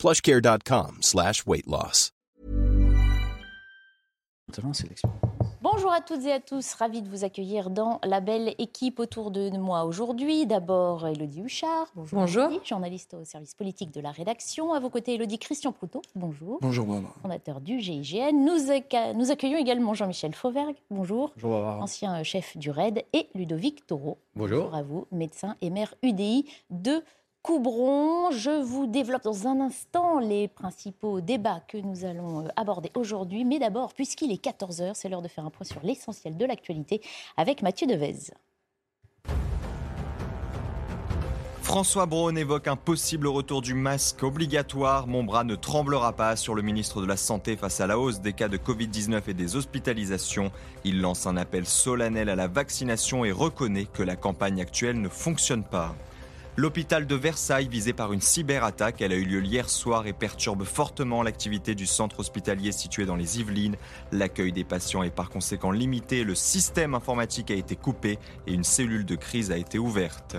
plushcare.com slash weight loss. Bonjour à toutes et à tous, ravi de vous accueillir dans la belle équipe autour de moi aujourd'hui. D'abord Elodie Huchard, bonjour, bonjour. Elodie, journaliste au service politique de la rédaction. À vos côtés Elodie Christian Proutot, bonjour. Bonjour maman. Fondateur du GIGN. Nous, acc nous accueillons également Jean-Michel Fauvergue, bonjour. Bonjour Barbara. Ancien chef du RAID et Ludovic Taureau. Bonjour. bonjour à vous, médecin et maire UDI de Coubron. Je vous développe dans un instant les principaux débats que nous allons euh, aborder aujourd'hui. Mais d'abord, puisqu'il est 14h, c'est l'heure de faire un point sur l'essentiel de l'actualité avec Mathieu Devez. François Braun évoque un possible retour du masque obligatoire. Mon bras ne tremblera pas sur le ministre de la Santé face à la hausse des cas de Covid-19 et des hospitalisations. Il lance un appel solennel à la vaccination et reconnaît que la campagne actuelle ne fonctionne pas. L'hôpital de Versailles, visé par une cyberattaque, a eu lieu hier soir et perturbe fortement l'activité du centre hospitalier situé dans les Yvelines. L'accueil des patients est par conséquent limité, le système informatique a été coupé et une cellule de crise a été ouverte.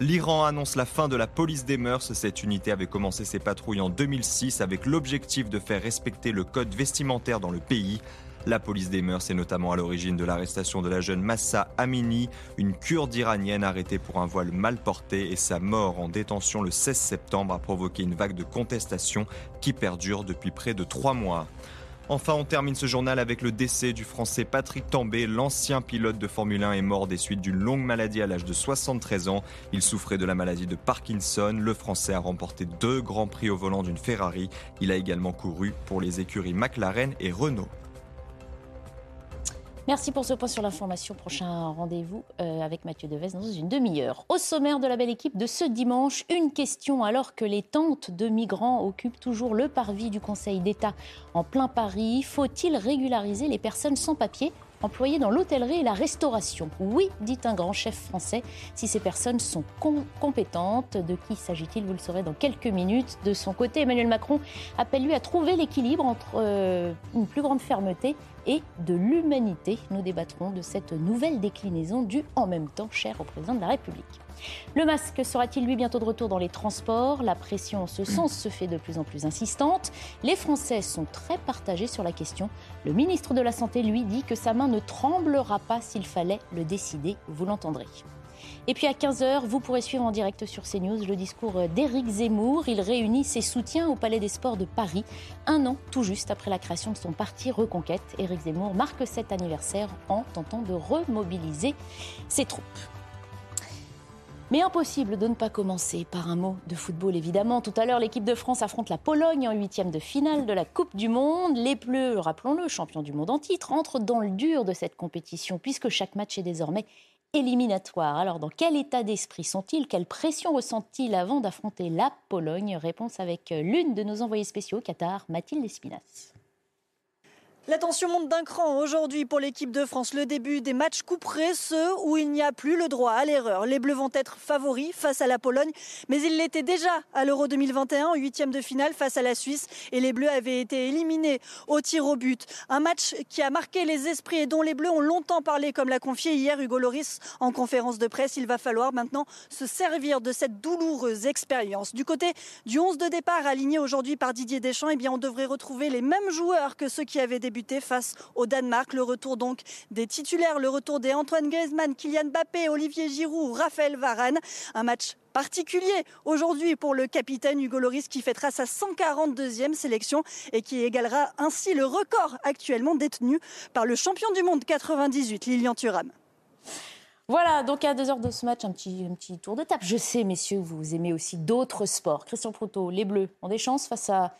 L'Iran annonce la fin de la police des mœurs. Cette unité avait commencé ses patrouilles en 2006 avec l'objectif de faire respecter le code vestimentaire dans le pays. La police des mœurs est notamment à l'origine de l'arrestation de la jeune Massa Amini, une kurde iranienne arrêtée pour un voile mal porté et sa mort en détention le 16 septembre a provoqué une vague de contestation qui perdure depuis près de trois mois. Enfin, on termine ce journal avec le décès du Français Patrick Tambay. L'ancien pilote de Formule 1 est mort des suites d'une longue maladie à l'âge de 73 ans. Il souffrait de la maladie de Parkinson. Le Français a remporté deux grands prix au volant d'une Ferrari. Il a également couru pour les écuries McLaren et Renault. Merci pour ce point sur l'information. Prochain rendez-vous euh, avec Mathieu Devez dans une demi-heure. Au sommaire de la belle équipe de ce dimanche, une question alors que les tentes de migrants occupent toujours le parvis du Conseil d'État en plein Paris. Faut-il régulariser les personnes sans papier? Employées dans l'hôtellerie et la restauration. Oui, dit un grand chef français, si ces personnes sont com compétentes. De qui s'agit-il Vous le saurez dans quelques minutes. De son côté, Emmanuel Macron appelle lui à trouver l'équilibre entre euh, une plus grande fermeté et de l'humanité. Nous débattrons de cette nouvelle déclinaison du en même temps cher au président de la République. Le masque sera-t-il lui bientôt de retour dans les transports? La pression en ce sens se fait de plus en plus insistante. Les Français sont très partagés sur la question. Le ministre de la Santé, lui, dit que sa main ne tremblera pas s'il fallait le décider. Vous l'entendrez. Et puis à 15h, vous pourrez suivre en direct sur CNews le discours d'Éric Zemmour. Il réunit ses soutiens au Palais des Sports de Paris, un an tout juste après la création de son parti Reconquête. Éric Zemmour marque cet anniversaire en tentant de remobiliser ses troupes. Mais impossible de ne pas commencer par un mot de football, évidemment. Tout à l'heure, l'équipe de France affronte la Pologne en huitième de finale de la Coupe du Monde. Les Bleus, rappelons-le, champions du monde en titre, entrent dans le dur de cette compétition puisque chaque match est désormais éliminatoire. Alors, dans quel état d'esprit sont-ils? Quelle pression ressentent-ils avant d'affronter la Pologne? Réponse avec l'une de nos envoyés spéciaux au Qatar, Mathilde Espinas. La tension monte d'un cran aujourd'hui pour l'équipe de France. Le début des matchs couperés, ceux où il n'y a plus le droit à l'erreur. Les Bleus vont être favoris face à la Pologne, mais ils l'étaient déjà à l'Euro 2021 en huitième de finale face à la Suisse et les Bleus avaient été éliminés au tir au but. Un match qui a marqué les esprits et dont les Bleus ont longtemps parlé, comme l'a confié hier Hugo Loris en conférence de presse. Il va falloir maintenant se servir de cette douloureuse expérience. Du côté du 11 de départ aligné aujourd'hui par Didier Deschamps, eh bien on devrait retrouver les mêmes joueurs que ceux qui avaient débuté face au Danemark. Le retour donc des titulaires, le retour des Antoine Griezmann, Kylian Mbappé, Olivier Giroud, Raphaël Varane. Un match particulier aujourd'hui pour le capitaine Hugo Loris qui fêtera sa 142e sélection et qui égalera ainsi le record actuellement détenu par le champion du monde 98, Lilian Thuram. Voilà, donc à deux heures de ce match, un petit, un petit tour de table. Je sais, messieurs, vous aimez aussi d'autres sports. Christian Proto, les Bleus ont des chances face à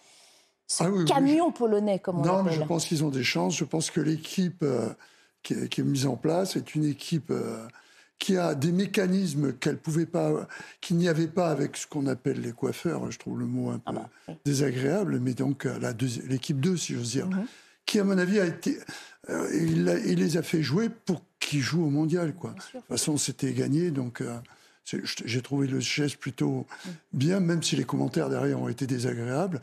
Ah oui, oui. camion polonais, comme on Non, mais je pense qu'ils ont des chances. Je pense que l'équipe euh, qui, est, qui est mise en place est une équipe euh, qui a des mécanismes qu'elle pouvait pas, qu'il n'y avait pas avec ce qu'on appelle les coiffeurs. Je trouve le mot un ah peu bah, désagréable, mais donc l'équipe 2, si j'ose dire, mhm. qui à mon avis a été, euh, il, les a fait jouer pour qu'ils jouent au mondial, quoi. De toute façon, c'était gagné, donc. Euh, j'ai trouvé le geste plutôt mhm. bien, même si les commentaires derrière ont été désagréables.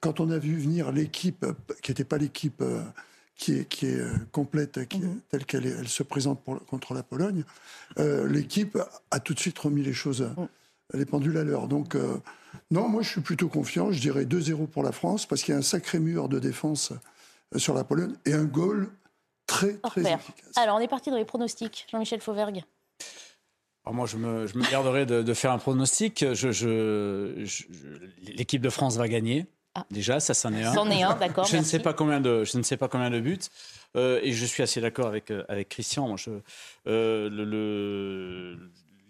Quand on a vu venir l'équipe, qui n'était pas l'équipe qui est, qui est euh, complète, qui, mhm. telle qu'elle elle se présente pour, contre la Pologne, euh, l'équipe a tout de suite remis les choses, mhm. les pendules à l'heure. Donc, euh, non, moi je suis plutôt confiant. Je dirais 2-0 pour la France, parce qu'il y a un sacré mur de défense sur la Pologne et un goal très, très efficace. Alors, on est parti dans les pronostics. Jean-Michel Fauvergue. Alors moi, je me, je me garderai de, faire un pronostic. je, L'équipe de France va gagner. Ah. Déjà, ça, c'en est un. C'en est un, d'accord. je, ne sais pas combien de, je ne sais pas combien de buts. Euh, et je suis assez d'accord avec, euh, avec Christian. Je, euh, le,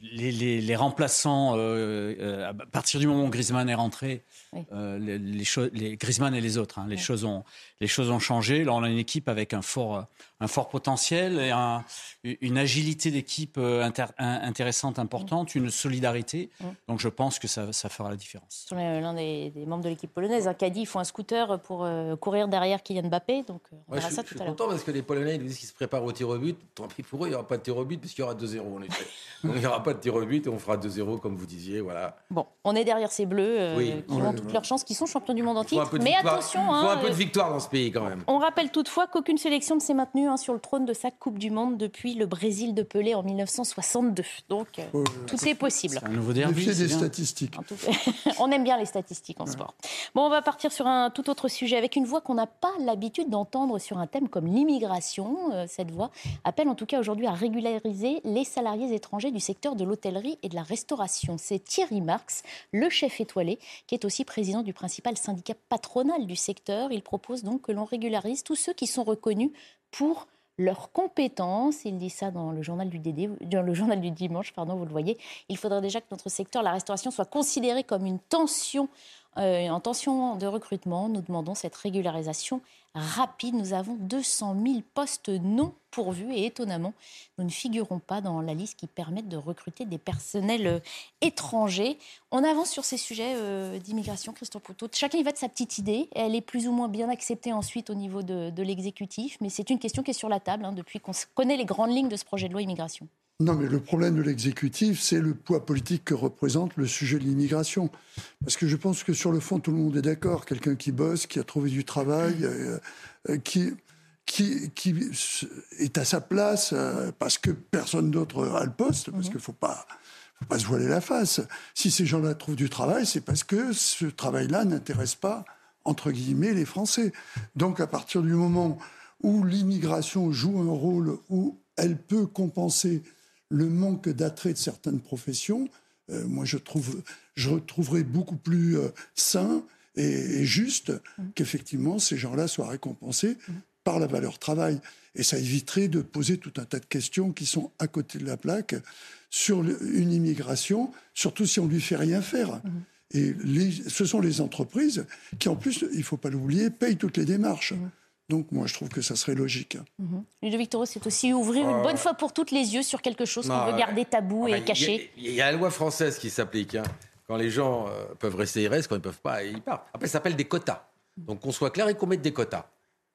les, les, les, remplaçants, à partir du moment où Griezmann est rentré, les, les, Griezmann et les autres, hein, les, choses ont, les choses ont changé. Là, on a une équipe avec un fort, un fort potentiel et un, une agilité d'équipe euh, intéressante, importante, une solidarité. Donc je pense que ça, ça fera la différence. L'un des, des, membres de l'équipe polonaise, un caddie, il faut un scooter pour euh, courir derrière Kylian Mbappé. Donc euh, on verra ça tout à l'heure. Je suis content parce que les Polonais ils nous disent qu'ils se préparent au tir au but. Tant pis pour eux, il n'y aura pas de tir au but puisqu'il y aura 2-0 en effet. Donc il n'y aura pas de tir au but et on fera 2-0 comme vous disiez. Voilà. Bon, on est derrière ces Bleus qui ont toutes leurs chances, qui sont champions du monde en titre. Mais attention. Il faut un hein, peu de victoire dans ce pays quand même. On rappelle toutefois qu'aucune sélection ne s'est maintenue Hein, sur le trône de sa Coupe du Monde depuis le Brésil de Pelé en 1962. Donc, euh, tout est possible. un nouveau derby. des statistiques. on aime bien les statistiques en sport. Bon, on va partir sur un tout autre sujet avec une voix qu'on n'a pas l'habitude d'entendre sur un thème comme l'immigration. Euh, cette voix appelle en tout cas aujourd'hui à régulariser les salariés étrangers du secteur de l'hôtellerie et de la restauration. C'est Thierry Marx, le chef étoilé, qui est aussi président du principal syndicat patronal du secteur. Il propose donc que l'on régularise tous ceux qui sont reconnus pour leurs compétences. Il dit ça dans le journal du, DD, dans le journal du dimanche, pardon, vous le voyez. Il faudrait déjà que notre secteur, la restauration, soit considéré comme une tension euh, en tension de recrutement. Nous demandons cette régularisation rapide. Nous avons 200 000 postes non pourvus et étonnamment, nous ne figurons pas dans la liste qui permettent de recruter des personnels euh, étrangers. On avance sur ces sujets euh, d'immigration, Christophe Poutot. Chacun y va de sa petite idée. Elle est plus ou moins bien acceptée ensuite au niveau de, l'exécutif, mais c'est une question qui est sur la table hein, depuis qu'on connaît les grandes lignes de ce projet de loi immigration. Non, mais le problème de l'exécutif, c'est le poids politique que représente le sujet de l'immigration. Parce que je pense que sur le fond, tout le monde est d'accord. Quelqu'un qui bosse, qui a trouvé du travail, euh, euh, qui, qui, qui, est à sa place euh, parce que personne d'autre a le poste, parce mhm. qu'il ne faut pas, faut pas se voiler la face. Si ces gens-là trouvent du travail, c'est parce que ce travail-là n'intéresse pas, entre guillemets, les Français. Donc à partir du moment où l'immigration joue un rôle, où elle peut compenser le manque d'attrait de certaines professions, euh, moi je trouve, je retrouverais beaucoup plus euh, sain et, juste mmh. qu'effectivement ces gens-là soient récompensés mmh. par la valeur travail. Et ça éviterait de poser tout un tas de questions qui sont à côté de la plaque sur une immigration, surtout si on lui fait rien faire. Mmh. Et ce sont les entreprises qui, en plus, il ne faut pas l'oublier, payent toutes les démarches. Donc moi, je trouve que ça serait logique. Mmh. Ludovic Toro, c'est aussi ouvrir une bonne fois pour toutes les yeux sur quelque chose qu'on veut garder tabou et caché. Il y, a la loi française qui s'applique. Hein. Quand les gens euh, peuvent rester, ils restent. Quand ils ne peuvent pas, ils partent. Après, ça s'appelle des quotas. Donc qu'on soit clair et qu'on mette des quotas.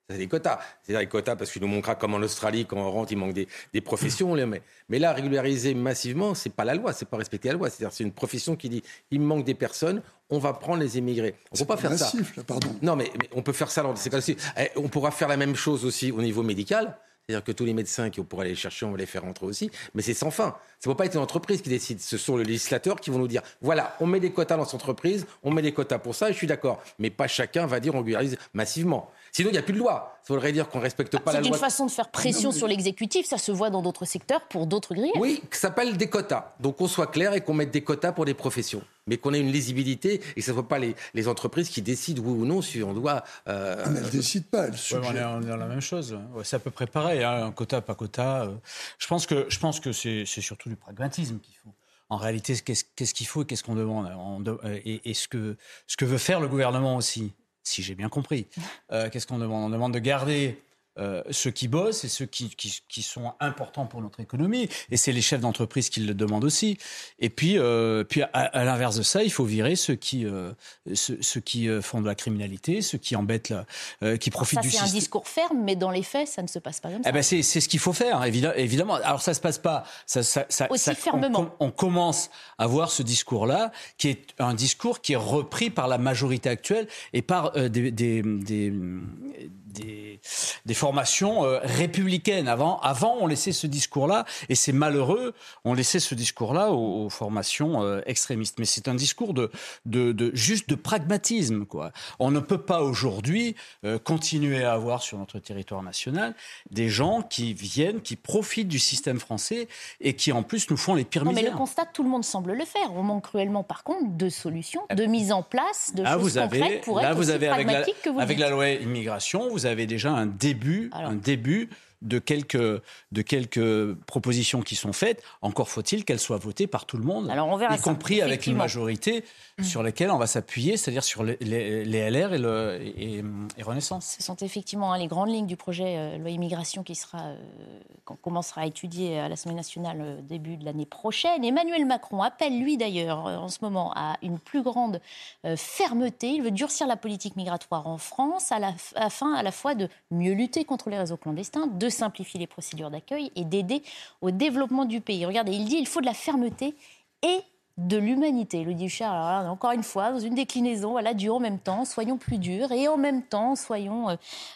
C'est des quotas. C'est des quotas parce qu'il nous montrera comme en Australie, quand on rentre, il manque des, des professions. Mais là, régulariser massivement, c'est pas la loi, c'est pas respecter la loi. C'est-à-dire, c'est une profession qui dit, il manque des personnes, on va prendre les immigrés. On peut pas faire ça. pardon. Non, mais, on peut faire ça. Eh, on pourra faire la même chose aussi au niveau médical. C'est-à-dire que tous les médecins qui pourraient aller chercher, on va les faire rentrer aussi. Mais c'est sans fin. Ça ne peut pas être une entreprise qui décide. Ce sont les législateurs qui vont nous dire voilà, on met des quotas dans cette entreprise, on met des quotas pour ça, et je suis d'accord. Mais pas chacun va dire on régularise massivement. Sinon, il n'y a plus de loi. Ça voudrait dire qu'on ne respecte pas la loi. C'est une façon de faire pression sur l'exécutif. Ça se voit dans d'autres secteurs pour d'autres grilles. Oui, ça s'appelle des quotas. Donc qu'on soit clair et qu'on mette des quotas pour des professions. Mais qu'on ait une lisibilité et que ce ne soit pas les, entreprises qui décident oui ou non si on doit. Euh... Ah, elles ne décident pas. Elles on, est, dans la même chose. c'est à peu près pareil. Hein, quota, pas quota. Euh. Je pense que, je pense que c'est, surtout du pragmatisme qu'il faut en réalité, qu'est-ce qu'il faut et qu'est-ce qu'on demande? Et, et ce, que, ce que veut faire le gouvernement aussi, si j'ai bien compris. Euh, qu'est-ce qu'on demande? On demande de garder euh, ceux qui bossent et ceux qui, qui, sont importants pour notre économie. Et c'est les chefs d'entreprise qui le demandent aussi. Et puis, euh, puis à, l'inverse de ça, il faut virer ceux qui, euh, ceux, qui font de la criminalité, ceux qui embêtent, la, qui profitent du système. C'est un discours ferme, mais dans les faits, ça ne se passe pas comme eh ça. ben c'est, ce qu'il faut faire, évidemment. Alors ça se passe pas ça, ça, ça, aussi fermement. On, commence à voir ce discours-là, qui est un discours qui est repris par la majorité actuelle et par des, des, des des, des formations euh, républicaines. Avant, avant, on laissait ce discours-là, et c'est malheureux, on laissait ce discours-là aux, formations euh, extrémistes. Mais c'est un discours de, de, de, juste de pragmatisme. Quoi. On ne peut pas aujourd'hui euh, continuer à avoir sur notre territoire national des gens qui viennent, qui profitent du système français et qui en plus nous font les pires non, misères. Mais le constat, tout le monde semble le faire. On manque cruellement, par contre, de solutions, de mise en place, de choses vous avez, concrètes pour là, être vous aussi avez avec la, que vous avec la loi immigration, vous avez déjà un début, un début de quelques, de quelques propositions qui sont faites. Encore faut-il qu'elles soient votées par tout le monde, Alors on verra y compris avec une majorité mmh. sur laquelle on va s'appuyer, c'est-à-dire sur les, les, LR et, le, et, Renaissance. Ce sont effectivement hein, les grandes lignes du projet euh, loi immigration qui sera, euh, qu'on commencera à étudier à l'Assemblée nationale euh, début de l'année prochaine. Emmanuel Macron appelle, lui d'ailleurs, en ce moment, à une plus grande fermeté. Il veut durcir la politique migratoire en France à la, afin à la fois de mieux lutter contre les réseaux clandestins, de simplifier les procédures d'accueil et d'aider au développement du pays. Regardez, il dit il faut de la fermeté et de l'humanité. Le dit Charles, encore une fois, dans une déclinaison, voilà, du en même temps, soyons plus durs et en même temps, soyons euh,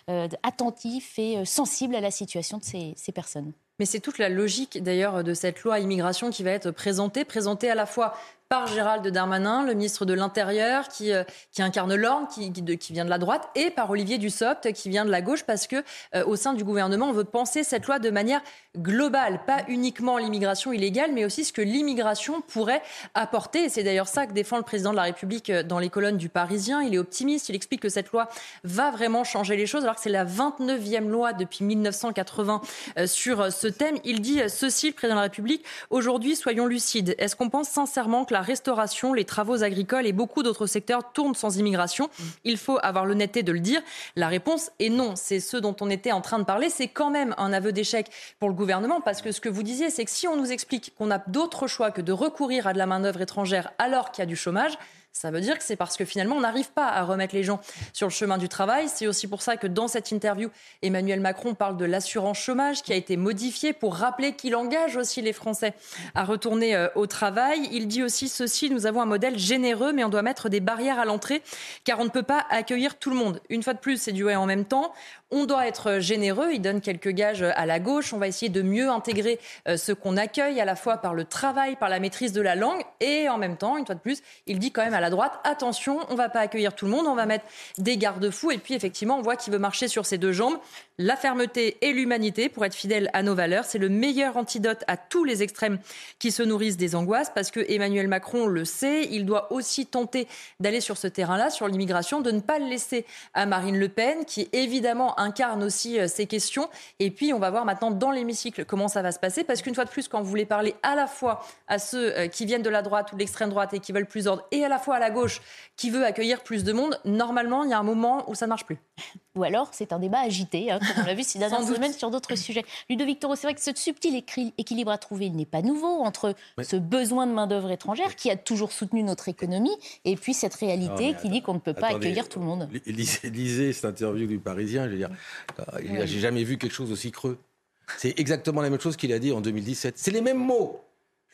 euh, attentifs et euh, sensibles à la situation de ces, ces personnes. Mais c'est toute la logique d'ailleurs de cette loi immigration qui va être présentée, présentée à la fois par Gérald Darmanin, le ministre de l'Intérieur, qui, euh, qui incarne l'ordre, qui, qui, vient de la droite, et par Olivier Dussopt, qui vient de la gauche, parce que euh, au sein du gouvernement, on veut penser cette loi de manière globale, pas uniquement l'immigration illégale, mais aussi ce que l'immigration pourrait apporter. C'est d'ailleurs ça que défend le président de la République euh, dans les colonnes du Parisien. Il est optimiste, il explique que cette loi va vraiment changer les choses, alors que c'est la 29e loi depuis 1980 sur ce thème. Il dit ceci, le président de la République, aujourd'hui, soyons lucides. Est-ce qu'on pense sincèrement que la restauration, les travaux agricoles et beaucoup d'autres secteurs tournent sans immigration. Il faut avoir l'honnêteté de le dire. La réponse est non. C'est ce dont on était en train de parler. C'est quand même un aveu d'échec pour le gouvernement parce que ce que vous disiez, c'est que si on nous explique qu'on a d'autres choix que de recourir à de la main-d'œuvre étrangère alors qu'il y a du chômage, ça veut dire que c'est parce que finalement, on n'arrive pas à remettre les gens sur le chemin du travail. C'est aussi pour ça que dans cette interview, Emmanuel Macron parle de l'assurance chômage qui a été modifiée pour rappeler qu'il engage aussi les Français à retourner euh, au travail. Il dit aussi ceci, nous avons un modèle généreux, mais on doit mettre des barrières à l'entrée car on ne peut pas accueillir tout le monde. Une fois de plus, c'est du en même temps. On doit être généreux. Il donne quelques gages à la gauche. On va essayer de mieux intégrer euh, ce qu'on accueille à la fois par le travail, par la maîtrise de la langue et en même temps, une fois de plus, il dit quand même à la droite, attention, on ne va pas accueillir tout le monde, on va mettre des garde-fous. Et puis effectivement, on voit qu'il veut marcher sur ses deux jambes. La fermeté et l'humanité pour être fidèle à nos valeurs, c'est le meilleur antidote à tous les extrêmes qui se nourrissent des angoisses parce que Emmanuel Macron le sait, il doit aussi tenter d'aller sur ce terrain-là, sur l'immigration, de ne pas le laisser à Marine Le Pen qui évidemment incarne aussi euh, ces questions. Et puis, on va voir maintenant dans l'hémicycle comment ça va se passer. Parce qu'une fois de plus, quand vous voulez parler à la fois à ceux euh, qui viennent de la droite ou de l'extrême droite et qui veulent plus d'ordre, et à la fois à la gauche qui veut accueillir plus de monde, normalement, il y a un moment où ça ne marche plus. Ou alors, c'est un débat agité, hein, comme on l'a vu ces dernières semaines sur d'autres sujets. Ludovic Toro, c'est vrai que ce subtil équilibre à trouver, n'est pas nouveau entre ce besoin de main-d'œuvre étrangère qui a toujours soutenu notre économie et puis cette réalité qui dit qu'on ne peut pas accueillir tout le monde. Lisez, cette interview du Parisien, je veux dire, euh, j'ai jamais vu quelque chose aussi creux. C'est exactement la même chose qu'il a dit en 2017. C'est les mêmes mots.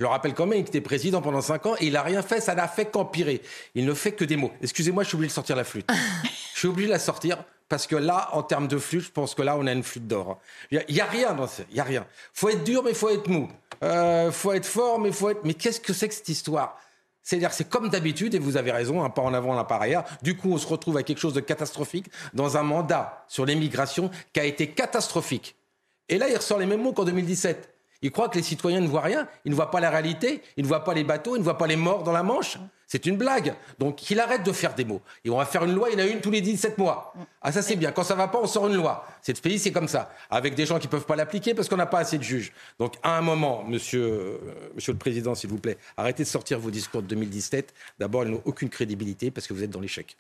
Je le rappelle quand même, il était président pendant 5 ans et il n'a rien fait, ça n'a fait qu'empirer. Il ne fait que des mots. Excusez-moi, je suis obligé de sortir la flûte. je suis obligé de la sortir parce que là, en termes de flûte, je pense que là, on a une flûte d'or. Il n'y a, rien dans Il y a rien. faut être dur, mais il faut être mou. Il euh, faut être fort, mais il faut être... Mais qu'est-ce que c'est que cette histoire? C'est-à-dire, c'est comme d'habitude, et vous avez raison, un pas en avant, un pas arrière. Du coup, on se retrouve à quelque chose de catastrophique dans un mandat sur l'immigration qui a été catastrophique. Et là, il ressort les mêmes mots qu'en 2017. Il croit que les citoyens ne voient rien, ils ne voient pas la réalité, ils ne voient pas les bateaux, ils ne voient pas les morts dans la Manche. C'est une blague. Donc qu'il arrête de faire des mots. Et on va faire une loi, il y en a une tous les 17 mois. Ah ça c'est bien. Quand ça va pas, on sort une loi. Cette pays c'est comme ça, avec des gens qui peuvent pas l'appliquer parce qu'on n'a pas assez de juges. Donc à un moment, monsieur, euh, monsieur le président, s'il vous plaît, arrêtez de sortir vos discours de 2017. D'abord, ils n'ont aucune crédibilité parce que vous êtes dans l'échec.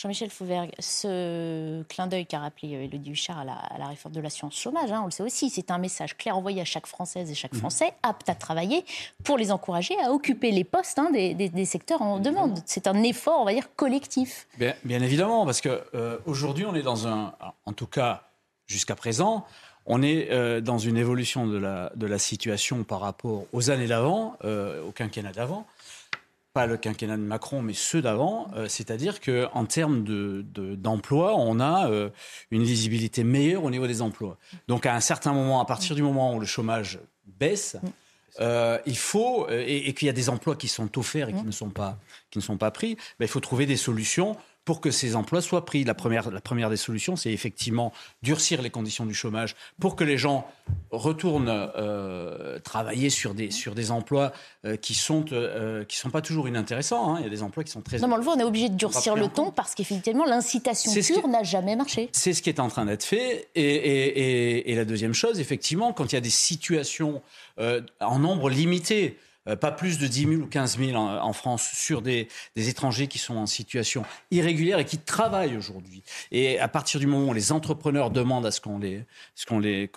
Jean-Michel Fauvergue, ce clin d'œil qu'a rappelé euh, Elodie Huchard à la, à la réforme de l'assurance chômage, hein, on le sait aussi, c'est un message clair envoyé à chaque Française et chaque Français apte à travailler pour les encourager à occuper les postes hein, des, des- des secteurs en demande. C'est un effort, on va dire, collectif. Bien, bien évidemment, parce que euh, aujourd'hui, on est dans un, en tout cas jusqu'à présent, on est euh, dans une évolution de la, de la situation par rapport aux années d'avant, euh, au quinquennat d'avant. Pas le quinquennat de Macron, mais ceux d'avant. Euh, C'est-à-dire qu'en termes de- de- d'emploi, on a euh, une lisibilité meilleure au niveau des emplois. Donc à un certain moment, à partir du moment où le chômage baisse, euh, il faut, et, et qu'il y a des emplois qui sont offerts et qui ne sont pas, qui ne sont pas pris, ben, il faut trouver des solutions pour que ces emplois soient pris. La première, la première des solutions, c'est effectivement durcir les conditions du chômage pour que les gens retournent euh, travailler sur des, sur des emplois euh, qui sont, euh, qui sont pas toujours inintéressants. hein. Il y a des emplois qui sont très... Non, mais on le voit, on est obligé de durcir le ton parce qu'effectivement, l'incitation pure n'a jamais marché. C'est ce qui est en train d'être fait. Et, et- et- et la deuxième chose, effectivement, quand il y a des situations en nombre limité, pas plus de 10 000 ou 15 000 en, France, sur des, étrangers qui sont en situation irrégulière et qui travaillent aujourd'hui. Et à partir du moment où les entrepreneurs demandent à ce qu'on les, ce qu'on les,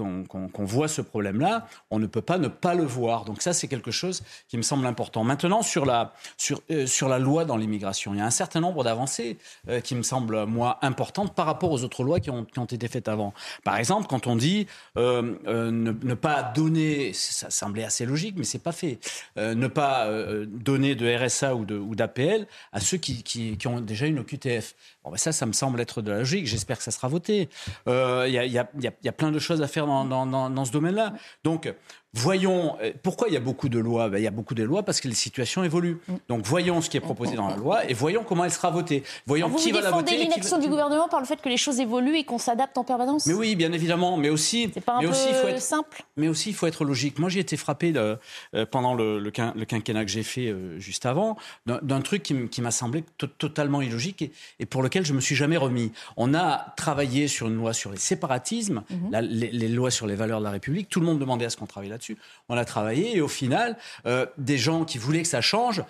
voit ce problème-là, on ne peut pas ne pas le voir. Donc ça, c'est quelque chose qui me semble important. Maintenant, sur la, sur, euh, sur la loi dans l'immigration, il y a un certain nombre d'avancées euh, qui me semblent, moi, importantes par rapport aux autres lois qui ont, qui ont été faites avant. Par exemple, quand on dit euh, euh, ne, ne pas donner, ça semblait assez logique, mais c'est pas fait, euh, ne pas euh, donner de RSA ou d'APL à ceux qui, qui- qui ont déjà une OQTF. Bon, ben ça, ça me semble être de la logique. J'espère que ça sera voté. Euh, Il y, a, il y a- y a- il y a plein de choses à faire dans, dans- dans- dans ce domaine-là. Donc, voyons. euh, Pourquoi il y a beaucoup de lois? Ben, Il y a beaucoup de lois parce que les situations évoluent. Donc, voyons ce qui est proposé dans la loi et voyons comment elle sera votée. Voyons Vous qui vous va la voter. et qui va- l'inaction du gouvernement par le fait que les choses évoluent et qu'on s'adapte en permanence? Mais oui, bien évidemment, mais aussi, C'est pas un mais peu aussi, il faut être, simple? mais aussi, il faut être logique. Moi, j'ai été frappé de- euh, pendant le, le, quin- le quinquennat que j'ai fait euh, juste avant d'un- truc qui, m'a semblé to- totalement illogique et, et pour lequel je me suis jamais remis. On a travaillé sur une loi sur les séparatismes, la- les, les lois sur les valeurs de la République. Tout le monde demandait à ce qu'on travaille là-dessus. On a travaillé et au final, euh, des gens qui voulaient que ça change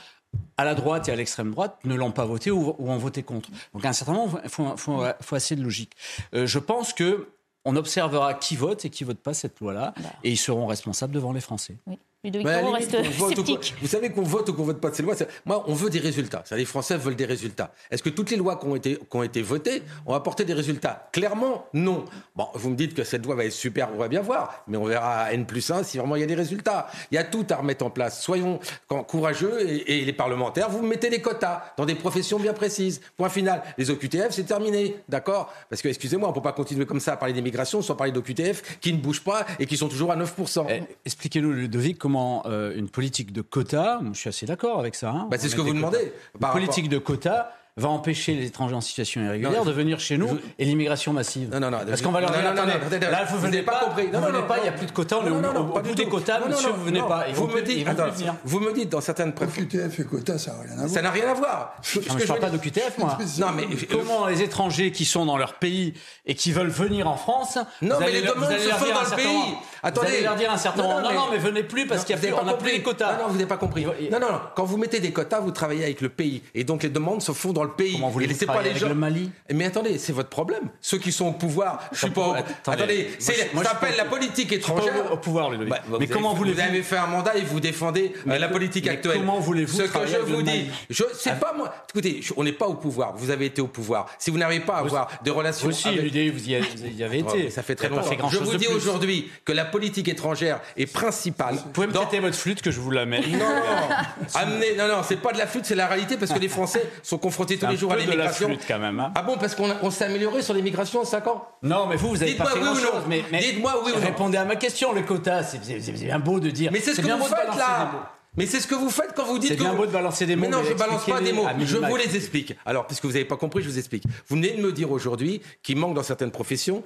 à la droite et à l'extrême droite ne l'ont pas voté ou, ou ont voté contre. Donc à un certain moment, il faut, faut- faut assez de logique. Euh, je pense que on observera qui vote et qui vote pas cette loi-là, et ils seront responsables devant les Français. Oui. Ludovic reste sceptique. Vous savez qu'on vote ou qu'on vote pas de ces lois. c'est- Moi, on veut des résultats. Ça, les Français veulent des résultats. Est-ce que toutes les lois qui ont été, qui ont été votées ont apporté des résultats? Clairement, non. Bon, vous me dites que cette loi va être super, on va bien voir. Mais on verra à N plus 1 si vraiment il y a des résultats. Il y a tout à remettre en place. Soyons courageux et, et les parlementaires, vous mettez des quotas dans des professions bien précises. Point final. Les OQTF, c'est terminé. D'accord? Parce que, excusez-moi, on ne peut pas continuer comme ça à parler d'immigration sans parler d'OQTF qui ne bougent pas et qui sont toujours à 9%. Eh, Expliquez-nous, Ludovic, comment euh, une politique de quotas, je suis assez d'accord avec ça. hein, Bah, c'est ce que vous quotas. demandez. Une politique de quotas va empêcher les étrangers en situation irrégulière Non, de venir chez nous je- et l'immigration massive. Non, non, non. Parce qu'on va leur Non, dire, non, non, attendez, non, attendez, là, vous venez pas compris. Non, vous non, venez non, pas, il n'y a plus de quotas, on est Non, au, non, non, au- pas au du bout des quotas, Non, non, monsieur, non, vous venez non. pas. Vous me dites, vous me dites dans certaines préfectures. QTF et quota, ça n'a rien à voir. Ça n'a rien à voir. Je je parle pas de QTF, moi. Non, mais Comment les étrangers qui sont dans leur pays et qui veulent venir en France Non, mais les demandes se leur font dans le pays. Attendez. Vous allez leur dire un certain Non, moment, non, non, non, mais- venez plus parce Non, qu'il y a vous plus- avez on pas n'a plus les quotas. Non, non, vous n'avez pas compris. Non, non, non. Quand vous mettez des quotas, vous travaillez avec le pays. Et donc les demandes se font dans le pays. Comment voulez-vous laissez pas les avec gens. le Mali? Mais attendez, c'est votre problème. Ceux qui sont au pouvoir, je suis pas. au- Attendez, ça s'appelle la politique Je suis pas étrangère. au- pouvoir, Ludovic. Bah, mais vous comment avez- voulez-vous Vous avez fait un mandat et vous défendez euh, la politique actuelle. comment voulez-vous Ce que je vous dis, je c'est pas moi. Écoutez, on n'est pas au pouvoir. Vous avez été au pouvoir. Si vous n'arrivez pas à avoir des relations Vous aussi, vous y avez, vous Oh, été. ça fait très Vous longtemps. Je vous dis aujourd'hui que la politique étrangère est principale. Vous pouvez me prêter votre flûte que je vous la mets. Non, amenez, non, non, c'est pas de la flûte, c'est la réalité parce que les Français sont confrontés tous les jours à de la l'immigration. flûte quand même. hein. Ah bon, parce qu'on s'est amélioré sur l'immigration en 5 ans? Non, mais vous, vous avez pas fait oui ou grand-chose. non. Mais, mais Dites-moi oui ou non. Répondez à ma question. Les quotas, c'est bien beau de dire. Mais c'est ce que vous faites là Mais c'est ce que vous faites quand vous dites C'est bien beau de balancer des mots, Mais non, mais je balance pas des mots. Je vous les explique. Alors, puisque vous n'avez pas compris, je vous explique. Vous venez de me dire aujourd'hui qu'il manque dans certaines professions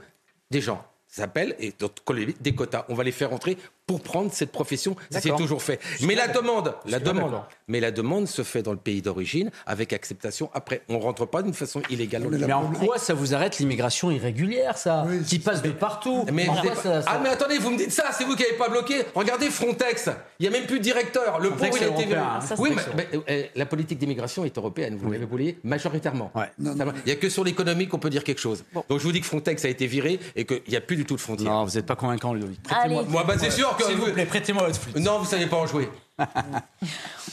des gens. S'appelle et collègues, des quotas. On va les faire entrer pour prendre cette profession. Ça s'est toujours fait. Mais la demande, la demande, mais la demande se fait dans le pays d'origine avec acceptation. Après, on rentre pas d'une façon illégale. Mais, en quoi ça vous arrête l'immigration irrégulière, ça, qui passe de partout mais Ah mais attendez, vous me dites ça, c'est vous qui n'avez pas bloqué. Regardez Frontex, il y a même plus de directeur. Le pauvre il a été. Hein. oui, mais, euh, la politique d'immigration est européenne. Vous l'avez voulu majoritairement. Il n'y a que sur l'économie qu'on peut dire quelque chose. Donc je vous dis que Frontex a été viré et qu'il n'y a plus du tout de frontières. Non, vous n'êtes pas convaincant, Ludovic. Moi, bah, c'est sûr que. S'il vous plaît, prêtez-moi votre flûte. Non, vous ne savez pas en jouer.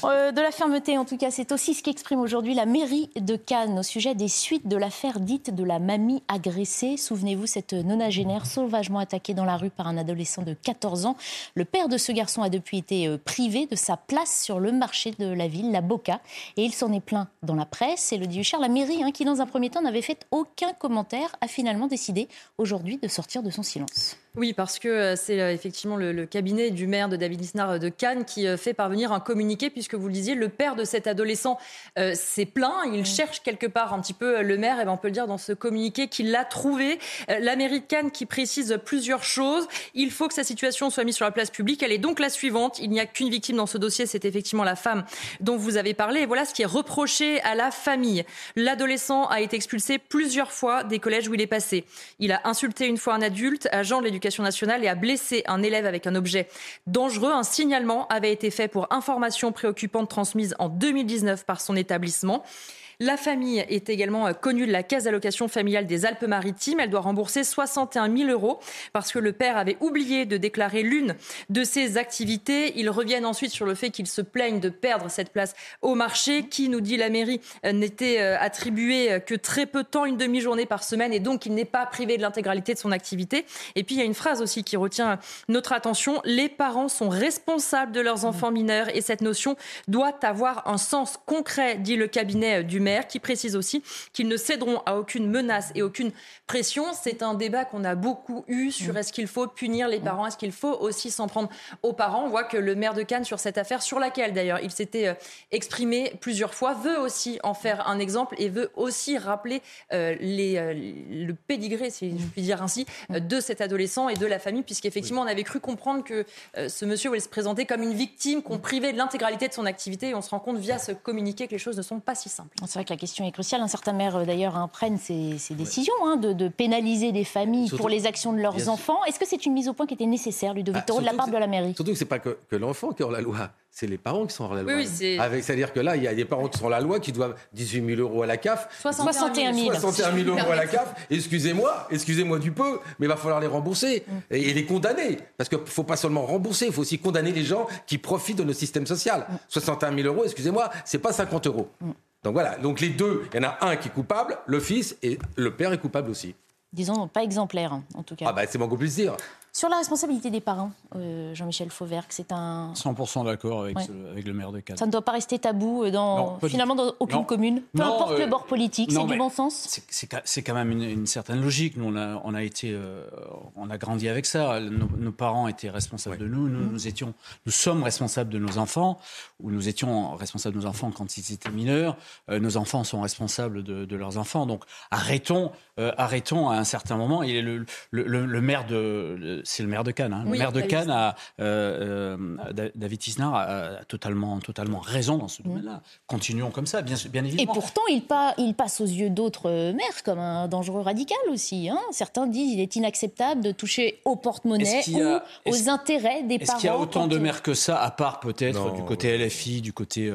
Euh, de la fermeté, en tout cas, c'est aussi ce qu'exprime aujourd'hui la mairie de Cannes au sujet des suites de l'affaire dite de la mamie agressée. Souvenez-vous, cette nonagénaire sauvagement attaquée dans la rue par un adolescent de 14 ans. Le père de ce garçon a depuis été euh, privé de sa place sur le marché de la ville, la Boca, et il s'en est plaint dans la presse. Et le dit la mairie, hein, qui dans un premier temps n'avait fait aucun commentaire, a finalement décidé aujourd'hui de sortir de son silence. Oui, parce que euh, c'est effectivement le, cabinet du maire de David Lisnard euh, de Cannes qui fait parvenir un communiqué, puisque vous le disiez, le père de cet adolescent s'est plaint. Il cherche quelque part un petit peu le maire, et ben on peut le dire dans ce communiqué qu'il l'a trouvé. la mairie de Cannes qui précise plusieurs choses. Il faut que sa situation soit mise sur la place publique. Elle est donc la suivante. Il n'y a qu'une victime dans ce dossier, c'est effectivement la femme dont vous avez parlé. Et voilà ce qui est reproché à la famille. L'adolescent a été expulsé plusieurs fois des collèges où il est passé. Il a insulté une fois un adulte, agent de l'éducation nationale et a blessé un élève avec un objet dangereux. Un signalement avait été fait pour information préoccupante transmise en 2019 par son établissement. La famille est également euh, connue de la caisse d'allocation familiale des Alpes-Maritimes. Elle doit rembourser 61 000 euros parce que le père avait oublié de déclarer l'une de ses activités. Ils reviennent ensuite sur le fait qu'ils se plaignent de perdre cette place au marché qui, nous dit la mairie, euh, n'était euh, attribuée que très peu de temps, une demi-journée par semaine, et donc il n'est pas privé de l'intégralité de son activité. Et puis il y a une phrase aussi qui retient notre attention. Les parents sont responsables de leurs enfants mineurs et cette notion doit avoir un sens concret, dit le cabinet du maire, qui précise aussi qu'ils ne céderont à aucune menace et aucune pression. C'est un débat qu'on a beaucoup eu sur mm. est-ce qu'il faut punir les parents, est-ce qu'il faut aussi s'en prendre aux parents. On voit que le maire de Cannes, sur cette affaire, sur laquelle d'ailleurs il s'était euh, exprimé plusieurs fois, veut aussi en faire un exemple et veut aussi rappeler euh, les, euh, le pédigré, si je puis dire ainsi, de cet adolescent et de la famille, puisqu'effectivement on avait cru comprendre que ce monsieur voulait se présenter comme une victime qu'on privait de l'intégralité de son activité et on se rend compte via ce communiqué que les choses ne sont pas si simples. C'est vrai que la question est cruciale. Un certain maire, euh, d'ailleurs, hein, prennent ces, décisions hein, de, pénaliser des familles pour les actions de leurs enfants. Est-ce que c'est une mise au point qui était nécessaire, Ludovic ah, de la part de la mairie Surtout que ce n'est pas que, l'enfant qui est hors la loi c'est les parents qui sont hors la loi. Oui, c'est-à-dire que là, il y a des parents qui sont hors la loi qui doivent 18 000 euros à la CAF. 61 000. 61 000 euros à la CAF. Excusez-moi, excusez-moi du peu, mais il va falloir les rembourser mm. et, les condamner. Parce qu'il ne faut pas seulement rembourser, il faut aussi condamner les gens qui profitent de nos systèmes sociaux. 61 mm. 000 euros, excusez-moi, c'est pas 50 euros. Donc voilà, donc les deux, il y en a un qui est coupable, le fils, et le père est coupable aussi. Disons, pas exemplaire, en tout cas. Ah bah c'est beaucoup plus dire. Sur la responsabilité des parents, euh, Jean-Michel Fauvergue, c'est un... 100% d'accord avec, avec, le maire de Cannes. Ça ne doit pas rester tabou euh, dans, finalement dans aucune commune, peu importe le euh, bord politique, c'est du bon sens C'est quand même une, certaine logique. Nous, on a, on a été, on a grandi avec ça. Nos, parents étaient responsables de nous. Nous, mmh. nous, étions, nous sommes responsables de nos enfants, ou nous étions responsables de nos enfants quand ils étaient mineurs. nos enfants sont responsables de, leurs enfants. Donc arrêtons, arrêtons à un certain moment. Et le, le, le maire de c'est le maire de Cannes. Hein. le maire de Cannes, a, euh, euh, David Isnard, a, totalement, totalement raison dans ce mm. domaine-là. Continuons comme ça, bien, bien évidemment. Et pourtant, il, il passe aux yeux d'autres maires comme un dangereux radical aussi. Hein. Certains disent qu'il est inacceptable de toucher au porte-monnaie ou aux intérêts des parents. Est-ce qu'il y a autant de maires que ça, à part peut-être du côté LFI, du côté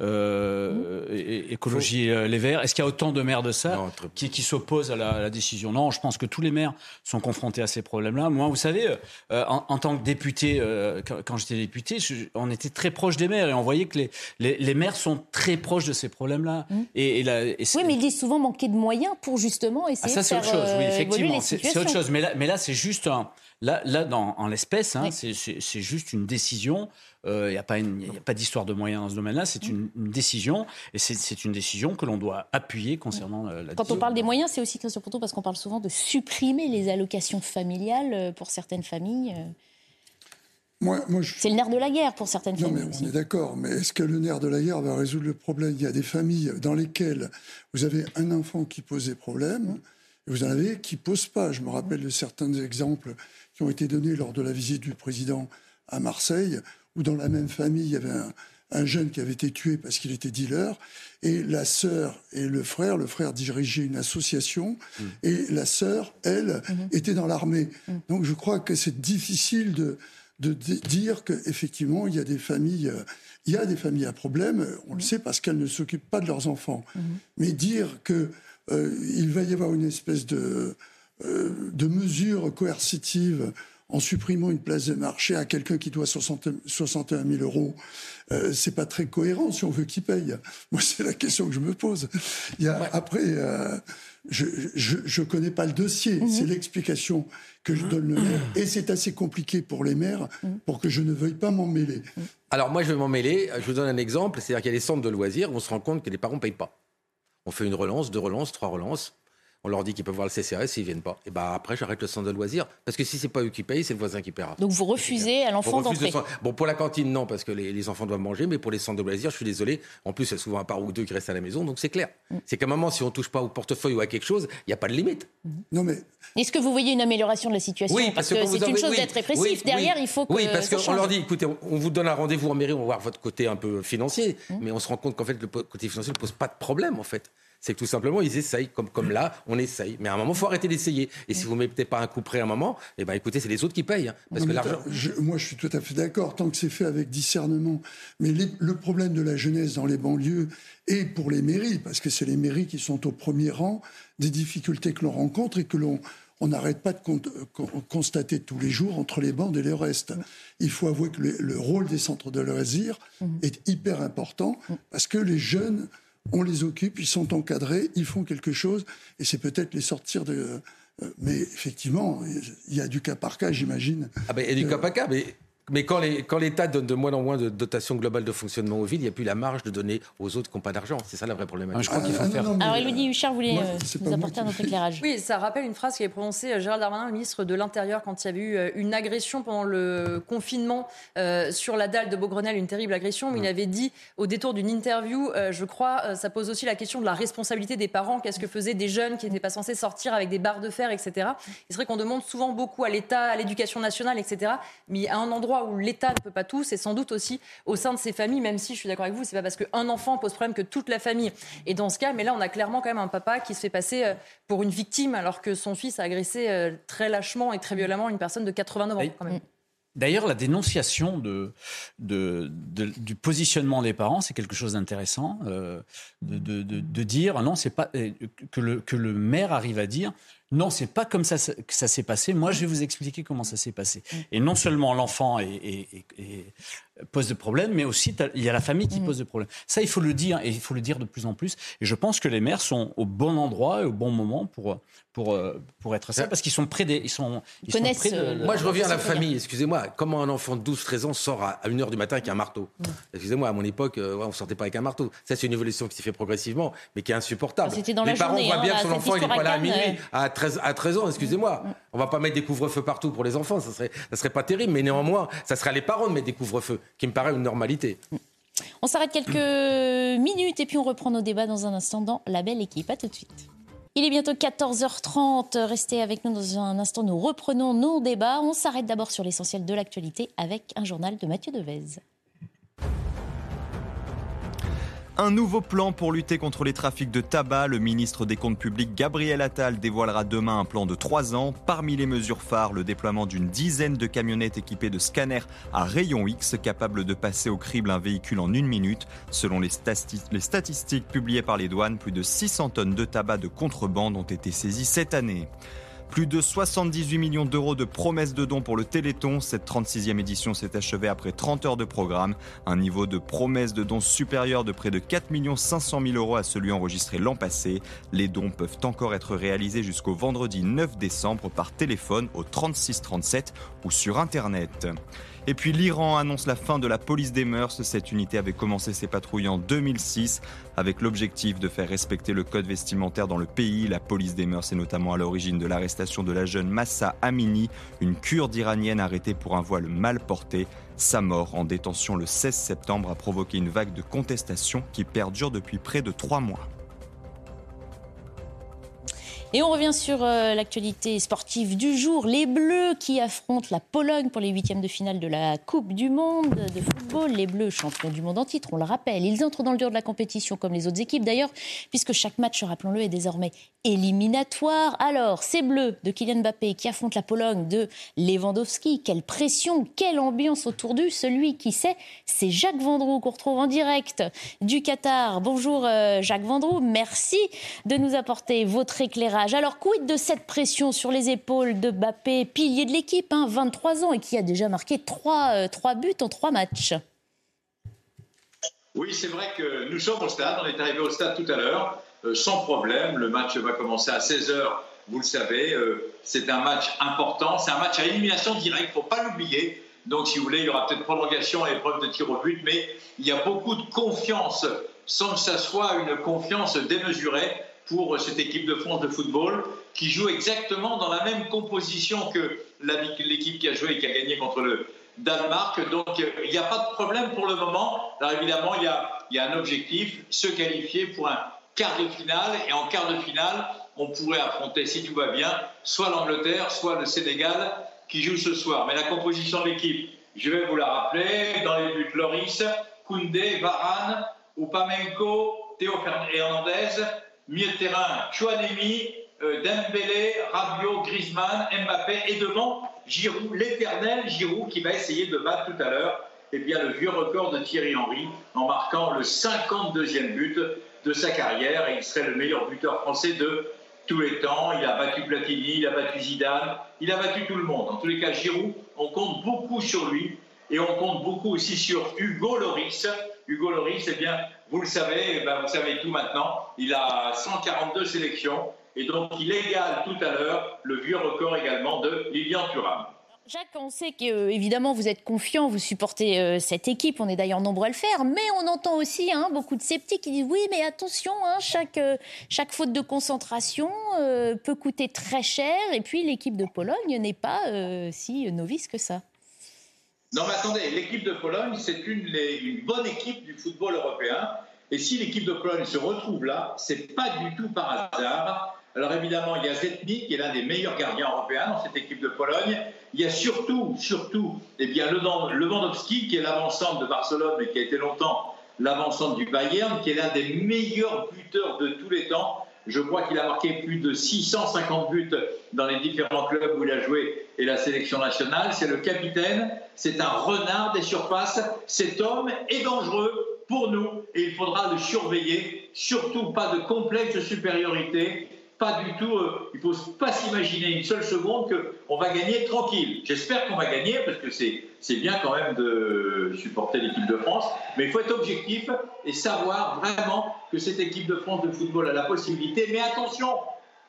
euh, écologie les Verts? Est-ce qu'il y a autant de maires de ça qui, qui s'opposent à la, à la, décision Non, je pense que tous les maires sont confrontés à ces problèmes-là. Moi, vous savez, euh, en, tant que député, euh, quand, j'étais député, on était très proche des maires et on voyait que les, les, maires sont très proches de ces problèmes-là. Mmh. Et, oui, mais ils disent souvent manquer de moyens pour justement essayer ah, ça, de faire autre chose. Oui, euh, effectivement, c'est autre chose. Mais là, mais là c'est juste un, Là, là dans, en l'espèce, hein, c'est juste une décision. Il euh, n'y a pas, pas d'histoire de moyens dans ce domaine-là. C'est une, décision. Et c'est une décision que l'on doit appuyer concernant euh, la Quand on parle des moyens, c'est aussi, Christian Porto, parce qu'on parle souvent de supprimer les allocations familiales euh, pour certaines familles. Moi, moi C'est le nerf de la guerre pour certaines non, familles. Mais on est d'accord, mais est-ce que le nerf de la guerre va résoudre le problème? Il y a des familles dans lesquelles vous avez un enfant qui pose des problèmes, et vous en avez qui ne posent pas. Je me rappelle de certains exemples qui ont été donnés lors de la visite du président à Marseille, où dans la même famille, il y avait un, un jeune qui avait été tué parce qu'il était dealer, et la sœur et le frère, le frère dirigeait une association, mm. et la sœur, elle, mm-hmm. était dans l'armée. Mm. Donc je crois que c'est difficile de, de, dire qu'effectivement, il y a des familles... Euh, il y a des familles à problème, on le mm. sait parce qu'elles ne s'occupent pas de leurs enfants. Mm-hmm. Mais dire qu'il euh, va y avoir une espèce de, euh, de mesure coercitive en supprimant une place de marché à quelqu'un qui doit 60, 61 000 euros, euh, c'est pas très cohérent si on veut qu'il paye. Moi, c'est la question que je me pose. Il y a, Après, euh, je, je, connais pas le dossier. Mhm. C'est l'explication que je donne le maire. Et c'est assez compliqué pour les maires mhm. pour que je ne veuille pas m'en mêler. Alors, moi, je vais m'en mêler. Je vous donne un exemple. C'est-à-dire qu'il y a des centres de loisirs où on se rend compte que les parents ne payent pas. On fait une relance, deux relances, trois relances on leur dit qu'ils peuvent voir le CCRS, ils viennent pas. Et ben après, j'arrête le centre de loisirs parce que si c'est pas eux qui payent, c'est le voisin qui paiera. Donc vous refusez à l'enfant d'entrer. Bon, pour la cantine, non, parce que les, enfants doivent manger, mais pour les centres de loisirs, je suis désolé. En plus, il y a souvent un par ou deux qui restent à la maison, donc c'est clair. Mm. C'est qu'à un moment, si on touche pas au portefeuille ou à quelque chose, il n'y a pas de limite. Mm. Non mais. Est-ce que vous voyez une amélioration de la situation Oui, parce, que, c'est une chose d'être répressif. Derrière, il faut que. Oui, parce qu'on leur dit, écoutez, on vous donne un rendez-vous en mairie, on va voir votre côté un peu financier, mm. mais on se rend compte qu'en fait, le côté financier ne pose pas de problème, en fait c'est que tout simplement, ils essayent, comme, comme là, on essaye. Mais à un moment, il faut arrêter d'essayer. Et si vous ne mettez pas un coup près à un moment, eh ben, écoutez, c'est les autres qui payent. Hein, parce que l'argent... moi, je suis tout à fait d'accord, tant que c'est fait avec discernement. Mais le problème de la jeunesse dans les banlieues, et pour les mairies, parce que c'est les mairies qui sont au premier rang des difficultés que l'on rencontre et que l'on on n'arrête pas de constater tous les jours entre les bandes et le reste. Il faut avouer que le, rôle des centres de loisirs mmh. est hyper important parce que les jeunes on les occupe, ils sont encadrés, ils font quelque chose, et c'est peut-être les sortir de... Euh, mais effectivement, il y a du cas par cas, j'imagine. Ah ben, il y a du cas par cas, mais mais quand l'État donne de moins en moins de dotation globale de fonctionnement aux villes, il n'y a plus la marge de donner aux autres qui n'ont pas d'argent. C'est ça la vraie problématique. je crois qu'il faut faire. Alors, Elodie Huchard voulait euh, nous apporter un autre éclairage. Oui, ça rappelle une phrase qui est prononcée euh, Gérald Darmanin, le ministre de l'Intérieur, quand il y avait eu euh, une agression pendant le confinement sur la dalle de Beaugrenelle, une terrible agression. Où il avait dit, au détour d'une interview, je crois, ça pose aussi la question de la responsabilité des parents. Qu'est-ce que faisaient des jeunes qui n'étaient pas censés sortir avec des barres de fer, etc. C'est vrai qu'on demande souvent beaucoup à l'État, à l'éducation nationale, etc. Mais à un endroit où l'État ne peut pas tout, c'est sans doute aussi au sein de ces familles, même si je suis d'accord avec vous, c'est pas parce qu'un enfant pose problème que toute la famille est dans ce cas. Mais là, on a clairement quand même un papa qui se fait passer euh, pour une victime alors que son fils a agressé euh, très lâchement et très violemment une personne de 89 ans quand même. D'ailleurs, la dénonciation de, du positionnement des parents, c'est quelque chose d'intéressant, euh, de, dire non, c'est pas que le, que le maire arrive à dire non, c'est pas comme ça que ça s'est passé. Moi, je vais vous expliquer comment ça s'est passé. Mm. Et non seulement l'enfant pose des problèmes, mais aussi il y a la famille qui mm. pose des problèmes. Ça, il faut le dire, et il faut le dire de plus en plus. Et je pense que les maires sont au bon endroit et au bon moment pour pour, euh, pour être ça, parce qu'ils sont près des. Ils sont, ils sont près de, Moi, je reviens à la famille, excusez-moi. Comment un enfant de 12-13 ans sort à 1h du matin avec un marteau mm. Excusez-moi, à mon époque, euh, on ne sortait pas avec un marteau. Ça, c'est une évolution qui s'est fait progressivement, mais qui est insupportable. Dans Les parents voient hein, bien que son enfant, il n'est pas là à minuit, à 13, à 13 ans, excusez-moi. On va pas mettre des couvre-feux partout pour les enfants, ça serait, ça serait pas terrible, mais néanmoins, ça serait à les parents de mettre des couvre-feux, qui me paraît une normalité. On s'arrête quelques minutes et puis on reprend nos débats dans un instant dans La Belle Équipe. À tout de suite. Il est bientôt 14h30. Restez avec nous dans un instant. Nous reprenons nos débats. On s'arrête d'abord sur l'essentiel de l'actualité avec un journal de Mathieu Devez. Un nouveau plan pour lutter contre les trafics de tabac. Le ministre des Comptes publics, Gabriel Attal, dévoilera demain un plan de trois ans. Parmi les mesures phares, le déploiement d'une dizaine de camionnettes équipées de scanners à rayon X, capables de passer au crible un véhicule en une minute. Selon les, les statistiques publiées par les douanes, plus de 600 tonnes de tabac de contrebande ont été saisies cette année. Plus de 78 millions d'euros de promesses de dons pour le Téléthon. Cette 36e édition s'est achevée après 30 heures de programme. Un niveau de promesses de dons supérieur de près de 4 500 000 euros à celui enregistré l'an passé. Les dons peuvent encore être réalisés jusqu'au vendredi 9 décembre par téléphone au 36 37 ou sur Internet. Et puis l'Iran annonce la fin de la police des mœurs. Cette unité avait commencé ses patrouilles en 2006 avec l'objectif de faire respecter le code vestimentaire dans le pays. La police des mœurs est notamment à l'origine de l'arrestation de la jeune Massa Amini, une kurde iranienne arrêtée pour un voile mal porté. Sa mort en détention le 16 septembre a provoqué une vague de contestation qui perdure depuis près de trois mois. Et on revient sur euh, l'actualité sportive du jour. Les Bleus qui affrontent la Pologne pour les huitièmes de finale de la Coupe du Monde de football. Les Bleus, champions du monde en titre, on le rappelle. Ils entrent dans le dur de la compétition comme les autres équipes d'ailleurs, puisque chaque match, rappelons-le, est désormais éliminatoire. Alors, ces Bleus de Kylian Mbappé qui affrontent la Pologne de Lewandowski. Quelle pression, quelle ambiance autour d'eux. Celui qui sait, c'est Jacques Vendroux qu'on retrouve en direct du Qatar. Bonjour euh, Jacques Vendroux, merci de nous apporter votre éclairage alors, quid de cette pression sur les épaules de Bappé, pilier de l'équipe, 23 hein, ans, et qui a déjà marqué 3, euh, buts en 3 matchs? Oui, c'est vrai que nous sommes au stade. On est arrivé au stade tout à l'heure, euh, sans problème. Le match va commencer à 16h, vous le savez. Euh, c'est un match important. C'est un match à élimination directe, il ne faut pas l'oublier. Donc, si vous voulez, il y aura peut-être prolongation et épreuve de tir au but, mais il y a beaucoup de confiance, sans que ça soit une confiance démesurée pour cette équipe de France de football qui joue exactement dans la même composition que l'équipe qui a joué et qui a gagné contre le Danemark. Donc il n'y a pas de problème pour le moment. Alors évidemment, il y a, il y a un objectif, se qualifier pour un quart de finale. Et en quart de finale, on pourrait affronter, si tout va bien, soit l'Angleterre, soit le Sénégal qui joue ce soir. Mais la composition de l'équipe, je vais vous la rappeler. Dans les buts, Loris, Koundé, Varane, Upamenko, Théo Hernandez, milieu de terrain, Chouanemi, euh, Dembélé, Rabiot, Griezmann, Mbappé et devant Giroud, l'éternel Giroud qui va essayer de battre tout à l'heure eh bien, le vieux record de Thierry Henry en marquant le 52e but de sa carrière et il serait le meilleur buteur français de tous les temps. Il a battu Platini, il a battu Zidane, il a battu tout le monde. En tous les cas, Giroud, on compte beaucoup sur lui et on compte beaucoup aussi sur Hugo Loris. Hugo Loris, eh bien, vous le savez, eh ben, vous savez tout maintenant, il a 142 sélections et donc il égale tout à l'heure le vieux record également de Lilian Thuram. Jacques, on sait que euh, vous êtes confiant, vous supportez euh, cette équipe, on est d'ailleurs nombreux à le faire, mais on entend aussi hein, beaucoup de sceptiques qui disent oui, mais attention, hein, chaque, euh, chaque faute de concentration peut coûter très cher, et puis l'équipe de Pologne n'est pas si novice que ça. Non, mais attendez, l'équipe de Pologne, c'est une, bonne équipe du football européen. Et si l'équipe de Pologne se retrouve là, c'est pas du tout par hasard. Alors évidemment, il y a Zetnik, qui est l'un des meilleurs gardiens européens dans cette équipe de Pologne. Il y a surtout, surtout, eh bien, Lewandowski, qui est l'avancante de Barcelone, mais qui a été longtemps l'avancante du Bayern, qui est l'un des meilleurs buteurs de tous les temps. Je crois qu'il a marqué plus de 650 buts dans les différents clubs où il a joué et la sélection nationale. C'est le capitaine, c'est un renard des surfaces. Cet homme est dangereux pour nous et il faudra le surveiller. Surtout pas de complexe supériorité. Pas du tout, euh, il ne faut pas s'imaginer une seule seconde qu'on va gagner tranquille. J'espère qu'on va gagner parce que c'est bien quand même de supporter l'équipe de France, mais il faut être objectif et savoir vraiment que cette équipe de France de football a la possibilité. Mais attention,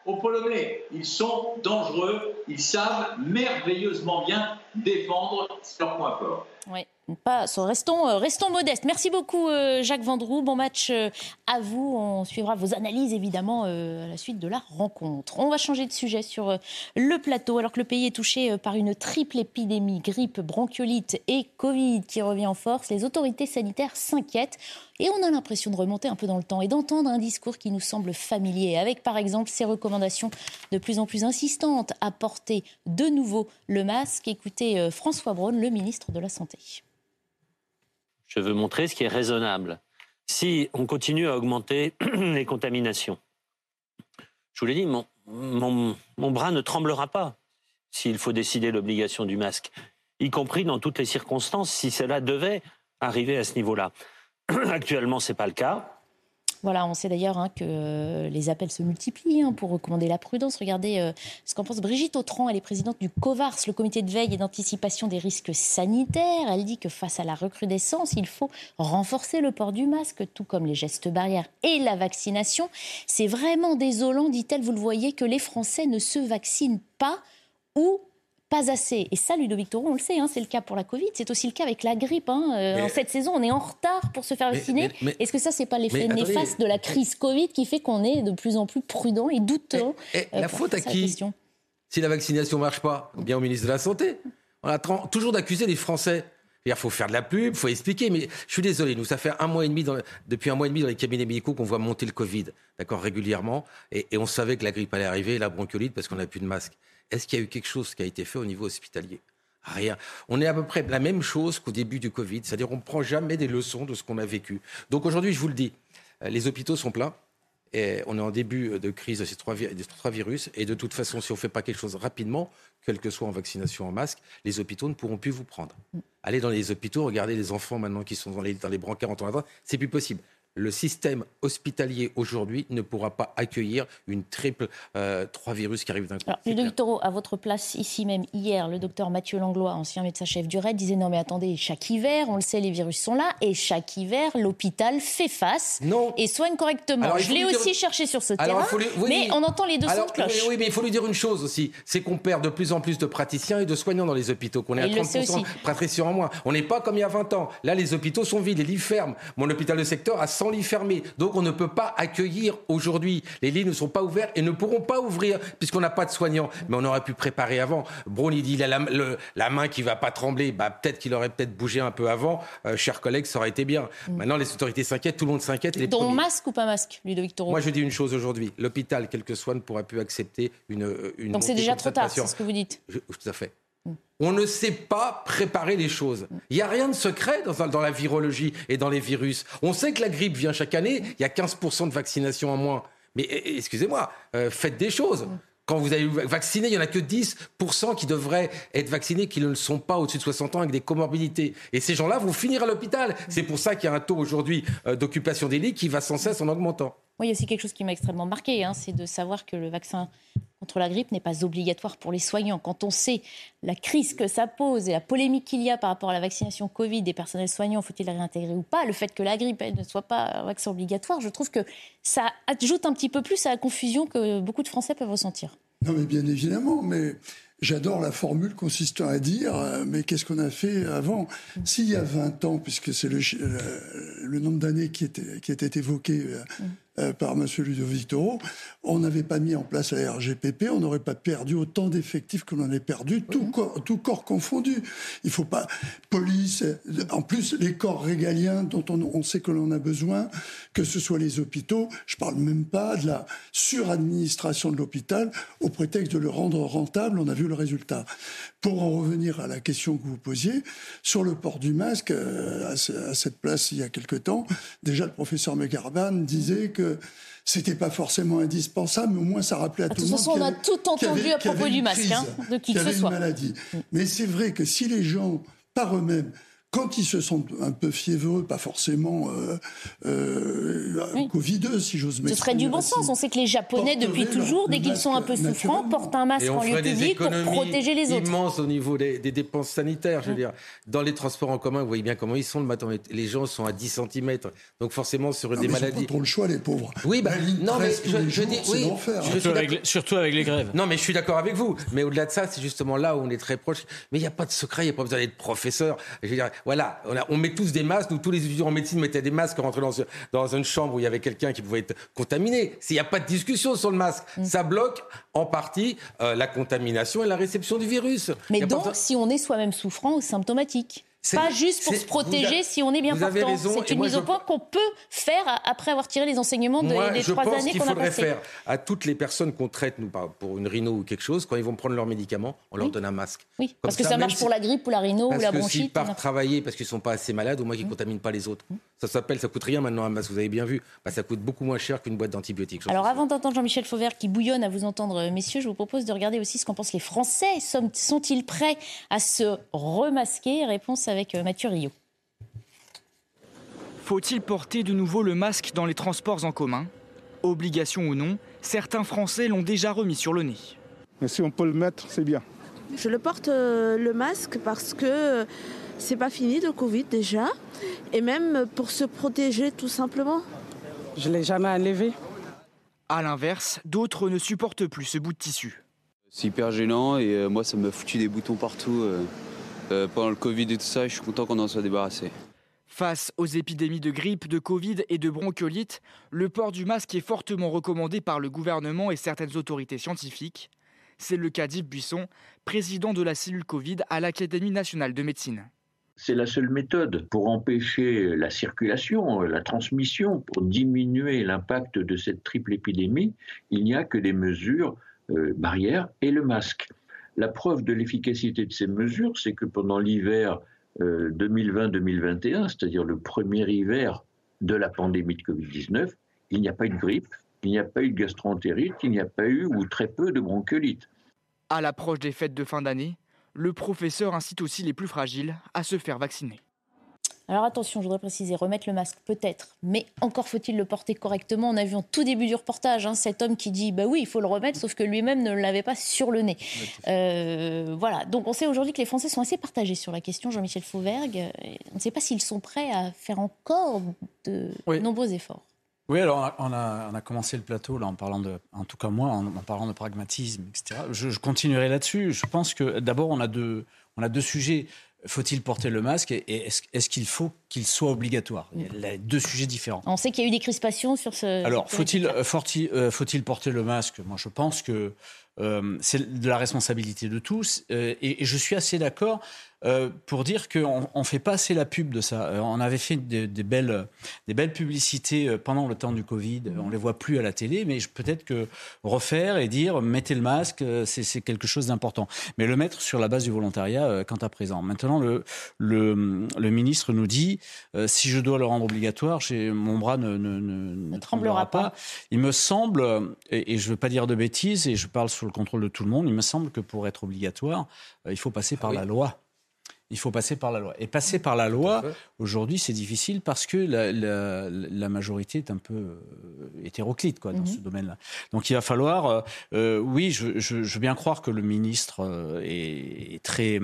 aux Polonais. Ils sont dangereux, ils savent merveilleusement bien défendre leur point fort. Oui. Restons, euh, restons modestes. Merci beaucoup euh, Jacques Vendroux. Bon match euh, à vous. On suivra vos analyses évidemment à la suite de la rencontre. On va changer de sujet sur le plateau. Alors que le pays est touché par une triple épidémie, grippe, bronchiolite et Covid qui revient en force, les autorités sanitaires s'inquiètent. Et on a l'impression de remonter un peu dans le temps et d'entendre un discours qui nous semble familier, avec par exemple ces recommandations de plus en plus insistantes à porter de nouveau le masque. Écoutez François Braun, le ministre de la Santé. Je veux montrer ce qui est raisonnable. Si on continue à augmenter les contaminations, je vous l'ai dit, mon, bras ne tremblera pas s'il faut décider l'obligation du masque, y compris dans toutes les circonstances, si cela devait arriver à ce niveau-là. Actuellement, ce n'est pas le cas. Voilà, on sait d'ailleurs hein, que euh, les appels se multiplient hein, pour recommander la prudence. Regardez euh, ce qu'en pense Brigitte Autran. Elle est présidente du COVARS, le comité de veille et d'anticipation des risques sanitaires. Elle dit que face à la recrudescence, il faut renforcer le port du masque, tout comme les gestes barrières et la vaccination. C'est vraiment désolant, dit-elle, vous le voyez, que les Français ne se vaccinent pas ou pas assez. Et ça, Ludovic Toro, on le sait, hein, c'est le cas pour la Covid, c'est aussi le cas avec la grippe. Hein. Euh, en cette saison, on est en retard pour se faire vacciner. Est-ce que ça, c'est pas l'effet néfaste de la crise Covid qui fait qu'on est de plus en plus prudent et douteux euh, La faute à qui Si la vaccination marche pas, bien au ministre de la Santé. On a toujours d'accuser les Français. Il faut faire de la pub, il faut expliquer. Mais je suis désolé, nous, ça fait un mois et demi, depuis un mois et demi dans les cabinets médicaux qu'on voit monter le Covid, d'accord, régulièrement. Et, on savait que la grippe allait arriver, la bronchiolite, parce qu'on n'a plus de masque. Est-ce qu'il y a eu quelque chose qui a été fait au niveau hospitalier? Rien. On est à peu près la même chose qu'au début du Covid, c'est-à-dire on ne prend jamais des leçons de ce qu'on a vécu. Donc aujourd'hui, je vous le dis, euh, les hôpitaux sont pleins. Et on est en début de crise de ces trois, virus. Et de toute façon, si on ne fait pas quelque chose rapidement, quelle que soit en vaccination en masque, les hôpitaux ne pourront plus vous prendre. Allez dans les hôpitaux, regardez les enfants maintenant qui sont dans les, dans les brancards en temps c'est plus possible le système hospitalier aujourd'hui ne pourra pas accueillir une triple euh, trois virus qui arrivent d'un coup. Alors, Ludovic Toro, à votre place ici même hier, le docteur Mathieu Langlois, ancien médecin-chef du RAID, disait non mais attendez, chaque hiver, on le sait, les virus sont là et chaque hiver, l'hôpital fait face et soigne correctement. Je l'ai aussi cherché sur ce terrain, mais on entend les deux sons de cloche. Oui, mais il faut lui dire une chose aussi, c'est qu'on perd de plus en plus de praticiens et de soignants dans les hôpitaux, qu'on est à 30% de praticiens en moins. On n'est pas comme il y a 20 ans. Là, les hôpitaux sont vides, les lits ferment. Mon hôpital de secteur a 100 lits fermés. Donc on ne peut pas accueillir aujourd'hui. Les lits ne sont pas ouverts et ne pourront pas ouvrir puisqu'on n'a pas de soignants. Mais on aurait pu préparer avant. Brown, il dit il a la, main qui va pas trembler. Bah, peut-être qu'il aurait peut-être bougé un peu avant. Euh, chers collègues, ça aurait été bien. Mm. Maintenant, les autorités s'inquiètent, tout le monde s'inquiète. Les masque ou pas masque, Ludovic Toro Moi, je dis une chose aujourd'hui. L'hôpital, quel que soit, ne pourra plus accepter une. Une Donc c'est déjà trop tard, c'est ce que vous dites. tout à fait. On ne sait pas préparer les choses. Il n'y a rien de secret dans, la virologie et dans les virus. On sait que la grippe vient chaque année, il y a 15% de vaccination en moins. Mais eh, eh, excusez-moi, euh, faites des choses. Quand vous allez vacciner, il n'y en a que 10% qui devraient être vaccinés qui ne le sont pas au-dessus de 60 ans avec des comorbidités. Et ces gens-là vont finir à l'hôpital. C'est pour ça qu'il y a un taux aujourd'hui euh, d'occupation des lits qui va sans cesse en augmentant. Oui, il y a aussi quelque chose qui m'a extrêmement marqué, hein, c'est de savoir que le vaccin contre la grippe n'est pas obligatoire pour les soignants. Quand on sait la crise que ça pose et la polémique qu'il y a par rapport à la vaccination Covid des personnels soignants, faut-il la réintégrer ou pas, le fait que la grippe ne soit pas un vaccin obligatoire, je trouve que ça ajoute un petit peu plus à la confusion que beaucoup de Français peuvent ressentir. Non, mais bien évidemment, mais J'adore la formule consistant à dire, euh, mais qu'est-ce qu'on a fait avant? S'il y a 20 ans, puisque c'est le, le, nombre d'années qui, était, qui était évoqué euh, par M. Ludovic Toro, on n'avait pas mis en place la RGPP, on n'aurait pas perdu autant d'effectifs que l'on a perdu, tout, corps, tout corps confondu. Il faut pas... Police, en plus, les corps régaliens dont on, sait que l'on a besoin, que ce soit les hôpitaux, je parle même pas de la suradministration de l'hôpital, au prétexte de le rendre rentable, on a vu le résultat. Pour en revenir à la question que vous posiez, sur le port du masque, euh, à, cette place il y a quelque temps, déjà le professeur McGarban disait que c'était pas forcément indispensable, mais au moins ça rappelait à tout le monde. De toute façon, on a tout entendu à propos du masque, hein, de qui que ce soit. maladie. Mais c'est vrai que si les gens, par eux-mêmes, quand ils se sentent un peu fiévreux, pas forcément euh, euh, covideux, si j'ose m'exprimer. Ce serait du bon sens. On sait que les Japonais, depuis toujours, dès qu'ils sont un peu souffrants, portent un masque en lieu public pour protéger les autres. immense au niveau des, dépenses sanitaires. Je veux dire, dans les transports en commun, vous voyez bien comment ils sont le matin. Les gens sont à 10 cm. Donc forcément, sur des maladies. Ils ont pas trop le choix, les pauvres. Oui, bah, non, mais je, dis. Oui, surtout, avec, surtout, avec, les grèves. Non, mais je suis d'accord avec vous. Mais au-delà de ça, c'est justement là où on est très proche. Mais il n'y a pas de secret, il n'y a pas besoin d'être professeur. Je veux dire, voilà, on, met tous des masques. Nous, tous les étudiants en médecine mettaient des masques en rentrant dans, dans une chambre où il y avait quelqu'un qui pouvait être contaminé. Il n'y a pas de discussion sur le masque. Mm. Ça bloque en partie euh, la contamination et la réception du virus. Mais donc, si on est soi-même souffrant ou symptomatique pas juste pour se protéger si on est bien portant. C'est une mise au point qu'on peut faire après avoir tiré les enseignements des trois années qu'on a passées. faudrait faire à toutes les personnes qu'on traite, nous, pour une rhino ou quelque chose, quand ils vont prendre leurs médicaments, on leur donne un masque. Oui, parce que ça, marche pour la grippe ou la rhino ou la bronchite. S'ils partent travailler parce qu'ils ne sont pas assez malades, au moins qu'ils ne mmh. contaminent pas les autres. Mmh. Ça s'appelle, ça coûte rien maintenant un masque, vous avez bien vu. Bah, ça coûte beaucoup moins cher qu'une boîte d'antibiotiques. Alors avant d'entendre Jean-Michel Fauvert qui bouillonne à vous entendre, euh, messieurs, je vous propose de regarder aussi ce qu'en pensent les Français. Sont-ils prêts à se remasquer? Réponse avec euh, Mathieu Rio. Faut-il porter de nouveau le masque dans les transports en commun? Obligation ou non, certains Français l'ont déjà remis sur le nez. Mais si on peut le mettre, c'est bien. Je le porte euh, le masque parce que c'est pas fini le Covid déjà, et même pour se protéger tout simplement. Je l'ai jamais enlevé. À l'inverse, d'autres ne supportent plus ce bout de tissu. C'est hyper gênant et euh, moi ça m'a foutu des boutons partout euh, pendant le Covid et tout ça. Je suis content qu'on en soit débarrassé. Face aux épidémies de grippe, de Covid et de bronchiolite, le port du masque est fortement recommandé par le gouvernement et certaines autorités scientifiques. C'est le cas d'Yves Buisson, président de la cellule Covid à l'Académie nationale de médecine. C'est la seule méthode pour empêcher la circulation, la transmission, pour diminuer l'impact de cette triple épidémie. Il n'y a que des mesures euh, barrières et le masque. La preuve de l'efficacité de ces mesures, c'est que pendant l'hiver 2020-2021, c'est-à-dire le premier hiver de la pandémie de Covid-19, il n'y a pas eu de grippe, il n'y a pas eu de gastroentérite, il n'y a pas eu ou très peu de bronchiolite. À l'approche des fêtes de fin d'année, le professeur incite aussi les plus fragiles à se faire vacciner. Alors attention, je voudrais préciser, remettre le masque peut-être, mais encore faut-il le porter correctement. On a vu en tout début du reportage hein, cet homme qui dit bah oui, il faut le remettre, sauf que lui-même ne l'avait pas sur le nez. Euh, voilà, donc on sait aujourd'hui que les Français sont assez partagés sur la question, Jean-Michel Fauvergue. On ne sait pas s'ils sont prêts à faire encore de nombreux efforts. Oui, alors on a, on a, commencé le plateau là en parlant de, en tout cas moi, en, parlant de pragmatisme, etc. Je, je continuerai là-dessus. Je pense que d'abord on a deux, on a deux sujets. Faut-il porter le masque et est-ce qu'il faut qu'il soit obligatoire? Il y a deux sujets différents. On sait qu'il y a eu des crispations sur ce. Alors, faut-il faut euh, faut porter le masque? Moi, je pense que euh, c'est de la responsabilité de tous. Euh, et, je suis assez d'accord euh, pour dire qu'on ne fait pas assez la pub de ça. on avait fait des, belles, des belles publicités pendant le temps du Covid. On ne les voit plus à la télé, mais peut-être que refaire et dire mettez le masque, c'est quelque chose d'important. Mais le mettre sur la base du volontariat quant à présent. Maintenant, le, le, le ministre nous dit si je dois le rendre obligatoire, mon bras ne, ne, ne, tremblera pas. Il me semble, et, et je ne veux pas dire de bêtises, et je parle sous le contrôle de tout le monde, il me semble que pour être obligatoire, euh, il faut passer par ah la loi il faut passer par la loi. Et passer par la loi, aujourd'hui, c'est difficile parce que la, majorité est un peu euh, hétéroclite quoi, dans mhm. ce domaine-là. Donc il va falloir, euh, euh, oui, je, veux bien croire que le ministre est, très,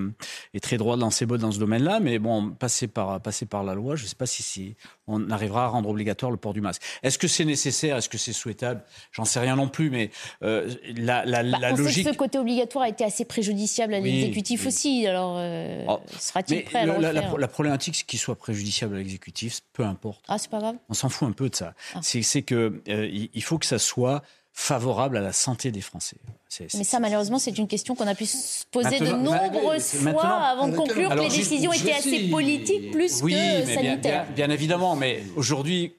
est très droit dans ses bottes dans ce domaine-là, mais bon, passer par, passer par la loi, je ne sais pas si, on arrivera à rendre obligatoire le port du masque. Est-ce que c'est nécessaire? Est-ce que c'est souhaitable? J'en sais rien non plus, mais la, la, bah, on logique... Sait que ce côté obligatoire a été assez préjudiciable à l'exécutif aussi. Alors, oh, sera-t-il prêt à la, le faire la, problématique, c'est qu'il soit préjudiciable à l'exécutif, peu importe. Ah, c'est pas grave. On s'en fout un peu de ça. Ah. C'est que euh, il faut que ça soit favorable à la santé des Français. Mais ça, malheureusement, c'est une question qu'on a pu se poser de nombreuses fois avant de conclure que les décisions étaient assez politiques plus que sanitaires. bien, bien évidemment, mais aujourd'hui,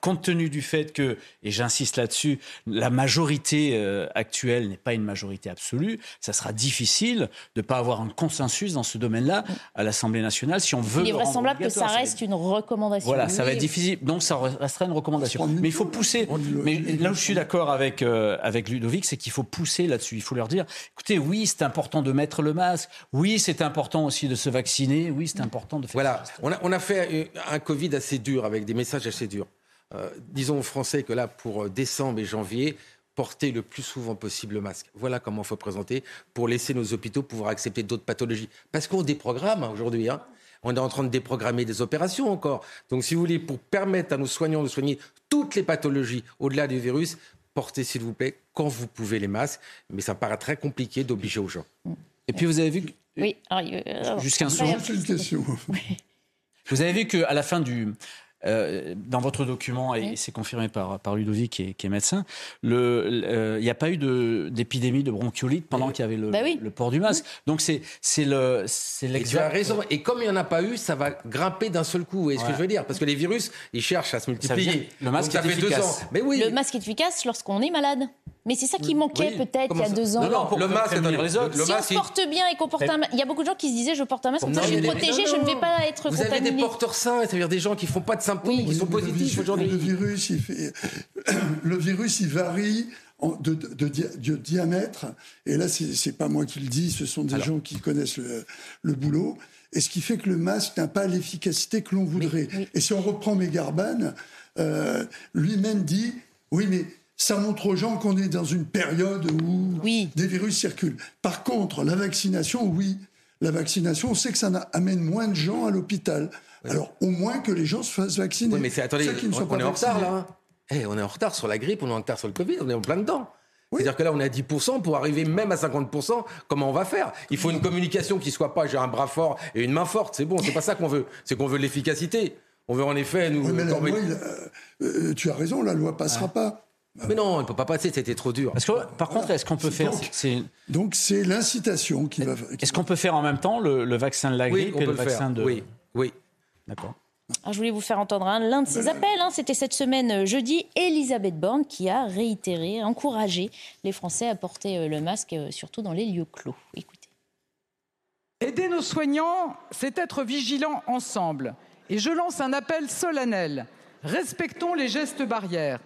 compte tenu du fait que, et j'insiste là-dessus, la majorité euh, actuelle n'est pas une majorité absolue, ça sera difficile de ne pas avoir un consensus dans ce domaine-là à l'Assemblée nationale si on veut. Il est vraisemblable que ça reste une recommandation. Voilà, ça va être difficile. Donc ça restera une recommandation. Mais il faut pousser. Mais là où je suis d'accord avec, euh, avec Ludovic, c'est qu'il faut pousser là-dessus. Il faut leur dire écoutez, oui, c'est important de mettre le masque. Oui, c'est important aussi de se vacciner. Oui, c'est important de faire Voilà, on a, on a fait un Covid assez dur, avec des messages assez durs. Euh, disons aux Français que là, pour euh, décembre et janvier, porter le plus souvent possible le masque. Voilà comment il faut présenter pour laisser nos hôpitaux pouvoir accepter d'autres pathologies. Parce qu'on déprogramme hein, aujourd'hui. Hein. On est en train de déprogrammer des opérations encore. Donc, si vous voulez, pour permettre à nos soignants de soigner toutes les pathologies au-delà du virus, portez, s'il vous plaît, quand vous pouvez les masques. Mais ça paraît très compliqué d'obliger aux gens. Et puis, vous avez vu. Oui, jusqu'un son. Vous avez vu qu'à la fin du, euh, dans votre document, et c'est confirmé par, par Ludovic qui est, qui est médecin, il n'y a pas eu d'épidémie de, bronchiolite pendant qu'il y avait le, bah le, port du masque. Donc c'est le Et tu as raison. Et comme il n'y en a pas eu, ça va grimper d'un seul coup. Et ce que je veux dire? Parce que les virus, ils cherchent à se multiplier. le masque est efficace. Mais oui. Le masque est efficace lorsqu'on est malade. Mais c'est ça qui manquait peut-être il y a deux ans. Non, non, le masque, les autres. Si on porte bien et qu'on porte un masque, il y a beaucoup de gens qui se disaient je porte un masque, comme ça je suis protégé, je ne vais pas être Vous avez des porteurs sains, c'est-à-dire des gens qui ne font pas de symptômes, qui sont positifs aujourd'hui. Le virus, il le virus, il varie de, diamètre. Et là, c'est pas moi qui le dis, ce sont des gens qui connaissent le, boulot. Et ce qui fait que le masque n'a pas l'efficacité que l'on voudrait. Et si on reprend Megarban, euh, lui-même dit, oui, mais ça montre aux gens qu'on est dans une période où des virus circulent. Par contre, la vaccination, oui, la vaccination, on sait que ça amène moins de gens à l'hôpital. Alors, au moins que les gens se fassent vacciner. Oui, mais attendez, on, est en retard là. Hein. Eh, on est en retard sur la grippe, on est en retard sur le Covid, on est en plein dedans. C'est-à-dire que là, on est à 10%, pour arriver même à 50%, comment on va faire? Il faut une communication qui soit pas j'ai un bras fort et une main forte, c'est bon, c'est pas ça qu'on veut. C'est qu'on veut l'efficacité. On veut en effet nous. mais la loi, euh, tu as raison, la loi passera pas. Mais non, il ne peut pas passer, c'était trop dur. Parce que, par contre, est-ce qu'on peut faire. Donc c'est l'incitation qui va. Est-ce qu'on peut faire en même temps le, le vaccin de la grippe et le le vaccin faire. de. Oui, oui. D'accord. Alors, je voulais vous faire entendre un- l'un de ses appels. hein. C'était cette semaine, euh, jeudi, Elisabeth Borne qui a réitéré, encouragé les Français à porter euh, le masque, euh, surtout dans les lieux clos. Écoutez. Aider nos soignants, c'est être vigilants ensemble. Et je lance un appel solennel. Respectons les gestes barrières.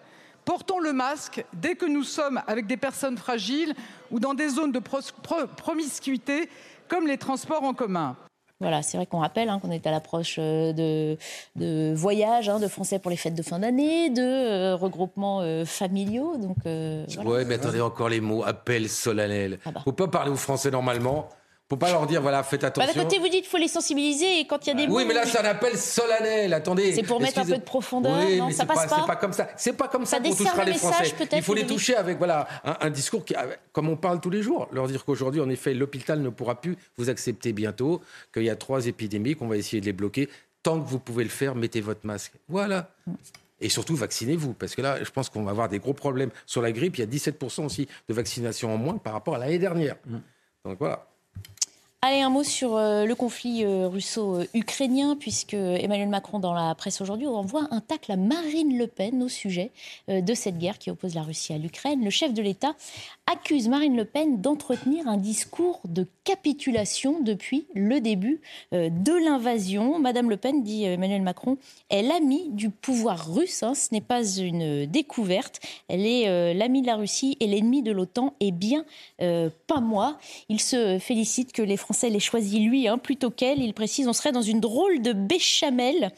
Portons le masque dès que nous sommes avec des personnes fragiles ou dans des zones de pros- pro- promiscuité comme les transports en commun. Voilà, c'est vrai qu'on rappelle hein, qu'on est à l'approche euh, de, de voyages hein, de Français pour les fêtes de fin d'année, de euh, regroupements euh, familiaux. Donc, euh, voilà. Ouais, mais attendez encore les mots, appel solennel. Ah bah. Faut pas parler aux Français normalement. Faut pas leur dire, voilà, faites Bah, attention. D'un côté, vous dites qu'il faut les sensibiliser et quand il y a des Oui, mots- mais là, c'est un appel solennel. Attendez. C'est pour mettre un peu de profondeur, Oui, non, mais ça passe pas C'est pas comme ça. C'est pas comme ça, Ça qu'on dessert touchera le les message, Français. peut-être, Il faut les toucher avec voilà un, un discours qui, comme on parle tous les jours. Leur dire qu'aujourd'hui, en effet, l'hôpital ne pourra plus vous accepter bientôt, qu'il y a trois épidémies, qu'on va essayer de les bloquer. Tant que vous pouvez le faire, mettez votre masque. Voilà. Et surtout, vaccinez-vous, parce que là, je pense qu'on va avoir des gros problèmes. Sur la grippe, il y a 17% aussi de vaccination en moins par rapport à l'année dernière. Donc voilà. Allez, un mot sur euh, le conflit euh, russo-ukrainien, puisque Emmanuel Macron, dans la presse aujourd'hui, envoie un tacle à Marine Le Pen au sujet euh, de cette guerre qui oppose la Russie à l'Ukraine. Le chef de l'État accuse Marine Le Pen d'entretenir un discours de capitulation depuis le début euh, de l'invasion. Madame Le Pen, dit euh, Emmanuel Macron, est l'amie du pouvoir russe. hein. ce n'est pas une découverte. Elle est euh, l'amie de la Russie et l'ennemi de l'OTAN, et bien pas moi. Il se félicite que les Français l'aient choisi lui hein, plutôt qu'elle. Il précise on serait dans une drôle de béchamel.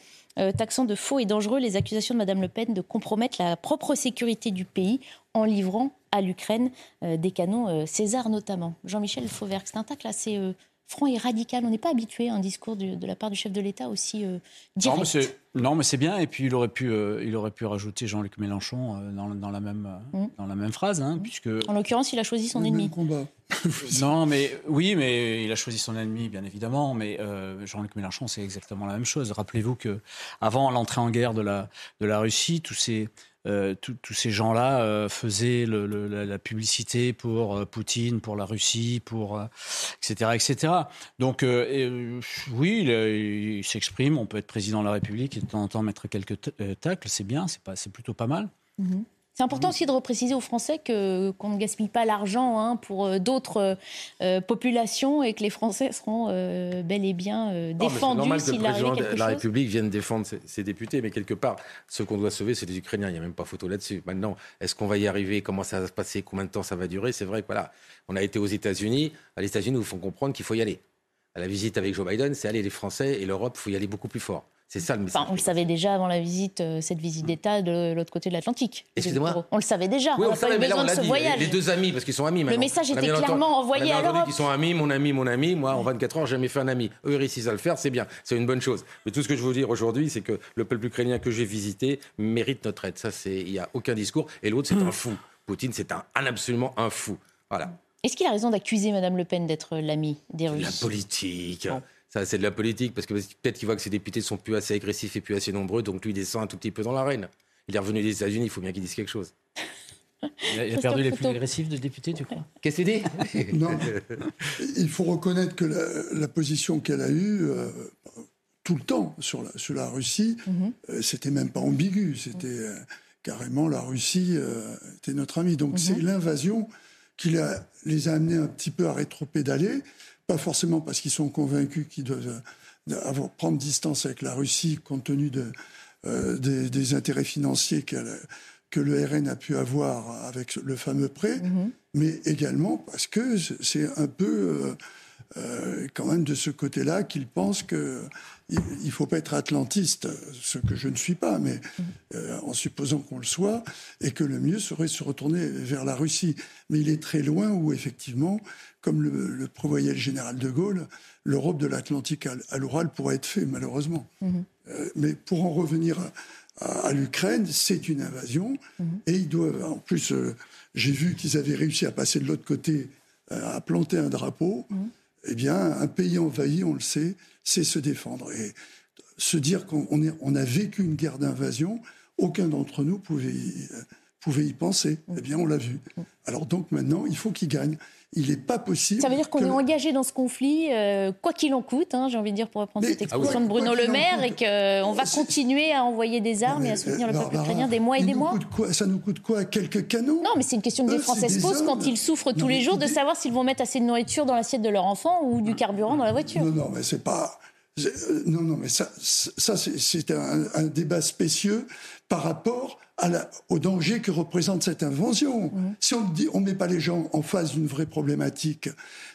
taxant de faux et dangereux les accusations de Madame Le Pen de compromettre la propre sécurité du pays en livrant à l'Ukraine euh, des canons euh, César notamment. Jean-Michel Fauvergue, c'est un tacle assez euh, franc et radical. On n'est pas habitué à un discours du- de la part du chef de l'État aussi euh, Non, mais direct. c'est- non, mais c'est bien. Et puis il aurait pu, euh, il aurait pu rajouter Jean-Luc Mélenchon euh, dans, dans la même, Mm. dans la même phrase, hein, puisque. En l'occurrence, il a choisi son ennemi. combat. Non, mais oui, mais il a choisi son ennemi, bien évidemment. Mais euh, Jean-Luc Mélenchon, c'est exactement la même chose. Rappelez-vous que avant l'entrée en guerre de la de la Russie, tous ces euh, tous- ces gens-là euh, faisaient la, publicité pour euh, Poutine, pour la Russie, pour etc., etc. Donc oui, il, s'exprime. On peut être président de la République et de temps en temps mettre quelques tacles. C'est bien, c'est pas, c'est plutôt pas mal. Mhm. C'est important aussi de repréciser aux Français que qu'on ne gaspille pas l'argent hein, pour euh, d'autres euh, euh, populations et que les Français seront euh, bel et bien euh, Non, mais c'est défendus normal que le s'il président quelque de la. République vienne défendre ses, ses députés, mais quelque part, ce qu'on doit sauver, c'est les Ukrainiens. Il n'y a même pas photo là-dessus. Maintenant, est-ce qu'on va y arriver? Comment ça va se passer? Combien de temps ça va durer? C'est vrai que voilà, on a été aux États-Unis. Les États-Unis, nous font comprendre qu'il faut y aller. À la visite avec Joe Biden, c'est aller les Français et l'Europe, il faut y aller beaucoup plus fort. C'est ça le message. Enfin, on le savait déjà avant la visite, euh, cette visite d'État de l'autre côté de l'Atlantique. Excusez-moi On le savait déjà. Oui, on on n'a le pas eu savait, mais là, besoin on de l'a ce dit. voyage. Les deux amis, parce qu'ils sont amis maintenant. message On a était clairement envoyé à l'Europe. qu'ils sont amis, mon ami, mon ami. Moi, en 24 heures, j'ai jamais fait un ami. Eux, ils réussissent à le faire, c'est bien. C'est une bonne chose. Mais tout ce que je veux dire aujourd'hui, c'est que le peuple ukrainien que j'ai visité mérite notre aide. Ça, c'est, il n'y a aucun discours. Et l'autre, c'est un fou. Poutine, c'est un, un absolument un fou. Voilà. Est-ce qu'il a raison d'accuser Madame Le Pen d'être l'ami des La Russes? politique. Ça, c'est de la politique, parce que peut-être qu'il voit que ses députés sont plus assez agressifs et plus assez nombreux, donc lui, il descend un tout petit peu dans l'arène. Il est revenu des États-Unis, il faut bien qu'il dise quelque chose. Il a, il a perdu les plus agressifs de députés, tu crois? Qu'est-ce qu'il dit Non. Il faut reconnaître que la, la position qu'elle a eue euh, tout le temps sur la, sur la Russie, euh, c'était même pas ambigu. C'était euh, carrément la Russie euh, était notre ami. Donc c'est l'invasion qui les a amenés un petit peu à rétropédaler. Pas forcément parce qu'ils sont convaincus qu'ils doivent euh, avoir, prendre distance avec la Russie compte tenu de, euh, des, des intérêts financiers que le RN a pu avoir avec le fameux prêt, mais également parce que c'est un peu euh, quand même de ce côté-là qu'ils pensent que il il faut pas être atlantiste, ce que je ne suis pas, mais euh, en supposant qu'on le soit, et que le mieux serait de se retourner vers la Russie. Mais il est très loin où effectivement, comme le, le prévoyait le général de Gaulle, l'Europe de l'Atlantique à, à l'Oural pourrait être fait malheureusement. Euh, mais pour en revenir à, à- à l'Ukraine, c'est une invasion. Et ils doivent, en plus, euh, j'ai vu qu'ils avaient réussi à passer de l'autre côté, euh, à planter un drapeau. Eh bien, un pays envahi, on le sait, c'est se défendre. Et se dire qu'on on est- on a vécu une guerre d'invasion, aucun d'entre nous pouvait, y- pouvait y penser. Eh bien, on l'a vu. Alors donc maintenant, il faut qu'il gagne. Il n'est pas possible. Ça veut dire qu'on que- est engagé dans ce conflit, euh, quoi qu'il en coûte, hein, j'ai envie de dire, pour reprendre Mais- cette expression de Bruno Le Maire, et qu'on va continuer à envoyer des armes et à soutenir le peuple ukrainien des mois et des mois quoi? Ça nous coûte quoi? Quelques canons? Non, mais c'est une question que des Français se posent quand ils souffrent tous les jours de savoir s'ils vont mettre assez de nourriture dans l'assiette de leur enfant ou du carburant dans la voiture. Non, non, mais c'est pas. euh, Non, non, mais ça, c'est un, un débat spécieux par rapport à la- au danger que représente cette invention. Mmh. Si on ne met pas les gens en face d'une vraie problématique,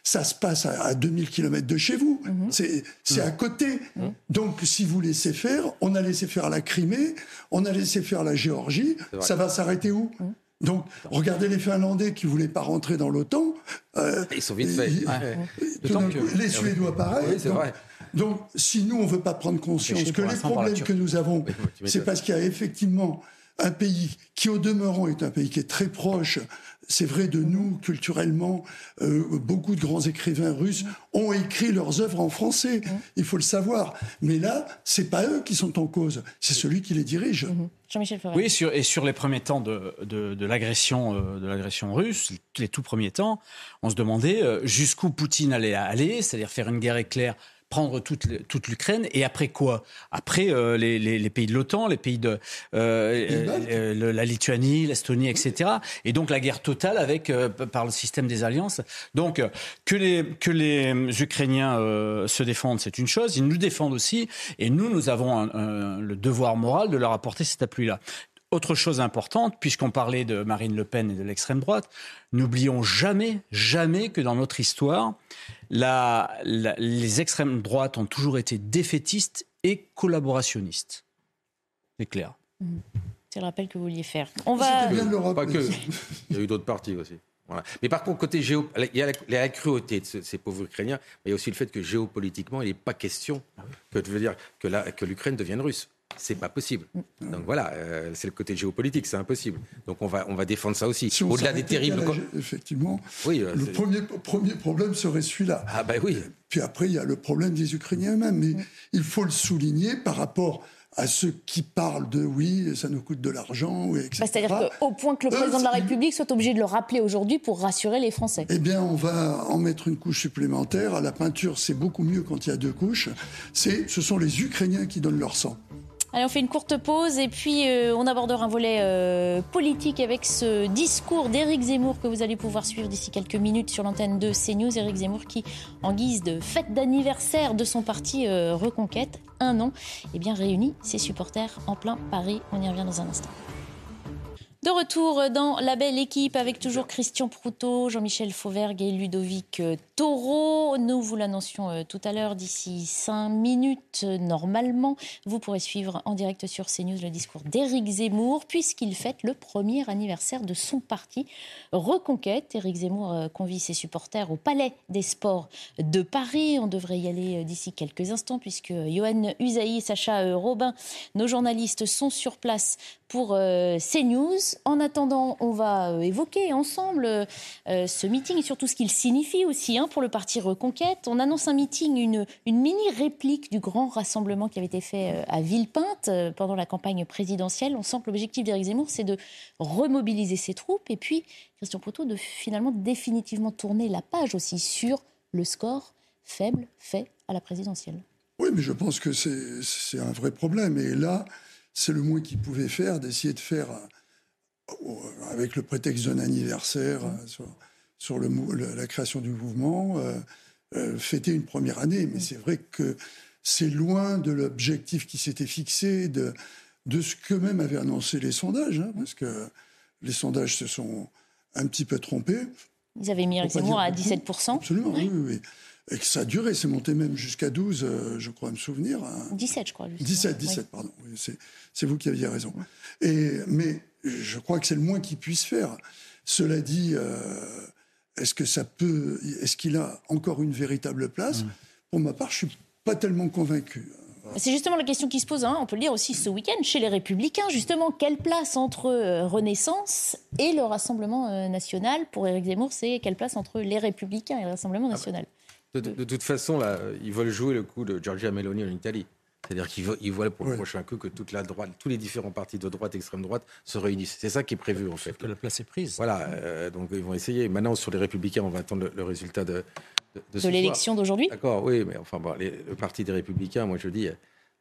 ça se passe à, à 2000 km de chez vous. Mmh. C'est c'est à côté. Donc, si vous laissez faire, on a laissé faire la Crimée, on a laissé faire la Géorgie, ça va s'arrêter où? Donc, regardez les Finlandais qui voulaient pas rentrer dans l'OTAN. euh, Ils sont vite faits. Ouais. Les Suédois, pareil. Oui, donc, vrai. donc, si nous, on ne veut pas prendre conscience que les problèmes que nous avons, c'est parce qu'il y a effectivement un pays qui, au demeurant, est un pays qui est très proche, c'est vrai de nous, culturellement, euh, beaucoup de grands écrivains russes ont écrit leurs œuvres en français, il faut le savoir. Mais là, c'est pas eux qui sont en cause, c'est celui qui les dirige. Jean-Michel Ferrer. Oui, sur, et sur les premiers temps de, de, de l'agression euh, de l'agression russe, les tout premiers temps, on se demandait euh, jusqu'où Poutine allait aller, c'est-à-dire faire une guerre éclair, prendre toute, toute l'Ukraine, et après quoi? Après euh, les, les- les pays de l'OTAN, les pays de euh, euh, la Lituanie, l'Estonie, etc. Et donc la guerre totale avec par le système des alliances. Donc que les que les Ukrainiens se défendent, c'est une chose. Ils nous défendent aussi, et nous, nous avons un- un- le devoir moral de leur apporter cet appui-là. Autre chose importante, puisqu'on parlait de Marine Le Pen et de l'extrême droite, n'oublions jamais, jamais que dans notre histoire, la- la- les extrêmes droites ont toujours été défaitistes et collaborationnistes. C'est clair. C'est le rappel que vous vouliez faire. On va. Pas que. Il y a eu d'autres partis aussi. Voilà. Mais par contre, côté géo, il y a la, cruauté de ce- ces pauvres Ukrainiens, mais il y a aussi le fait que géopolitiquement, il n'est pas question que, je veux dire, que, la- que l'Ukraine devienne russe. C'est pas possible. Donc voilà, euh, c'est le côté géopolitique, c'est impossible. Donc on va, on va défendre ça aussi. Si Au-delà des terribles. la Effectivement, Oui, euh, le premier, premier problème serait celui-là. Ah ben oui. Puis après, il y a le problème des Ukrainiens eux-mêmes. Mais il faut le souligner par rapport à ceux qui parlent de oui, ça nous coûte de l'argent, oui, etc. Bah, C'est-à-dire qu'au point que le Eux, président de la République soit obligé de le rappeler aujourd'hui pour rassurer les Français. Eh bien, on va en mettre une couche supplémentaire. À la peinture, c'est beaucoup mieux quand il y a deux couches. C'est, ce sont les Ukrainiens qui donnent leur sang. Allez, on fait une courte pause et puis euh, on abordera un volet euh, politique avec ce discours d'Éric Zemmour que vous allez pouvoir suivre d'ici quelques minutes sur l'antenne de CNews. Éric Zemmour qui, en guise de fête d'anniversaire de son parti euh, Reconquête, un an, eh bien, réunit ses supporters en plein Paris. On y revient dans un instant. De retour dans la belle équipe avec toujours Christian Proutot, Jean-Michel Fauvergue et Ludovic euh, Taureau. Nous vous l'annoncions euh, tout à l'heure, d'ici cinq minutes, euh, normalement, vous pourrez suivre en direct sur CNews le discours d'Éric Zemmour, puisqu'il fête le premier anniversaire de son parti Reconquête. Éric Zemmour convie ses supporters au Palais des Sports de Paris. On devrait y aller d'ici quelques instants, puisque Johan Usaï et Sacha Robin, nos journalistes, sont sur place pour euh, CNews. En attendant, on va euh, évoquer ensemble euh, ce meeting et surtout ce qu'il signifie aussi hein, pour le parti Reconquête. On annonce un meeting, une, une mini-réplique du grand rassemblement qui avait été fait euh, à Villepinte euh, pendant la campagne présidentielle. On sent que l'objectif d'Éric Zemmour, c'est de remobiliser ses troupes et puis, Christian Proto, de finalement définitivement tourner la page aussi sur le score faible fait à la présidentielle. Oui, mais je pense que c'est un vrai problème. Et là, c'est le moins qu'il pouvait faire, d'essayer de faire, euh, avec le prétexte d'un anniversaire, euh, sur, sur le, mou- le- la création du mouvement, euh, euh, fêter une première année. Mais c'est vrai que c'est loin de l'objectif qui s'était fixé, de, de ce que même avaient annoncé les sondages, hein, parce que les sondages se sont un petit peu trompés. Ils avaient mis pas Zemmour à dire beaucoup. 17%. Absolument, oui, oui, oui. Et que ça a duré, c'est monté même jusqu'à 12, euh, je crois me souvenir. hein. 17, je crois. justement. 17, 17, Oui. pardon. Oui, c'est, vous qui aviez raison. Et, mais je crois que c'est le moins qu'il puisse faire. Cela dit, euh, est-ce que ça peut, est-ce qu'il a encore une véritable place? Pour ma part, je suis pas tellement convaincu. C'est justement la question qui se pose, hein, on peut le dire aussi ce week-end, chez les Républicains. Justement, quelle place entre euh, Renaissance et le Rassemblement national? Pour Éric Zemmour, c'est quelle place entre les Républicains et le Rassemblement national? De, de- de toute façon, là, ils veulent jouer le coup de Giorgia Meloni en Italie. C'est-à-dire qu'il voit pour le prochain coup que toute la droite, tous les différents partis de droite, extrême droite se réunissent. C'est ça qui est prévu en fait. Que la place est prise. Voilà, euh, donc ils vont essayer. Maintenant sur les Républicains, on va attendre le, résultat de de, de l'élection d'aujourd'hui? D'accord, oui, mais enfin bon, le parti des Républicains, moi je dis,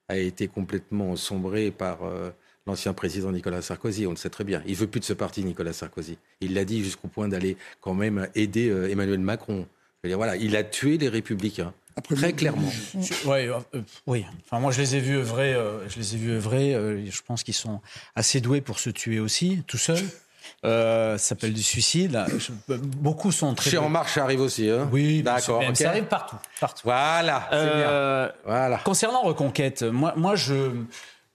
a été complètement sombré par euh, l'ancien président Nicolas Sarkozy. On le sait très bien. Il veut plus de ce parti, Nicolas Sarkozy. Il l'a dit jusqu'au point d'aller quand même aider euh, Emmanuel Macron. Dire, voilà, il a tué les Républicains. Très clairement. Ouais, euh, oui. Enfin, moi, je les ai vus œuvrer. Euh, je les ai vus œuvrer. Euh, je pense qu'ils sont assez doués pour se tuer aussi, tout seuls. ça s'appelle du suicide. beaucoup sont très. Chez En Marche, ça arrive aussi. Hein oui, d'accord. Ça arrive partout, partout. Voilà. Bien. Voilà. Concernant Reconquête, moi, moi, je,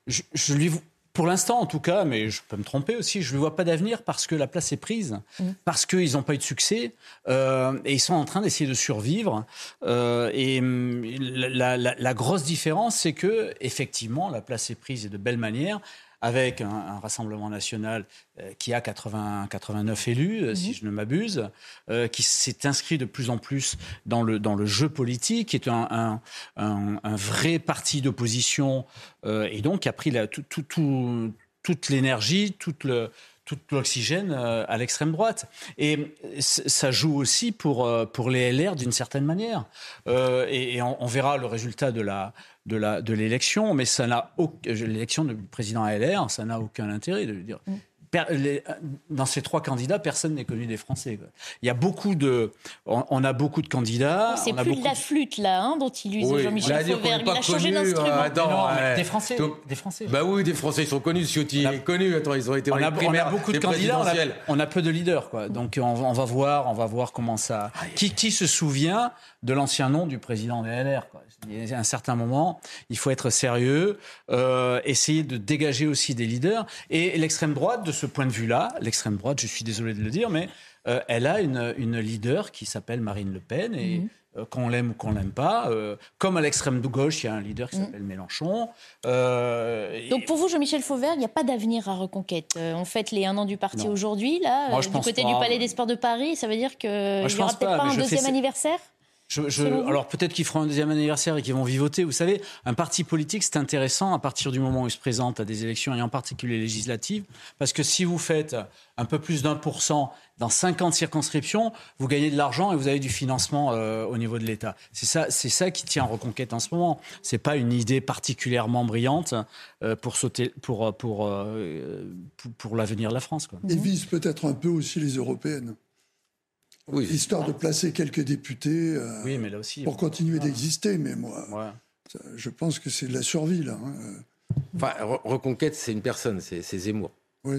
je, je lui pour l'instant, en tout cas, mais je peux me tromper aussi, je ne vois pas d'avenir parce que la place est prise, mmh. parce qu'ils n'ont pas eu de succès euh, et ils sont en train d'essayer de survivre. Euh, et hum, la, la, la, grosse différence, c'est que effectivement, la place est prise de belle manière avec un, Rassemblement national euh, qui a 80, 89 élus, euh, si mhm. je ne m'abuse, euh, qui s'est inscrit de plus en plus dans le, dans le jeu politique, qui est un, un, vrai parti d'opposition, et donc a pris la, tout, tout, toute l'énergie, toute le, tout l'oxygène à l'extrême droite. Et ça joue aussi pour, pour les LR d'une certaine manière. et, on, verra le résultat de la, de l'élection, mais ça n'a l'élection du président LR, ça n'a aucun intérêt de dire. Dans ces trois candidats, personne n'est connu des Français. Il y a beaucoup de, on, a beaucoup de candidats. c'est plus de la flûte là, hein, dont il use Jean-Michel Fauvert. Il a changé d'instrument. Euh, des Français, des Français. Bah oui, des Français, ils sont connus. Ciotti est connu. Attends, ils ont été on a, on a beaucoup de candidats. On a, peu de leaders, quoi. Donc on, va voir, on va voir comment ça. Qui, qui se souvient de l'ancien nom du président des LR quoi. Il y a un certain moment, il faut être sérieux, euh, essayer de dégager aussi des leaders. Et l'extrême droite, de ce point de vue-là, l'extrême droite, je suis désolé de le dire, mais euh, elle a une, une, leader qui s'appelle Marine Le Pen. Et, mhm. euh, qu'on l'aime ou qu'on l'aime pas. comme à l'extrême de gauche, il y a un leader qui mhm. s'appelle Mélenchon. Donc pour vous, Jean-Michel Fauvert, il n'y a pas d'avenir à Reconquête. on fête les un an du parti aujourd'hui, là, du côté du Palais des Sports de Paris. Ça veut dire qu'il n'y aura peut-être pas, un deuxième anniversaire? Alors peut-être qu'ils feront un deuxième anniversaire et qu'ils vont vivoter. Vous savez, un parti politique, c'est intéressant à partir du moment où il se présente à des élections, et en particulier législatives, parce que si vous faites un peu plus d'un pour cent dans 50 circonscriptions, vous gagnez de l'argent et vous avez du financement euh, au niveau de l'État. C'est ça, c'est ça qui tient en reconquête en ce moment. C'est pas une idée particulièrement brillante euh, pour sauter, pour pour euh, pour, pour l'avenir de la France. Quoi. Et vise peut-être un peu aussi les européennes histoire de placer quelques députés euh, oui, mais là aussi, pour continuer d'exister. Mais moi, je pense que c'est de la survie, là. Hein. Enfin, Reconquête, c'est une personne, c'est Zemmour.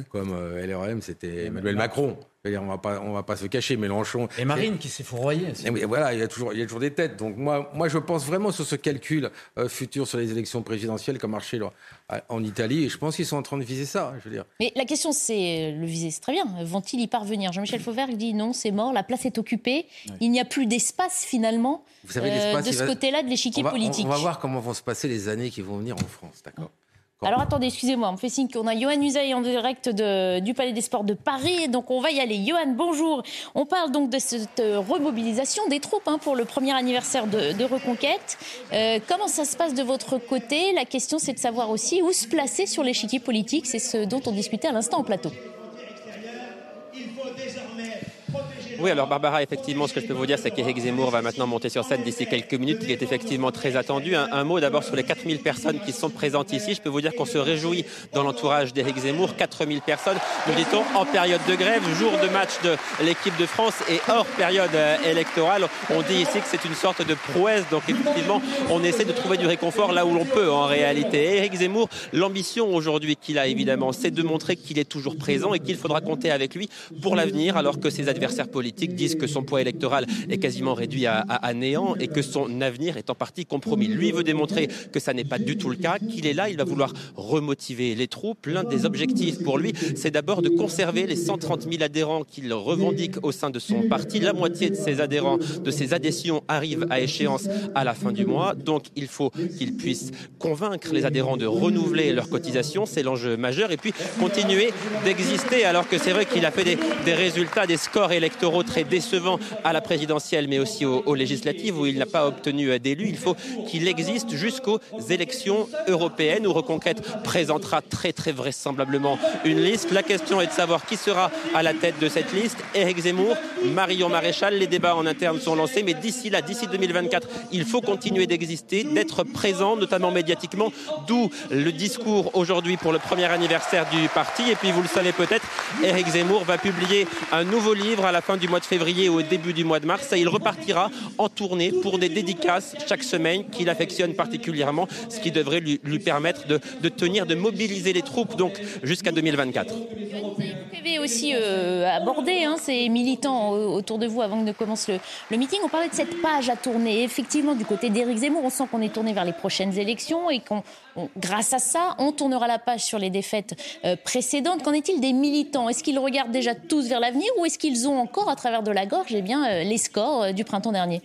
Comme euh, LRM, c'était Emmanuel Macron. On va pas, on va pas se cacher, Mélenchon. Et Marine qui s'est fourroyée. voilà, il y a toujours, il y a toujours des têtes. Donc moi, moi, je pense vraiment sur ce calcul euh, futur sur les élections présidentielles comme marché en Italie. Et je pense qu'ils sont en train de viser ça. Je veux dire. Mais la question, c'est le viser, c'est très bien. Vont-ils y parvenir? Jean-Michel Fauvert dit non, c'est mort, la place est occupée. Il n'y a plus d'espace finalement Vous savez, euh, de ce côté-là de l'échiquier politique. On, on va voir comment vont se passer les années qui vont venir en France, d'accord? Alors attendez, excusez-moi, on me fait signe qu'on a Johan Usaï en direct du Palais des Sports de Paris, donc on va y aller. Johan, bonjour. On parle donc de cette euh, remobilisation des troupes hein, pour le premier anniversaire de, Reconquête. Euh, comment ça se passe de votre côté? La question c'est de savoir aussi où se placer sur l'échiquier politique, c'est ce dont on discutait à l'instant en plateau. Oui, alors Barbara, effectivement, ce que je peux vous dire, c'est qu'Éric Zemmour va maintenant monter sur scène d'ici quelques minutes. Il est effectivement très attendu. Un, mot d'abord sur les 4000 personnes qui sont présentes ici. Je peux vous dire qu'on se réjouit dans l'entourage d'Éric Zemmour. 4000 personnes, nous dit-on, en période de grève, jour de match de l'équipe de France et hors période euh, électorale. On dit ici que c'est une sorte de prouesse. Donc effectivement, on essaie de trouver du réconfort là où l'on peut en réalité. Éric Zemmour, l'ambition aujourd'hui qu'il a évidemment, c'est de montrer qu'il est toujours présent et qu'il faudra compter avec lui pour l'avenir alors que ses adversaires politiques disent que son poids électoral est quasiment réduit à, néant et que son avenir est en partie compromis. Lui veut démontrer que ça n'est pas du tout le cas, qu'il est là, il va vouloir remotiver les troupes. L'un des objectifs pour lui, c'est d'abord de conserver les 130 000 adhérents qu'il revendique au sein de son parti. La moitié de ses adhérents, de ses adhésions arrivent à échéance à la fin du mois. Donc il faut qu'il puisse convaincre les adhérents de renouveler leur cotisation. C'est l'enjeu majeur. Et puis continuer d'exister alors que c'est vrai qu'il a fait des résultats, des scores électoraux Très décevant à la présidentielle, mais aussi aux, législatives, où il n'a pas obtenu d'élu. Il faut qu'il existe jusqu'aux élections européennes, où Reconquête présentera très très vraisemblablement une liste. La question est de savoir qui sera à la tête de cette liste. Éric Zemmour, Marion Maréchal, les débats en interne sont lancés, mais d'ici là, d'ici 2024, il faut continuer d'exister, d'être présent, notamment médiatiquement, d'où le discours aujourd'hui pour le premier anniversaire du parti. Et puis, vous le savez peut-être, Éric Zemmour va publier un nouveau livre à la fin du mois de février au début du mois de mars. Et il repartira en tournée pour des dédicaces chaque semaine qu'il affectionne particulièrement, ce qui devrait lui, permettre de, tenir, de mobiliser les troupes donc jusqu'à 2024. Vous avez aussi euh, abordé hein, ces militants autour de vous avant que ne commence le, le meeting. On parlait de cette page à tourner. Effectivement, du côté d'Éric Zemmour, on sent qu'on est tourné vers les prochaines élections et qu'on, grâce à ça, on tournera la page sur les défaites euh, précédentes. Qu'en est-il des militants? Est-ce qu'ils regardent déjà tous vers l'avenir ou est-ce qu'ils ont encore, à travers de la gorge, eh bien, euh, les scores du printemps dernier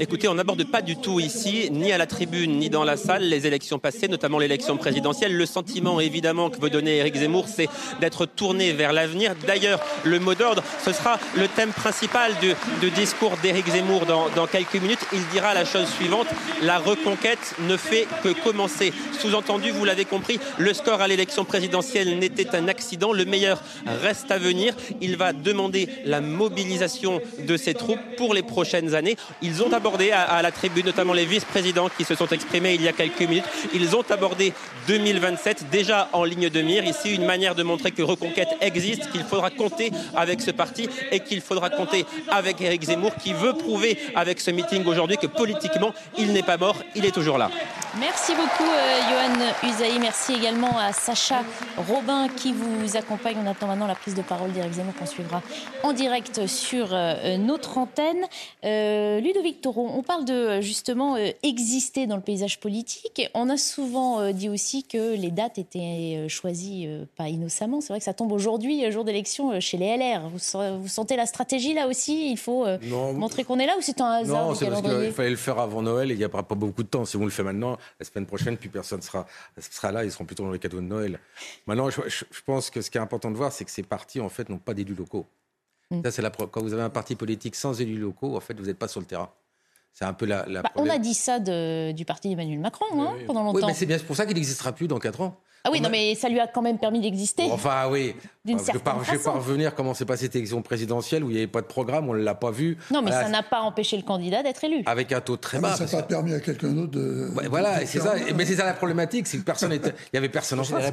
Écoutez, on n'aborde pas du tout ici, ni à la tribune, ni dans la salle, les élections passées, notamment l'élection présidentielle. Le sentiment, évidemment, que veut donner Éric Zemmour, c'est d'être tourné vers l'avenir. D'ailleurs, le mot d'ordre, ce sera le thème principal du, discours d'Éric Zemmour dans, dans, quelques minutes. Il dira la chose suivante, la reconquête ne fait que commencer. Sous-entendu, vous l'avez compris, le score à l'élection présidentielle n'était un accident. Le meilleur reste à venir. Il va demander la mobilisation de ses troupes pour les prochaines années. Ils ont abordé à, la tribune, notamment les vice-présidents qui se sont exprimés il y a quelques minutes, ils ont abordé 2027 déjà en ligne de mire. Ici, une manière de montrer que Reconquête existe, qu'il faudra compter avec ce parti et qu'il faudra compter avec Éric Zemmour qui veut prouver avec ce meeting aujourd'hui que politiquement, il n'est pas mort, il est toujours là. Merci beaucoup, euh, Johan Usaï. Merci également à Sacha Robin qui vous accompagne. On attend maintenant la prise de parole d'Éric Zemmour qu'on suivra en direct sur euh, notre antenne. Euh, Ludovic Toro, on parle de justement euh, exister dans le paysage politique. On a souvent euh, dit aussi que les dates étaient choisies pas innocemment. C'est vrai que ça tombe aujourd'hui, jour d'élection, chez les LR. Vous, sentez la stratégie là aussi? Il faut montrer qu'on est là ou c'est un hasard Non, c'est parce qu'il fallait le faire avant Noël et il n'y a pas beaucoup de temps. Si vous le faites maintenant, la semaine prochaine, plus personne sera, sera là. Ils seront plutôt dans les cadeaux de Noël. Maintenant, je, je pense que ce qui est important de voir, c'est que ces partis, en fait, n'ont pas d'élus locaux. Mm. Ça, c'est la Quand vous avez un parti politique sans élus locaux, en fait, vous n'êtes pas sur le terrain. C'est un peu la. Bah, on a dit ça du parti d'Emmanuel Macron hein, pendant longtemps. Oui, mais c'est bien pour ça qu'il n'existera plus dans 4 ans. Ah oui, non, mais ça lui a quand même permis d'exister. Enfin, oui. Je ne vais pas revenir comment s'est passée cette élection présidentielle où il n'y avait pas de programme, on ne l'a pas vu. Non, mais ça n'a pas empêché le candidat d'être élu. Avec un taux très ah, bas. ça n'a pas permis à quelqu'un d'autre de. voilà, c'est ça. Mais c'est ça la problématique, c'est que personne il n'y avait personne en face.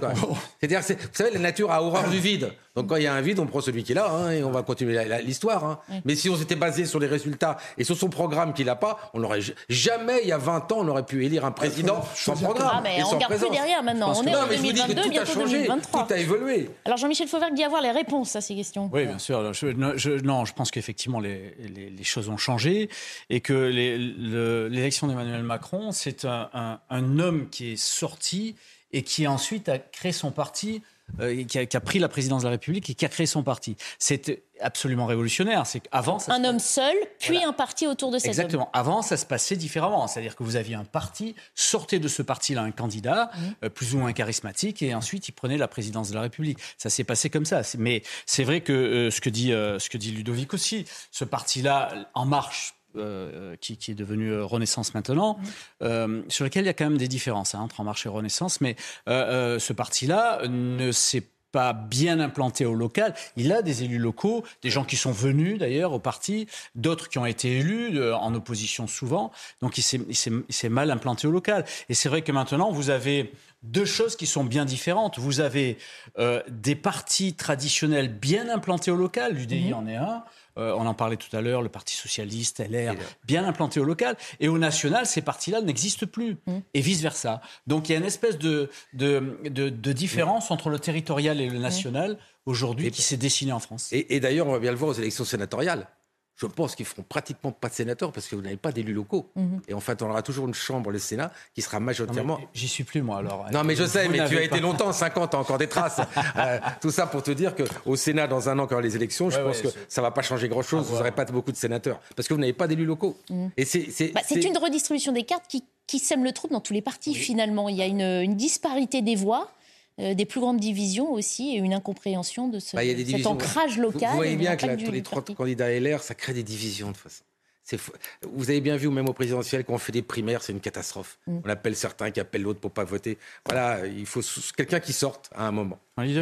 C'est-à-dire, vous savez, la nature a horreur du vide. Donc quand il y a un vide, on prend celui qui est là hein, et on va continuer l'histoire. Hein. Mais si on s'était basé sur les résultats et sur son programme qu'il n'a pas, on n'aurait jamais, il y a 20 ans, on aurait pu élire un président sans programme. Ah, mais on ne regarde plus derrière maintenant. On est en 2022, bientôt 2023. Tout a évolué. Alors Jean-Michel Fauvert dit avoir les réponses à ces questions. Oui, bien sûr. Je, non, je pense qu'effectivement les, les, choses ont changé et que l'élection d'Emmanuel Macron, c'est un, un homme qui est sorti et qui ensuite a créé son parti euh, qui, a, pris la présidence de la République et qui a créé son parti. C'est absolument révolutionnaire. C'est qu'avant, un homme seul, puis un parti autour de cet Exactement. Avant, ça se passait différemment. C'est-à-dire que vous aviez un parti, sortez de ce parti-là un candidat mmh. euh, plus ou moins charismatique, et ensuite il prenait la présidence de la République. Ça s'est passé comme ça. Mais c'est vrai que euh, ce que dit ce que dit Ludovic aussi, ce parti-là en marche euh, qui, est devenu euh, Renaissance maintenant, euh, sur lequel il y a quand même des différences hein, entre En Marche et Renaissance, mais ce parti-là ne s'est pas bien implanté au local. Il a des élus locaux, des gens qui sont venus d'ailleurs au parti, d'autres qui ont été élus en opposition souvent. Donc il s'est mal implanté au local. Et c'est vrai que maintenant, vous avez deux choses qui sont bien différentes. Vous avez des partis traditionnels bien implantés au local, l'UDI mhm. en est un. Euh, on en parlait tout à l'heure, le Parti socialiste, LR, bien implanté au local. Et au national, ces partis-là n'existent plus. Mmh. Et vice-versa. Donc il y a une espèce de, de, différence entre le territorial et le national aujourd'hui qui s'est dessinée en France. et d'ailleurs, on va bien le voir aux élections sénatoriales je pense qu'ils feront pratiquement pas de sénateurs parce que vous n'avez pas d'élus locaux. Mhm. Et en fait, on aura toujours une chambre, le Sénat, qui sera majoritairement. J'y suis plus, moi, alors. Non, mais je sais, mais tu as été longtemps, 50, as encore des traces. Euh, tout ça pour te dire qu'au Sénat, dans un an, quand il y aura les élections, je pense que ça ne va pas changer grand-chose. Vous n'aurez pas beaucoup de sénateurs. Parce que vous n'avez pas d'élus locaux. Mhm. Et bah, c'est une redistribution des cartes qui, qui sème le trouble dans tous les partis, finalement. Il y a une, une disparité des voix. Euh, des plus grandes divisions aussi et une incompréhension de ce, Bah, cet ancrage local. Vous, voyez bien que là, tous les trois candidats LR, ça crée des divisions de toute façon. C'est fou. Vous avez bien vu, même au présidentiel, quand on fait des primaires, c'est une catastrophe. Mm. On appelle certains qui appellent l'autre pour pas voter. Voilà, il faut quelqu'un qui sorte à un moment.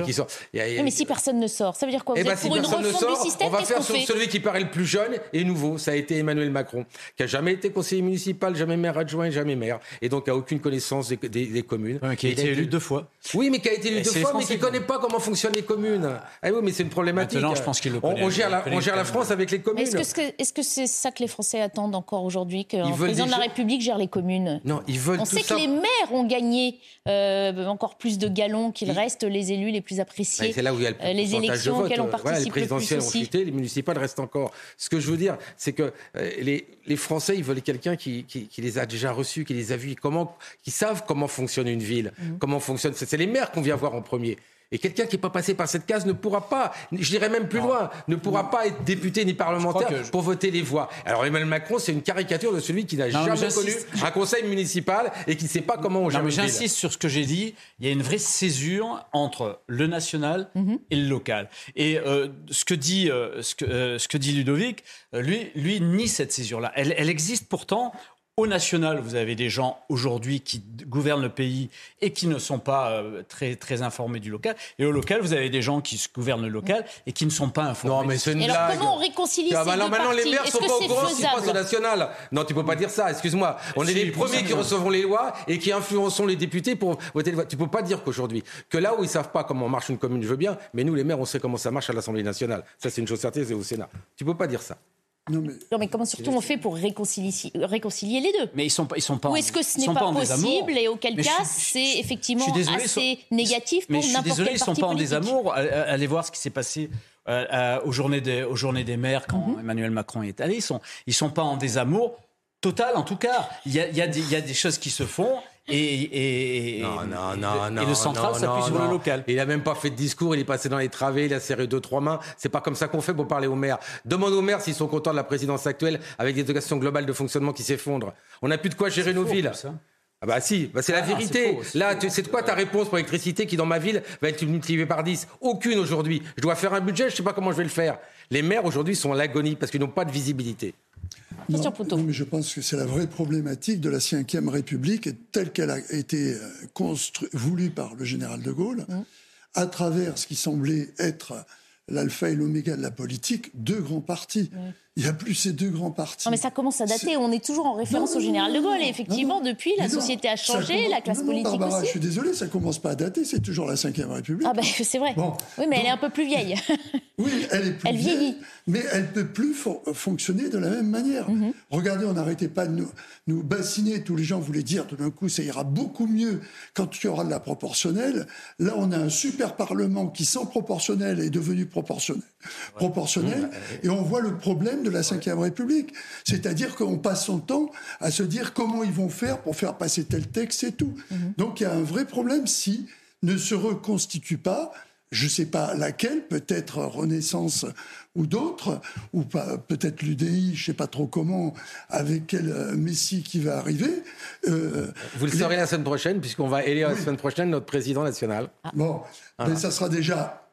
Qui sort. A- a- Oui, mais si personne ne sort, ça veut dire quoi? Vous eh ben, si pour une personne ne refonte sort, du système on va faire sur celui qui paraît le plus jeune et nouveau. Ça a été Emmanuel Macron, qui a jamais été conseiller municipal, jamais maire adjoint, jamais maire, et donc a aucune connaissance des, des- des communes. qui a Et été élu deux fois. Oui, mais qui a été élu deux fois, mais qui ne connaît pas comment fonctionnent les communes. Ah oui, mais c'est une problématique. Maintenant, je pense qu'il le On- connaît. On, gère la, on gère la. France avec les communes. Est-ce que c'est est -ce c'est ça que les Français attendent encore aujourd'hui, Ils veulent président de la République gère les communes Non, ils veulent On tout sait ça. que les maires ont gagné euh, encore plus de galons qu'ils restent les élus les plus appréciés. C'est là où il y a le Euh, les élections auxquelles on Voilà, les participe le plus ont chuté, les municipales restent encore. Ce que je veux dire, c'est que euh, les, les Français, ils veulent quelqu'un qui, qui, qui les a déjà reçus, qui les a vus, comment, qui savent comment fonctionne une ville, Mhm. comment fonctionne. C'est les maires qu'on vient voir en premier. Et quelqu'un qui n'est pas passé par cette case ne pourra pas, je dirais même plus loin, ne pourra pas être député ni parlementaire je- pour voter les voix. Alors Emmanuel Macron, c'est une caricature de celui qui n'a jamais connu un conseil municipal et qui ne sait pas comment on gère Non, mais j'insiste sur ce que j'ai dit. Il y a une vraie césure entre le national Mhm. et le local. Et euh, ce, que dit, euh, ce, que, euh, ce que dit Ludovic, lui, lui nie cette césure-là. Elle, elle existe pourtant. Au national, vous avez des gens aujourd'hui qui gouvernent le pays et qui ne sont pas euh, très, très informés du local. Et au local, vous avez des gens qui se gouvernent le local et qui ne sont pas informés. Non, mais c'est une Et alors, comment on réconcilie Ah ces bah non, deux maintenant les maires sont pas au c'est courant ce qui se passe au national. Non, tu peux pas dire ça, excuse-moi. On est les premiers qui recevront les lois et qui influençons les députés pour voter les lois. Tu peux pas dire qu'aujourd'hui, que là où ils savent pas comment marche une commune, je veux bien, mais nous les maires, on sait comment ça marche à l'Assemblée nationale. Ça c'est une chose certaine, c'est au Sénat. Tu peux pas dire ça. Non, mais Non, mais comment surtout on fait pour réconcilier, réconcilier les deux Mais ils sont pas, ils sont pas. Ou est-ce que ce n'est pas possible et auquel Mais cas c'est effectivement je suis désolé, assez négatif Mais pour je suis n'importe désolé, quel ils sont parti pas en désamour. Allez- Allez voir ce qui s'est passé euh, euh, aux, journées des, aux journées des maires quand Mhm. Emmanuel Macron est allé. Ils sont, ils sont pas en désamour total, en tout cas. Il y a, il y a des, il y a des choses qui se font et, et, et- Non, non, non, et non. le central s'appuie non, sur le local. Il a même pas fait de discours, il est passé dans les travées, il a serré deux, trois mains. C'est pas comme ça qu'on fait pour parler aux maires. Demande aux maires s'ils sont contents de la présidence actuelle avec des éducations globales de fonctionnement qui s'effondrent. On n'a plus de quoi gérer nos faux, villes. Ah bah si, bah c'est la Ah vérité. faux, Là, c'est de quoi ta réponse pour l'électricité qui dans ma ville va être multipliée par 10 Aucune aujourd'hui. Je dois faire un budget, je sais pas comment je vais le faire. Les maires aujourd'hui sont à l'agonie parce qu'ils n'ont pas de visibilité. Mais je pense que c'est la vraie problématique de la Ve République, et telle qu'elle a été euh, voulue par le général de Gaulle, à travers ce qui semblait être l'alpha et l'oméga de la politique, deux grands partis. Il n'y a plus ces deux grands partis. Non, mais ça commence à dater. On est toujours en référence Non, au général de Gaulle. Et effectivement, non, depuis, la société a changé, commence- la classe non, non, politique Barbara, aussi. je suis désolé, ça commence pas à dater, c'est toujours la Ve République. Ah ben c'est vrai. oui, mais elle est un peu plus vieille. Oui, elle est plus Elle vieille, vieillit. mais elle peut plus fon- fonctionner de la même manière. Mhm. Regardez, on n'arrêtait pas de nous, nous bassiner. Tous les gens voulaient dire tout d'un coup, ça ira beaucoup mieux quand il y aura de la proportionnelle. Là, on a un super parlement qui, sans proportionnel, est devenu proportionnel. proportionnel et on voit le problème de la Ve République. C'est-à-dire qu'on passe son temps à se dire comment ils vont faire pour faire passer tel texte et tout. Donc il y a un vrai problème si ne se reconstitue pas je ne sais pas laquelle, peut-être Renaissance ou d'autres, ou peut-être l'UDI, je ne sais pas trop comment, avec quel euh, Messie qui va arriver. Euh, Vous le les- saurez la semaine prochaine, puisqu'on va élire la semaine prochaine notre président national. Bon, Voilà. mais ça sera déjà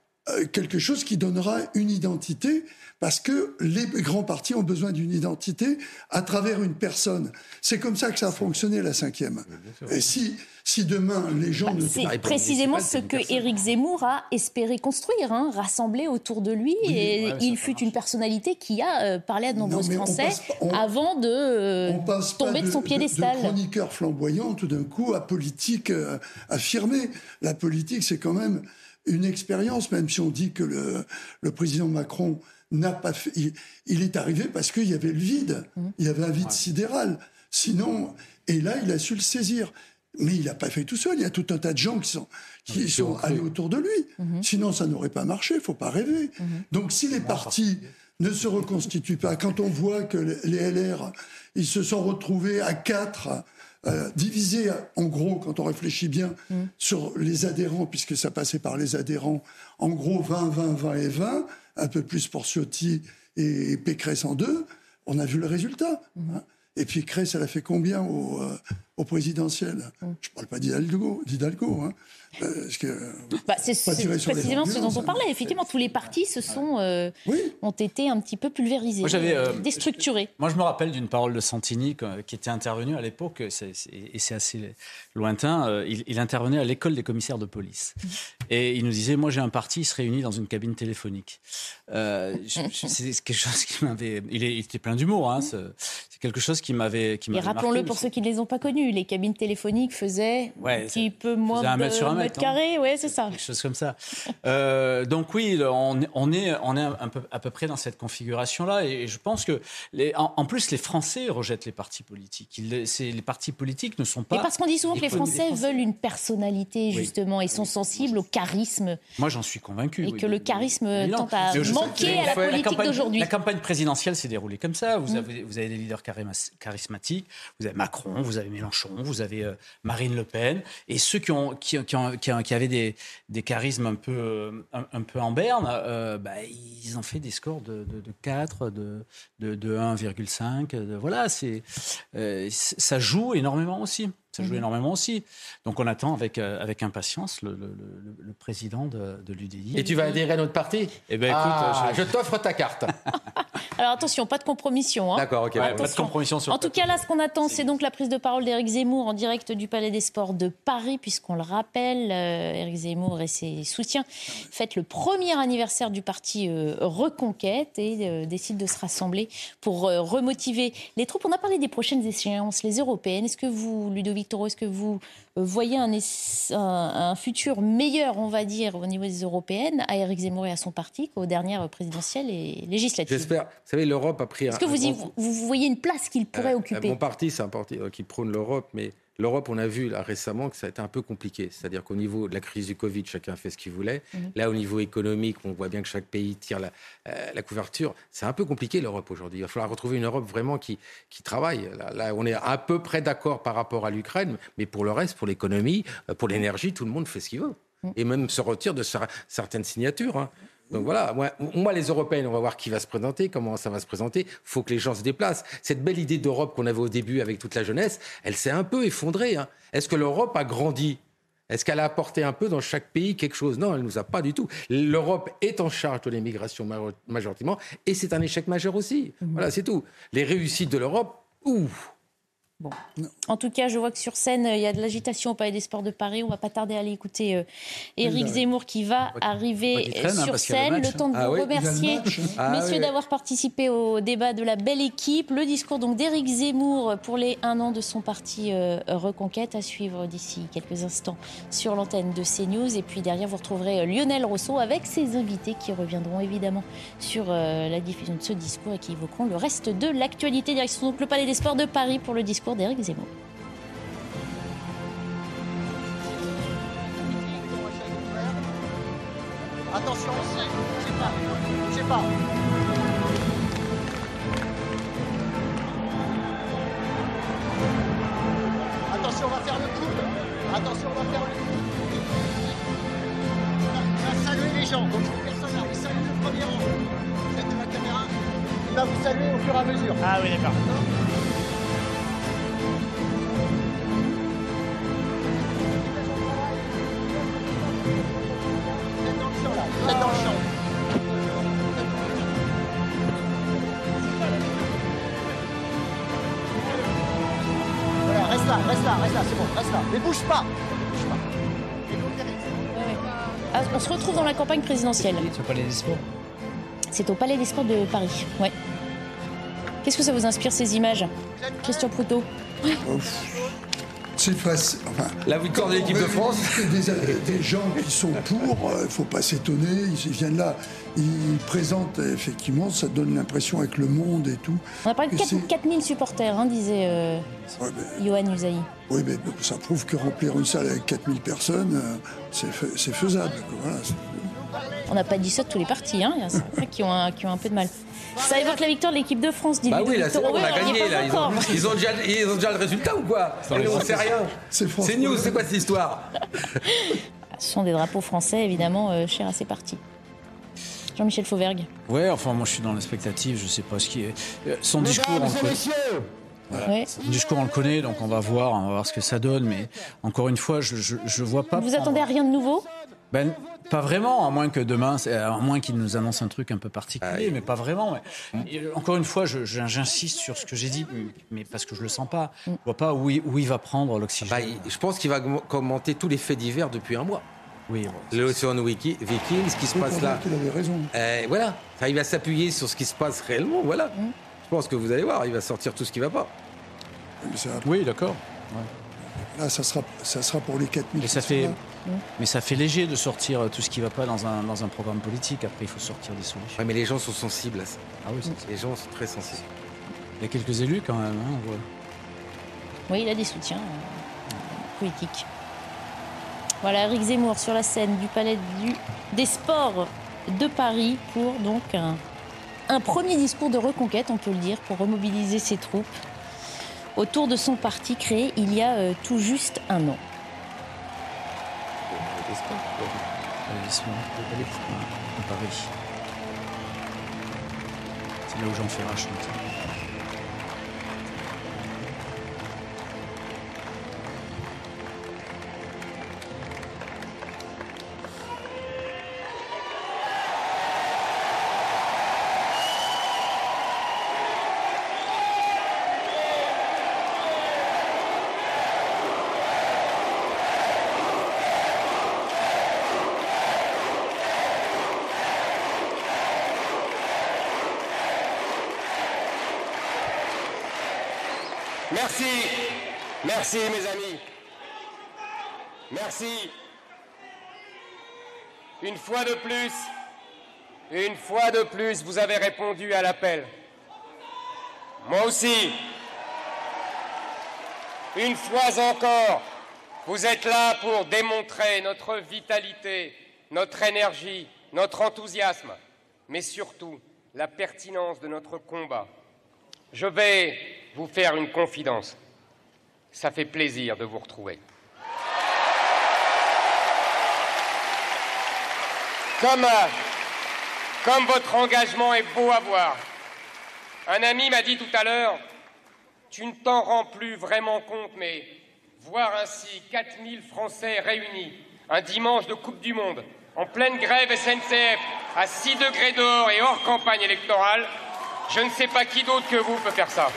quelque chose qui donnera une identité, parce que les grands partis ont besoin d'une identité à travers une personne. C'est comme ça que ça a fonctionné, la cinquième. Et si, si demain, les gens ne... C'est précisément ce que Éric Zemmour a espéré construire, hein, rassembler autour de lui. et ouais, il fut une personnalité qui a euh, parlé à de nombreux on Français passe pas- on- avant de euh, On passe pas tomber de, son piédestal. De, chroniqueur flamboyant, tout d'un coup, à politique euh, affirmée. La politique, c'est quand même une expérience, même si on dit que le, le président Macron n'a pas fait. Il, il est arrivé parce qu'il y avait le vide. Il y avait un vide sidéral. Sinon, et là, il a su le saisir. Mais il n'a pas fait tout seul. Il y a tout un tas de gens qui sont, qui sont allés autour de lui. Sinon, ça n'aurait pas marché. Il faut pas rêver. Donc, si les partis ne se reconstituent pas, quand on voit que les LR, ils se sont retrouvés à quatre, euh, divisés, en gros, quand on réfléchit bien, sur les adhérents, puisque ça passait par les adhérents, en gros 20, 20, 20 et 20, un peu plus pour Ciotti et Pécresse en deux, on a vu le résultat. hein. Et puis elle a fait combien au, euh, au présidentiel? Je ne parle pas d'Hidalgo, d'Hidalgo hein. Parce que, bah, c'est précisément ce dont on parlait. Effectivement, tous les partis se sont, euh, ont été un petit peu pulvérisés, Moi, euh, déstructurés. Moi, je me rappelle d'une parole de Santini euh, qui était intervenu à l'époque, et c'est assez lointain. euh, Il, il intervenait à l'école des commissaires de police. Et il nous disait Moi, j'ai un parti, il se réunit dans une cabine téléphonique. Euh, c'est quelque chose qui m'avait. Il, était plein d'humour. Hein, c'est quelque chose qui m'avait. Et rappelons-le pour ceux qui ne les ont pas connus, les cabines téléphoniques faisaient Ouais, un petit peu moins faisait un de mètre sur un mètre, hein. carrés. Ouais, c'est ça. quelque chose comme ça. Euh, donc oui, on, est- on est, on est un peu, à peu près dans cette configuration-là, et je pense que, les, en, en plus, les Français rejettent les partis politiques. Ils- les partis politiques ne sont pas. Et parce qu'on dit souvent que les Français veulent une personnalité, justement, et sont sensibles au charisme, Moi, j'en suis convaincu. et oui. que le charisme tend à manquer à la politique d'aujourd'hui. La campagne présidentielle s'est déroulée comme ça. Vous, Mm. avez, vous avez des leaders charisma- charismatiques, vous avez Macron, vous avez Mélenchon, vous avez euh, Marine Le Pen, et ceux qui, ont, qui, qui ont- qui qui avaient des, des charismes un peu, euh, un, peu en berne, euh, bah, ils ont fait des scores de, de, de 4, de, de, de 1,5. de- Voilà, c'est, euh, ça joue énormément aussi. Ça joue Mhm. énormément aussi. Donc on attend avec, euh, avec impatience le, le- le- le président de, de l'UDI. Et tu vas adhérer à notre parti? Eh ben, écoute, Ah, je- je t'offre ta carte. Alors attention, pas de compromission. hein. D'accord, ok. Ouais, pas de compromission sur En tout cas, là, ce qu'on attend, c'est donc la prise de parole d'Éric Zemmour en direct du Palais des Sports de Paris, puisqu'on le rappelle, euh, Éric Zemmour et ses soutiens fêtent le premier anniversaire du parti euh, Reconquête et euh, décident de se rassembler pour euh, remotiver les troupes. On a parlé des prochaines échéances, les européennes. Est-ce que vous, Ludovic Toro, est-ce que vous euh, voyez un, ess- un- un futur meilleur, on va dire, au niveau des européennes, à Éric Zemmour et à son parti qu'aux dernières présidentielles et législatives J'espère. Vous savez, l'Europe a pris. Est-ce que vous, y, vous, voyez une place qu'il pourrait Euh, occuper Mon parti, c'est un parti euh, qui prône l'Europe, mais l'Europe, on a vu là, récemment que ça a été un peu compliqué. C'est-à-dire qu'au niveau de la crise du Covid, chacun fait ce qu'il voulait. Mhm. Là, au niveau économique, on voit bien que chaque pays tire la, euh, la couverture. C'est un peu compliqué l'Europe aujourd'hui. Il va falloir retrouver une Europe vraiment qui, qui travaille. Là, là, on est à peu près d'accord par rapport à l'Ukraine, mais pour le reste, pour l'économie, euh, pour l'énergie, tout le monde fait ce qu'il veut. Et même se retire de cer- certaines signatures. hein. Donc voilà, moi, moi, les Européennes, on va voir qui va se présenter, comment ça va se présenter. Il faut que les gens se déplacent. Cette belle idée d'Europe qu'on avait au début avec toute la jeunesse, elle s'est un peu effondrée. hein. Est-ce que l'Europe a grandi? Est-ce qu'elle a apporté un peu dans chaque pays quelque chose? Non, elle ne nous a pas du tout. L'Europe est en charge de l'immigration majoritairement et c'est un échec majeur aussi. Voilà, c'est tout. Les réussites de l'Europe, ouf En tout cas, je vois que sur scène, euh, il y a de l'agitation au Palais des Sports de Paris. On va pas tarder à aller écouter euh, Éric bah, Zemmour qui va arriver traîne, hein, sur a le scène. Le, match, temps de hein. vous Ah oui, le remercier, match, hein. Ah messieurs, oui, oui. d'avoir participé au débat de la belle équipe. Le discours donc d'Éric Zemmour pour les un an de son parti euh, Reconquête à suivre d'ici quelques instants sur l'antenne de CNews. Et puis derrière, vous retrouverez euh, Lionel Rousseau avec ses invités qui reviendront évidemment sur euh, la diffusion de ce discours et qui évoqueront le reste de l'actualité. Direction donc le Palais des Sports de Paris pour le discours d'Éric Zemmour. Attention, bougez pas, bougez pas. Attention, on va faire le coude. Attention, on va faire le coude. On va saluer les gens. Donc, personne là, vous saluez le premier rang. Vous êtes de la caméra. Il va vous saluer au fur et à mesure. Ah oui, d'accord. Reste là, reste là, reste là, c'est bon, reste là. Mais bouge pas. Bouge Ah, on se retrouve dans la campagne présidentielle. C'est au Palais des Sports C'est au Palais des Sports de Paris. Ouais. Qu'est-ce que ça vous inspire ces images? Christian Proutot C'est facile. Enfin, La victoire de l'équipe de France. Des, des gens qui sont pour, il ne faut pas s'étonner. Ils viennent là, ils présentent effectivement, ça donne l'impression avec le monde et tout. On a parlé de que 4 c'est- 4000 supporters, hein, disait euh, Johan Usaï. Oui, mais ça prouve que remplir une salle avec 4000 personnes, euh, c'est fais- c'est faisable. Voilà, On n'a pas dit ça de tous les partis, hein. il y en a certains qui ont, un, qui ont un peu de mal. Ça évoque la victoire de l'équipe de France, dit Bah oui, là, on Oui, a gagné. Là. Ils, ont, encore. ils, ont déjà, ils ont déjà le résultat ou quoi On sait rien. C'est C'est news, c'est quoi cette histoire Ce sont des drapeaux français, évidemment, euh, chers à ces partis. Jean-Michel Fauvergue. Ouais, enfin, moi je suis dans l'expectative, je sais pas ce qui est. Euh, Son Mesdames discours. entre- messieurs, Le discours, on le connaît, donc on va voir, on va voir ce que ça donne. Mais encore une fois, je ne vois pas. Vous attendez à rien de nouveau? Ben, pas vraiment, à moins que demain, à moins qu'il nous annonce un truc un peu particulier, mais pas vraiment. encore une fois, j'insiste sur ce que j'ai dit, mais parce que je le sens pas. Je vois pas où il, où il va prendre l'oxygène. Bah, je pense qu'il va commenter tous les faits divers depuis un mois. Oui, le Ocean Wiki, Viking, ce qui se passe là. Il avait raison. Euh, voilà, il va s'appuyer sur ce qui se passe réellement. Voilà. Je pense que vous allez voir, il va sortir tout ce qui va pas. Oui, d'accord. Là, ça sera, ça sera pour les 4000. Et ça fait, mais ça fait léger de sortir euh, tout ce qui ne va pas dans un, dans un programme politique. Après, il faut sortir des solutions. mais les gens sont sensibles à ça. Ah oui, Les gens sont très sensibles. Il y a quelques élus quand même, hein, on voit. Oui, il a des soutiens euh, politiques. Voilà, Eric Zemmour sur la scène du Palais du, des Sports de Paris pour donc un, un premier discours de reconquête, on peut le dire, pour remobiliser ses troupes autour de son parti créé il y a euh, tout juste un an. C'est là où Jean Ferrat chante. Merci. Merci, mes amis. Merci. Une fois de plus, une fois de plus, vous avez répondu à l'appel. Moi aussi. Une fois encore, vous êtes là pour démontrer notre vitalité, notre énergie, notre enthousiasme, mais surtout la pertinence de notre combat. Je vais vous faire une confidence. Ça fait plaisir de vous retrouver. Comme, euh, comme votre engagement est beau à voir. Un ami m'a dit tout à l'heure, tu ne t'en rends plus vraiment compte, mais voir ainsi 4000 Français réunis un dimanche de Coupe du Monde, en pleine grève SNCF, à 6 degrés dehors et hors campagne électorale, je ne sais pas qui d'autre que vous peut faire ça.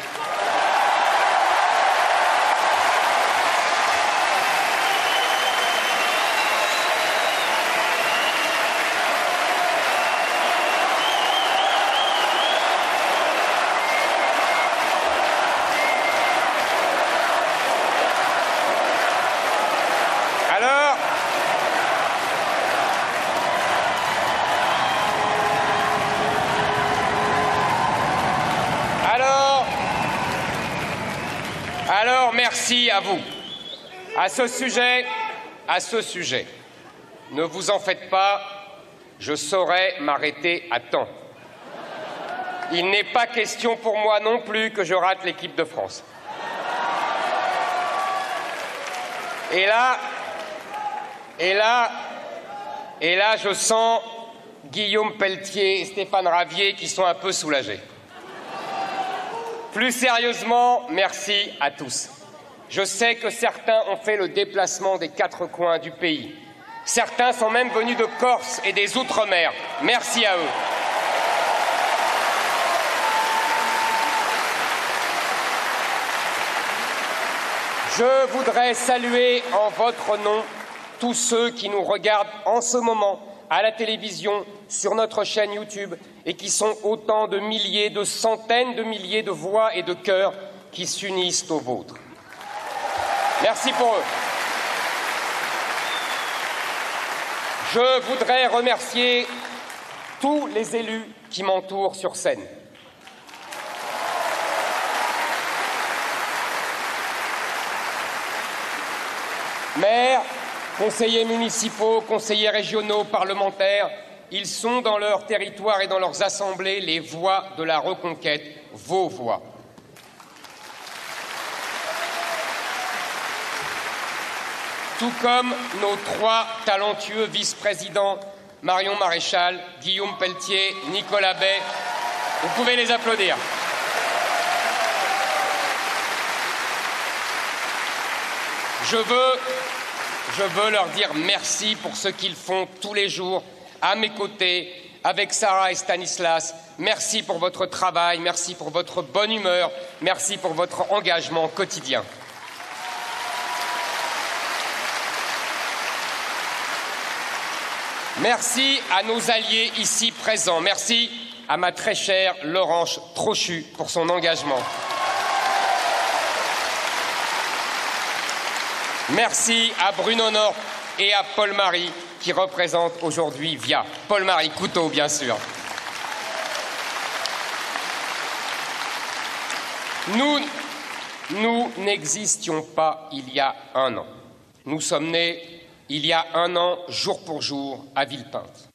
Merci à vous. À ce sujet, à ce sujet, ne vous en faites pas, je saurai m'arrêter à temps. Il n'est pas question pour moi non plus que je rate l'équipe de France. Et là, et là, et là, je sens Guillaume Pelletier et Stéphane Ravier qui sont un peu soulagés. Plus sérieusement, merci à tous. Je sais que certains ont fait le déplacement des quatre coins du pays. Certains sont même venus de Corse et des Outre-mer. Merci à eux. Je voudrais saluer en votre nom tous ceux qui nous regardent en ce moment à la télévision, sur notre chaîne YouTube, et qui sont autant de milliers, de centaines de milliers de voix et de cœurs qui s'unissent aux vôtres. Merci pour eux. Je voudrais remercier tous les élus qui m'entourent sur scène. Maires, conseillers municipaux, conseillers régionaux, parlementaires, ils sont dans leur territoire et dans leurs assemblées les voix de la reconquête, vos voix. tout comme nos trois talentueux vice-présidents, Marion Maréchal, Guillaume Pelletier, Nicolas Bay. Vous pouvez les applaudir. Je veux, je veux leur dire merci pour ce qu'ils font tous les jours à mes côtés, avec Sarah et Stanislas. Merci pour votre travail, merci pour votre bonne humeur, merci pour votre engagement quotidien. Merci à nos alliés ici présents. Merci à ma très chère Laurence Trochu pour son engagement. Merci à Bruno Nord et à Paul-Marie qui représentent aujourd'hui VIA. Paul-Marie Couteau, bien sûr. Nous, nous n'existions pas il y a un an. Nous sommes nés il y a un an, jour pour jour, à Villepinte.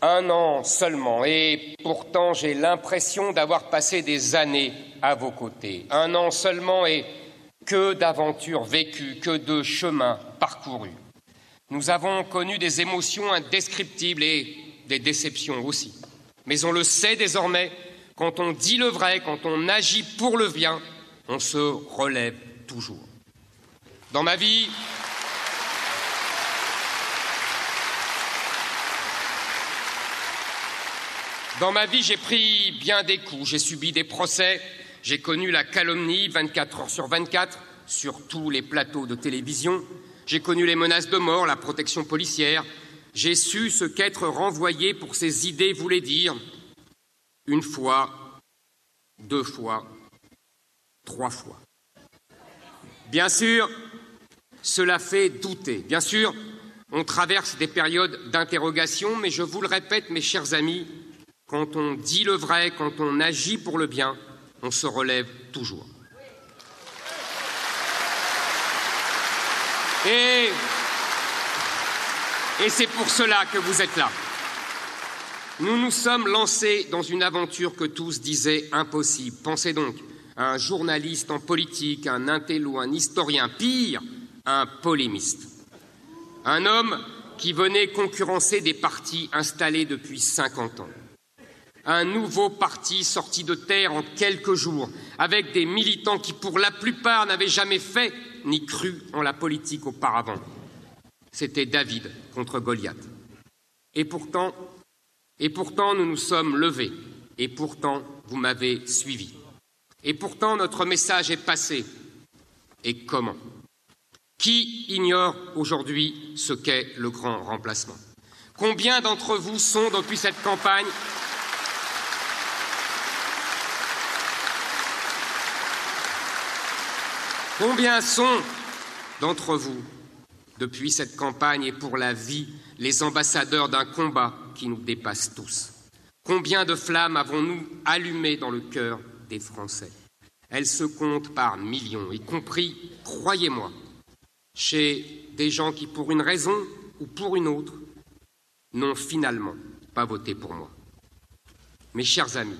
Un an seulement, et pourtant j'ai l'impression d'avoir passé des années à vos côtés. Un an seulement, et que d'aventures vécues, que de chemins parcourus. Nous avons connu des émotions indescriptibles et des déceptions aussi. Mais on le sait désormais, quand on dit le vrai, quand on agit pour le bien, on se relève toujours. Dans ma vie, Dans ma vie, j'ai pris bien des coups, j'ai subi des procès, j'ai connu la calomnie 24 heures sur 24 sur tous les plateaux de télévision, j'ai connu les menaces de mort, la protection policière, j'ai su ce qu'être renvoyé pour ses idées voulait dire une fois, deux fois, trois fois. Bien sûr, cela fait douter. Bien sûr, on traverse des périodes d'interrogation, mais je vous le répète, mes chers amis, quand on dit le vrai, quand on agit pour le bien, on se relève toujours. Et, c'est pour cela que vous êtes là. Nous nous sommes lancés dans une aventure que tous disaient impossible. Pensez donc à un journaliste en politique, un intello, un historien, pire, un polémiste. Un homme qui venait concurrencer des partis installés depuis 50 ans un nouveau parti sorti de terre en quelques jours, avec des militants qui, pour la plupart, n'avaient jamais fait ni cru en la politique auparavant. C'était David contre Goliath. Et pourtant, et pourtant, nous nous sommes levés, et pourtant, vous m'avez suivi. Et pourtant, notre message est passé. Et comment? Qui ignore aujourd'hui ce qu'est le grand remplacement? Combien d'entre vous sont, depuis cette campagne, Combien sont d'entre vous, depuis cette campagne et pour la vie, les ambassadeurs d'un combat qui nous dépasse tous? Combien de flammes avons-nous allumées dans le cœur des Français? Elles se comptent par millions, y compris, croyez-moi, chez des gens qui, pour une raison ou pour une autre, n'ont finalement pas voté pour moi. Mes chers amis,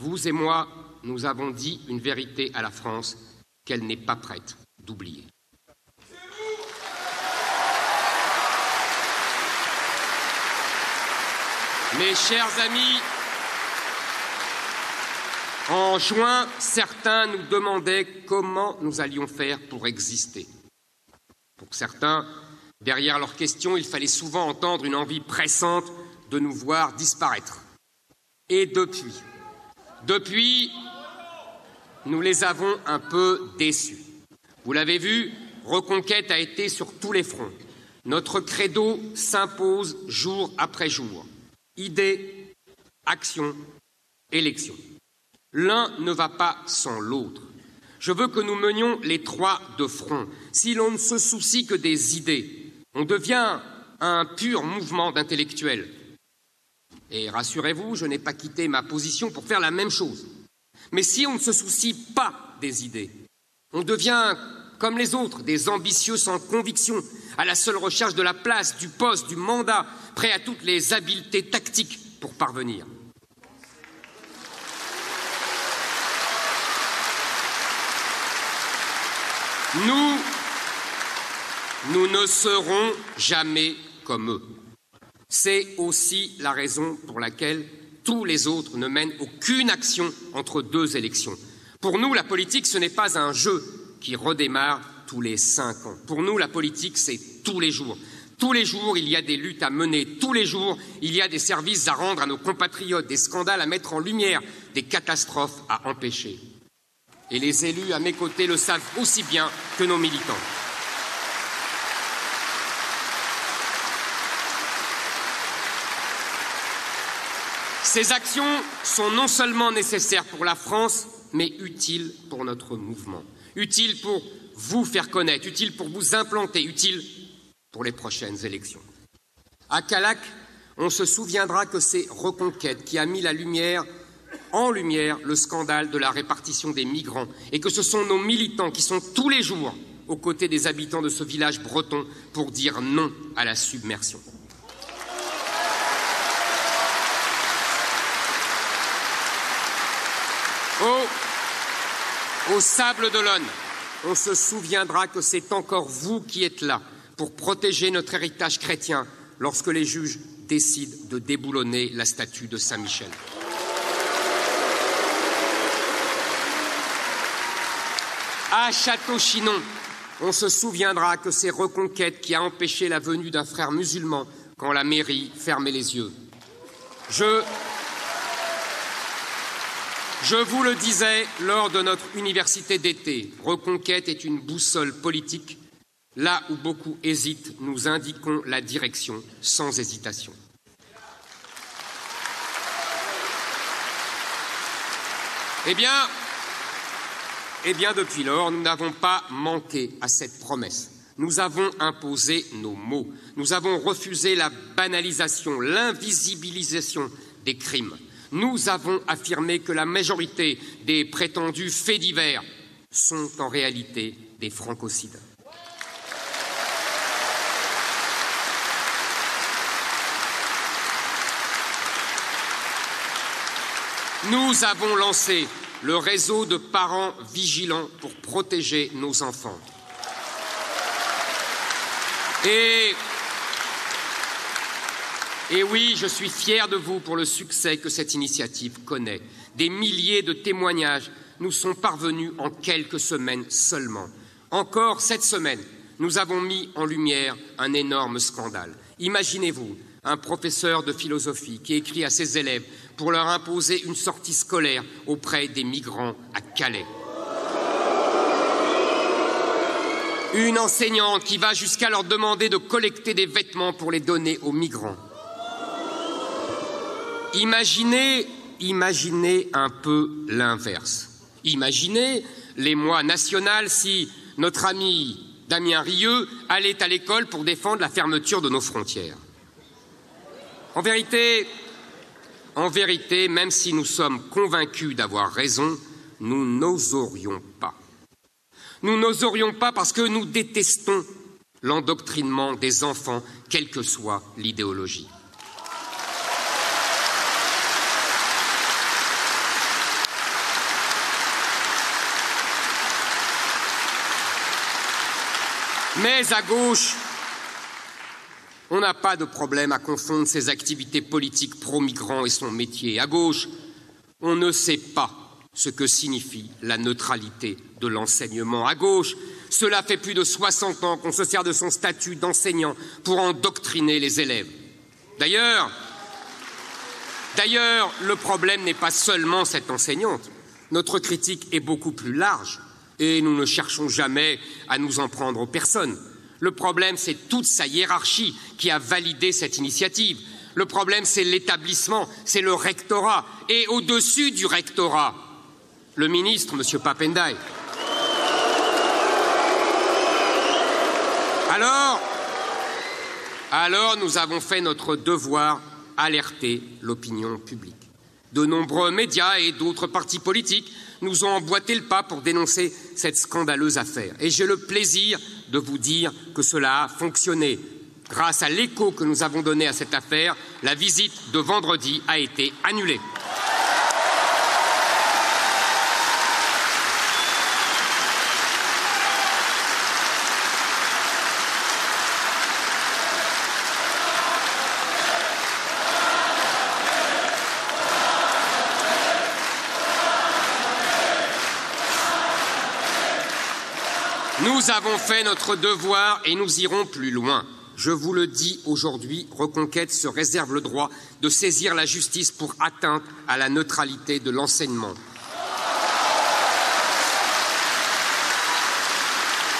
vous et moi, nous avons dit une vérité à la France qu'elle n'est pas prête d'oublier. Mes chers amis, en juin, certains nous demandaient comment nous allions faire pour exister. Pour certains, derrière leurs questions, il fallait souvent entendre une envie pressante de nous voir disparaître. Et depuis, depuis, nous les avons un peu déçus. Vous l'avez vu, Reconquête a été sur tous les fronts. Notre credo s'impose jour après jour. Idée, action, élection. L'un ne va pas sans l'autre. Je veux que nous menions les trois de front. Si l'on ne se soucie que des idées, on devient un pur mouvement d'intellectuels. Et rassurez-vous, je n'ai pas quitté ma position pour faire la même chose. Mais si on ne se soucie pas des idées, on devient comme les autres, des ambitieux sans conviction, à la seule recherche de la place, du poste, du mandat, prêts à toutes les habiletés tactiques pour parvenir. Nous, nous ne serons jamais comme eux. C'est aussi la raison pour laquelle tous les autres ne mènent aucune action entre deux élections. Pour nous, la politique, ce n'est pas un jeu qui redémarre tous les cinq ans. Pour nous, la politique, c'est tous les jours. Tous les jours, il y a des luttes à mener. Tous les jours, il y a des services à rendre à nos compatriotes, des scandales à mettre en lumière, des catastrophes à empêcher. Et les élus à mes côtés le savent aussi bien que nos militants. Ces actions sont non seulement nécessaires pour la France, mais utiles pour notre mouvement, utiles pour vous faire connaître, utiles pour vous implanter, utiles pour les prochaines élections. À Calac, on se souviendra que c'est Reconquête qui a mis la lumière en lumière le scandale de la répartition des migrants et que ce sont nos militants qui sont tous les jours aux côtés des habitants de ce village breton pour dire non à la submersion. Au, au Sable d'Olonne, on se souviendra que c'est encore vous qui êtes là pour protéger notre héritage chrétien lorsque les juges décident de déboulonner la statue de Saint-Michel. À Château-Chinon, on se souviendra que c'est Reconquête qui a empêché la venue d'un frère musulman quand la mairie fermait les yeux. Je vous le disais lors de notre université d'été, Reconquête est une boussole politique. Là où beaucoup hésitent, nous indiquons la direction sans hésitation. Eh bien, eh bien, depuis lors, nous n'avons pas manqué à cette promesse. Nous avons imposé nos mots. Nous avons refusé la banalisation, l'invisibilisation des crimes. Nous avons affirmé que la majorité des prétendus faits divers sont en réalité des francocides. Nous avons lancé le réseau de parents vigilants pour protéger nos enfants. Et oui, je suis fier de vous pour le succès que cette initiative connaît. Des milliers de témoignages nous sont parvenus en quelques semaines seulement. Encore cette semaine, nous avons mis en lumière un énorme scandale. Imaginez-vous un professeur de philosophie qui écrit à ses élèves pour leur imposer une sortie scolaire auprès des migrants à Calais. Une enseignante qui va jusqu'à leur demander de collecter des vêtements pour les donner aux migrants. Imaginez, imaginez un peu l'inverse. Imaginez les mois nationaux si notre ami Damien Rieu allait à l'école pour défendre la fermeture de nos frontières. En vérité, en vérité, même si nous sommes convaincus d'avoir raison, nous n'oserions pas. Nous n'oserions pas parce que nous détestons l'endoctrinement des enfants, quelle que soit l'idéologie. Mais à gauche, on n'a pas de problème à confondre ses activités politiques pro-migrants et son métier. À gauche, on ne sait pas ce que signifie la neutralité de l'enseignement. À gauche, cela fait plus de 60 ans qu'on se sert de son statut d'enseignant pour endoctriner les élèves. D'ailleurs, d'ailleurs, le problème n'est pas seulement cette enseignante. Notre critique est beaucoup plus large et nous ne cherchons jamais à nous en prendre aux personnes. Le problème, c'est toute sa hiérarchie qui a validé cette initiative. Le problème, c'est l'établissement, c'est le rectorat. Et au-dessus du rectorat, le ministre, M. Papendai. Alors, alors, nous avons fait notre devoir, alerter l'opinion publique. De nombreux médias et d'autres partis politiques nous ont emboîté le pas pour dénoncer cette scandaleuse affaire. Et j'ai le plaisir de vous dire que cela a fonctionné. Grâce à l'écho que nous avons donné à cette affaire, la visite de vendredi a été annulée. Nous avons fait notre devoir et nous irons plus loin. Je vous le dis aujourd'hui, Reconquête se réserve le droit de saisir la justice pour atteinte à la neutralité de l'enseignement.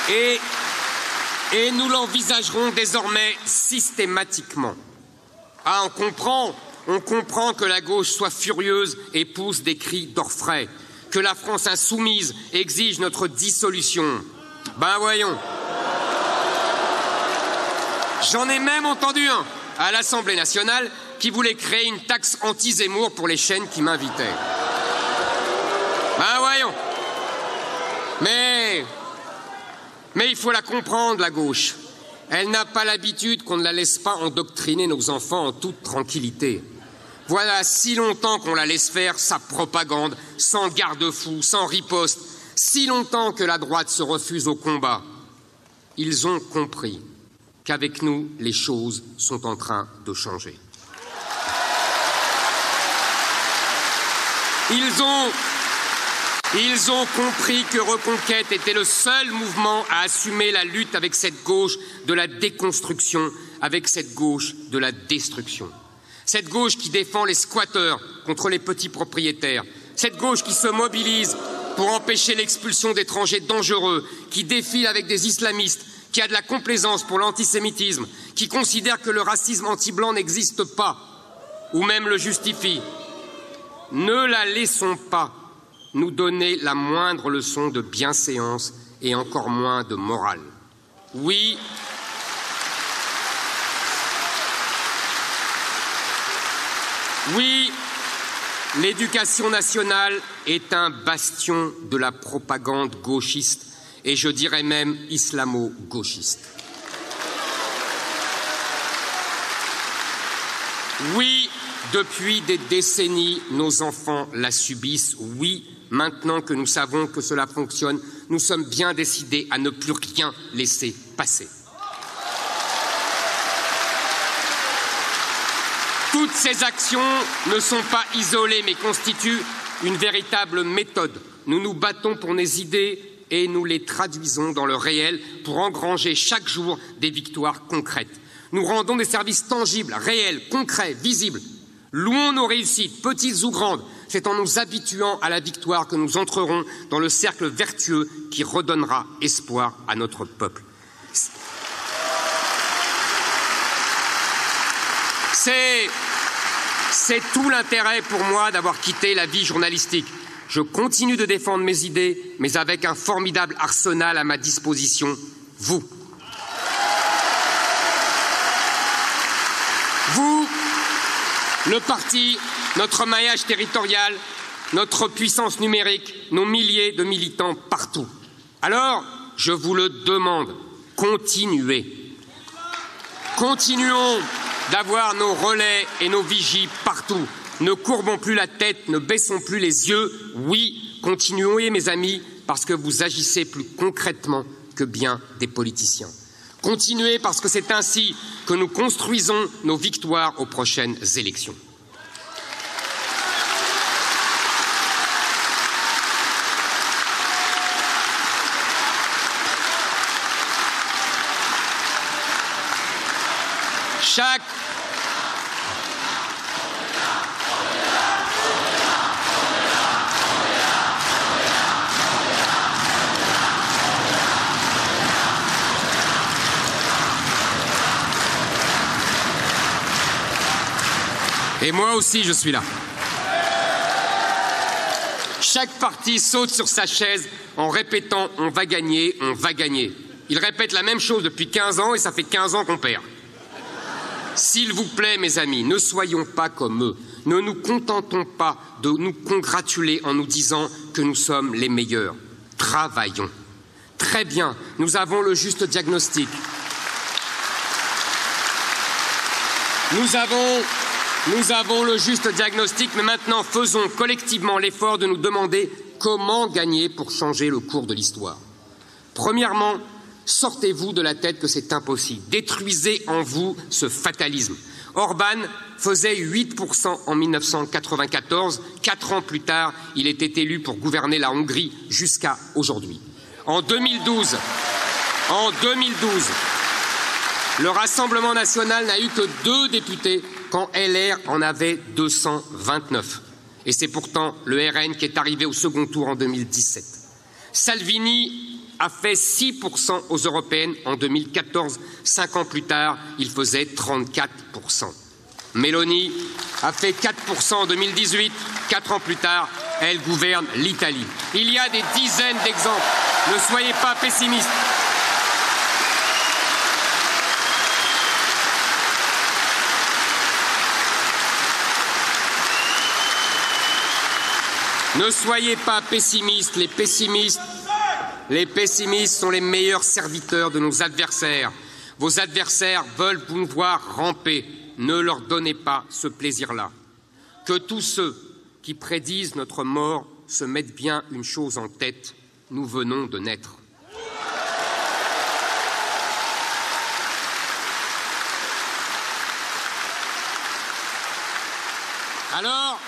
Et, nous l'envisagerons désormais systématiquement. Ah, on comprend, on comprend que la gauche soit furieuse et pousse des cris d'orfraie, que la France insoumise exige notre dissolution. Ben voyons. J'en ai même entendu un à l'Assemblée nationale qui voulait créer une taxe anti-Zemmour pour les chaînes qui m'invitaient. Ben voyons. Mais mais il faut la comprendre, la gauche. Elle n'a pas l'habitude qu'on ne la laisse pas endoctriner nos enfants en toute tranquillité. Voilà si longtemps qu'on la laisse faire sa propagande, sans garde-fou, sans riposte, si longtemps que la droite se refuse au combat. Ils ont compris qu'avec nous, les choses sont en train de changer. Ils ont ils ont compris que Reconquête était le seul mouvement à assumer la lutte avec cette gauche de la déconstruction, avec cette gauche de la destruction. Cette gauche qui défend les squatteurs contre les petits propriétaires. Cette gauche qui se mobilise pour empêcher l'expulsion d'étrangers dangereux, qui défile avec des islamistes, qui a de la complaisance pour l'antisémitisme, qui considère que le racisme anti-blanc n'existe pas, ou même le justifie. Ne la laissons pas nous donner la moindre leçon de bienséance et encore moins de morale. Oui, oui, l'éducation nationale est un bastion de la propagande gauchiste et je dirais même islamo-gauchiste. Oui, depuis des décennies, nos enfants la subissent. Oui, Maintenant que nous savons que cela fonctionne, nous sommes bien décidés à ne plus rien laisser passer. Toutes ces actions ne sont pas isolées, mais constituent une véritable méthode. Nous nous battons pour nos idées et nous les traduisons dans le réel pour engranger chaque jour des victoires concrètes. Nous rendons des services tangibles, réels, concrets, visibles. Louons nos réussites, petites ou grandes, c'est en nous habituant à la victoire que nous entrerons dans le cercle vertueux qui redonnera espoir à notre peuple. C'est, c'est tout l'intérêt pour moi d'avoir quitté la vie journalistique. Je continue de défendre mes idées, mais avec un formidable arsenal à ma disposition, vous. Vous, le parti notre maillage territorial, notre puissance numérique, nos milliers de militants partout. Alors, je vous le demande, continuez. Continuons d'avoir nos relais et nos vigies partout. Ne courbons plus la tête, ne baissons plus les yeux. Oui, continuons, mes amis, parce que vous agissez plus concrètement que bien des politiciens. Continuez parce que c'est ainsi que nous construisons nos victoires aux prochaines élections. Et moi aussi, je suis là. Chaque parti saute sur sa chaise en répétant On va gagner, on va gagner. Il répète la même chose depuis 15 ans et ça fait 15 ans qu'on perd. S'il vous plaît, mes amis, ne soyons pas comme eux. Ne nous contentons pas de nous congratuler en nous disant que nous sommes les meilleurs. Travaillons. Très bien, nous avons le juste diagnostic. Nous avons, nous avons le juste diagnostic, mais maintenant faisons collectivement l'effort de nous demander comment gagner pour changer le cours de l'histoire. Premièrement, Sortez-vous de la tête que c'est impossible. Détruisez en vous ce fatalisme. Orban faisait 8% en 1994. Quatre ans plus tard, il était élu pour gouverner la Hongrie jusqu'à aujourd'hui. En 2012, En 2012, le Rassemblement national n'a eu que deux députés quand LR en avait 229. Et c'est pourtant le RN qui est arrivé au second tour en 2017. Salvini a fait 6% aux européennes en 2014. Cinq ans plus tard, il faisait 34%. Mélanie a fait 4% en 2018. Quatre ans plus tard, elle gouverne l'Italie. Il y a des dizaines d'exemples. Ne soyez pas pessimistes. Ne soyez pas pessimistes. Les pessimistes, sont les meilleurs serviteurs de nos adversaires. Vos adversaires veulent vous voir ramper. Ne leur donnez pas ce plaisir-là. Que tous ceux qui prédisent notre mort se mettent bien une chose en tête. Nous venons de naître. Alors,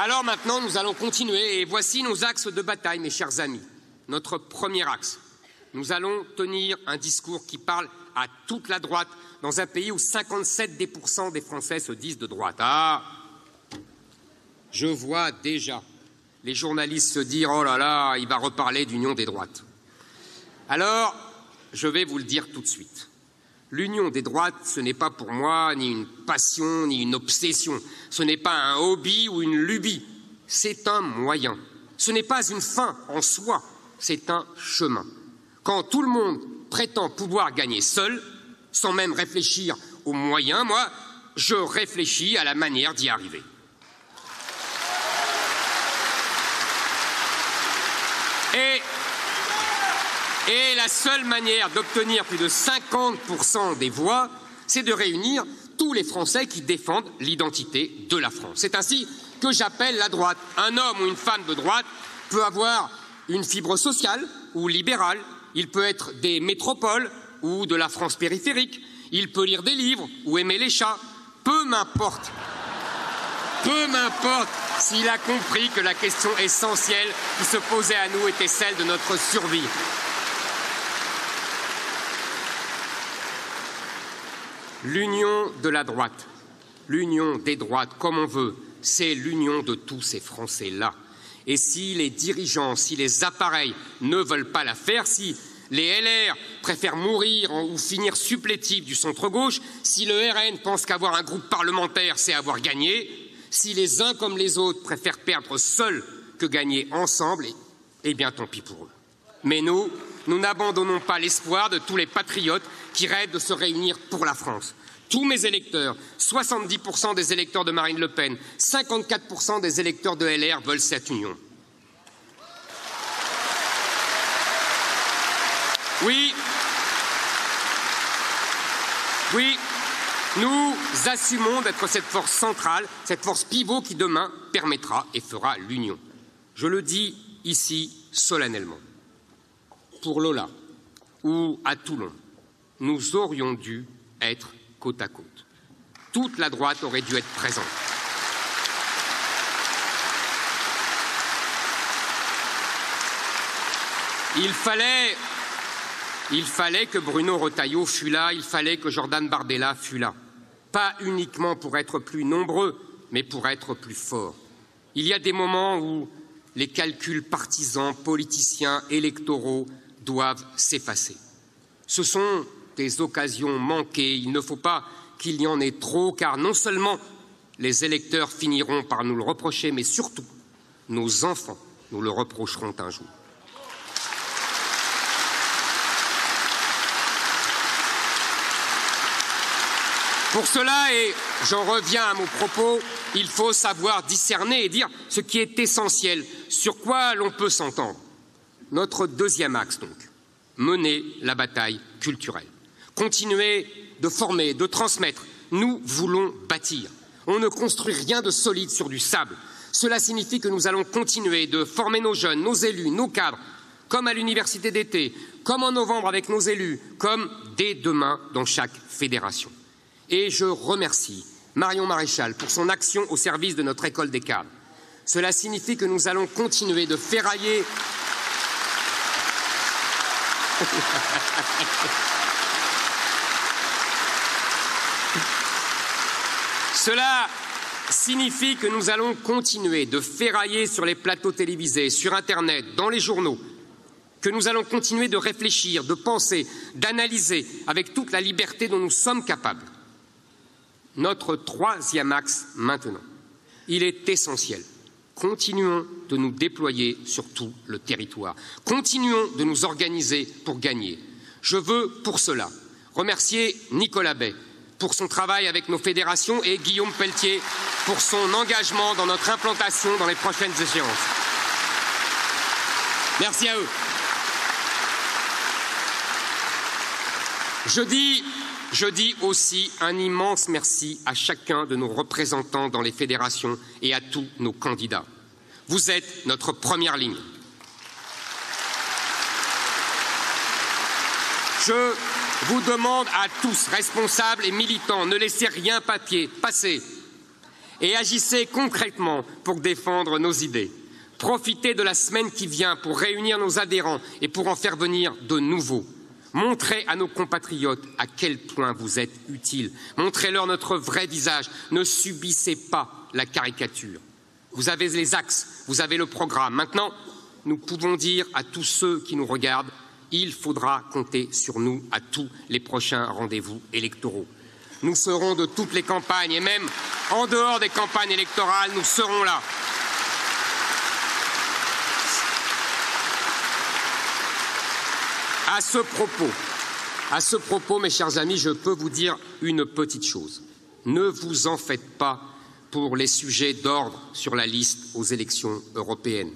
alors maintenant, nous allons continuer et voici nos axes de bataille, mes chers amis. Notre premier axe. Nous allons tenir un discours qui parle à toute la droite dans un pays où 57% des Français se disent de droite. Ah Je vois déjà les journalistes se dire Oh là là, il va reparler d'union des droites. Alors, je vais vous le dire tout de suite. L'union des droites, ce n'est pas pour moi ni une passion, ni une obsession. Ce n'est pas un hobby ou une lubie. C'est un moyen. Ce n'est pas une fin en soi. C'est un chemin. Quand tout le monde prétend pouvoir gagner seul, sans même réfléchir aux moyens, moi, je réfléchis à la manière d'y arriver. Et et la seule manière d'obtenir plus de 50% des voix, c'est de réunir tous les Français qui défendent l'identité de la France. C'est ainsi que j'appelle la droite. Un homme ou une femme de droite peut avoir une fibre sociale ou libérale, il peut être des métropoles ou de la France périphérique, il peut lire des livres ou aimer les chats, peu m'importe. Peu m'importe s'il a compris que la question essentielle qui se posait à nous était celle de notre survie. L'union de la droite, l'union des droites, comme on veut, c'est l'union de tous ces Français-là. Et si les dirigeants, si les appareils ne veulent pas la faire, si les LR préfèrent mourir ou finir supplétifs du centre-gauche, si le RN pense qu'avoir un groupe parlementaire, c'est avoir gagné, si les uns comme les autres préfèrent perdre seuls que gagner ensemble, eh bien tant pis pour eux. Mais nous, nous n'abandonnons pas l'espoir de tous les patriotes qui rêvent de se réunir pour la France. Tous mes électeurs, 70% des électeurs de Marine Le Pen, 54% des électeurs de LR veulent cette union. Oui, oui, nous assumons d'être cette force centrale, cette force pivot qui demain permettra et fera l'union. Je le dis ici solennellement pour Lola ou à Toulon, nous aurions dû être côte à côte. Toute la droite aurait dû être présente. Il fallait, il fallait que Bruno Retailleau fût là, il fallait que Jordan Bardella fût là. Pas uniquement pour être plus nombreux, mais pour être plus forts. Il y a des moments où les calculs partisans, politiciens, électoraux doivent s'effacer. Ce sont des occasions manquées. Il ne faut pas qu'il y en ait trop, car non seulement les électeurs finiront par nous le reprocher, mais surtout nos enfants nous le reprocheront un jour. Pour cela, et j'en reviens à mon propos, il faut savoir discerner et dire ce qui est essentiel, sur quoi l'on peut s'entendre. Notre deuxième axe, donc, mener la bataille culturelle. Continuer de former, de transmettre. Nous voulons bâtir. On ne construit rien de solide sur du sable. Cela signifie que nous allons continuer de former nos jeunes, nos élus, nos cadres, comme à l'université d'été, comme en novembre avec nos élus, comme dès demain dans chaque fédération. Et je remercie Marion Maréchal pour son action au service de notre école des cadres. Cela signifie que nous allons continuer de ferrailler Cela signifie que nous allons continuer de ferrailler sur les plateaux télévisés, sur Internet, dans les journaux, que nous allons continuer de réfléchir, de penser, d'analyser avec toute la liberté dont nous sommes capables. Notre troisième axe maintenant, il est essentiel. Continuons de nous déployer sur tout le territoire. Continuons de nous organiser pour gagner. Je veux pour cela remercier Nicolas Bay pour son travail avec nos fédérations et Guillaume Pelletier pour son engagement dans notre implantation dans les prochaines échéances. Merci à eux. Je dis, je dis aussi un immense merci à chacun de nos représentants dans les fédérations et à tous nos candidats. Vous êtes notre première ligne. Je vous demande à tous, responsables et militants, ne laissez rien papier passer et agissez concrètement pour défendre nos idées. Profitez de la semaine qui vient pour réunir nos adhérents et pour en faire venir de nouveaux. Montrez à nos compatriotes à quel point vous êtes utiles. Montrez-leur notre vrai visage. Ne subissez pas la caricature. Vous avez les axes, vous avez le programme. Maintenant, nous pouvons dire à tous ceux qui nous regardent il faudra compter sur nous à tous les prochains rendez-vous électoraux. Nous serons de toutes les campagnes et même en dehors des campagnes électorales, nous serons là. À ce propos, mes chers amis, je peux vous dire une petite chose. Ne vous en faites pas pour les sujets d'ordre sur la liste aux élections européennes.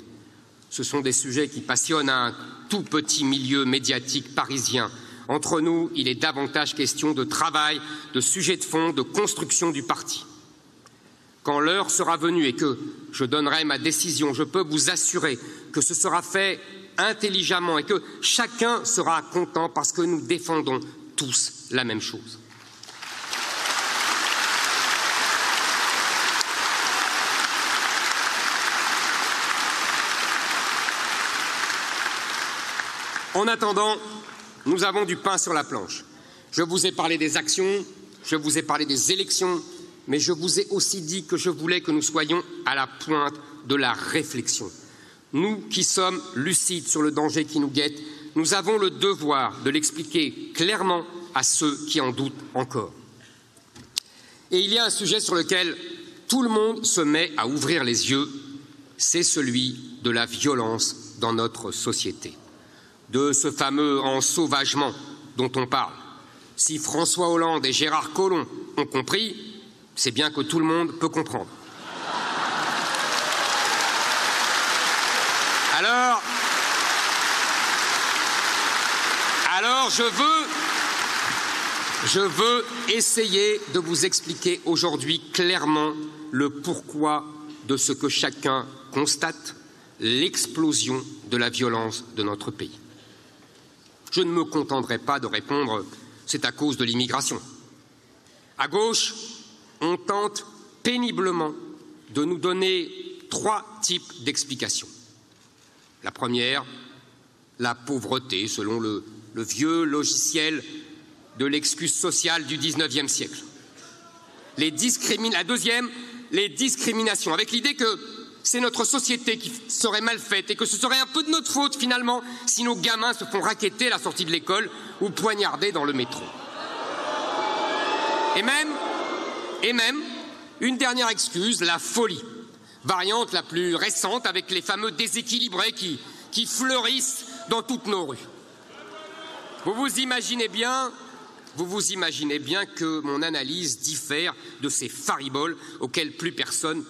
Ce sont des sujets qui passionnent un tout petit milieu médiatique parisien. Entre nous, il est davantage question de travail, de sujets de fond, de construction du parti. Quand l'heure sera venue et que je donnerai ma décision, je peux vous assurer que ce sera fait intelligemment et que chacun sera content parce que nous défendons tous la même chose. En attendant, nous avons du pain sur la planche. Je vous ai parlé des actions, je vous ai parlé des élections, mais je vous ai aussi dit que je voulais que nous soyons à la pointe de la réflexion. Nous qui sommes lucides sur le danger qui nous guette, nous avons le devoir de l'expliquer clairement à ceux qui en doutent encore. Et il y a un sujet sur lequel tout le monde se met à ouvrir les yeux, c'est celui de la violence dans notre société de ce fameux ensauvagement dont on parle. Si François Hollande et Gérard Collomb ont compris, c'est bien que tout le monde peut comprendre. Alors, je veux essayer de vous expliquer aujourd'hui clairement le pourquoi de ce que chacun constate, l'explosion de la violence de notre pays. Je ne me contenterai pas de répondre c'est à cause de l'immigration. À gauche, on tente péniblement de nous donner trois types d'explications. La première, la pauvreté, selon le, vieux logiciel de l'excuse sociale du XIXe siècle. La deuxième, les discriminations, avec l'idée que c'est notre société qui serait mal faite et que ce serait un peu de notre faute finalement si nos gamins se font raqueter à la sortie de l'école ou poignarder dans le métro. Et même, une dernière excuse, la folie, variante la plus récente avec les fameux déséquilibrés qui, fleurissent dans toutes nos rues. Vous vous imaginez bien vous vous imaginez bien que mon analyse diffère de ces fariboles auxquels plus personne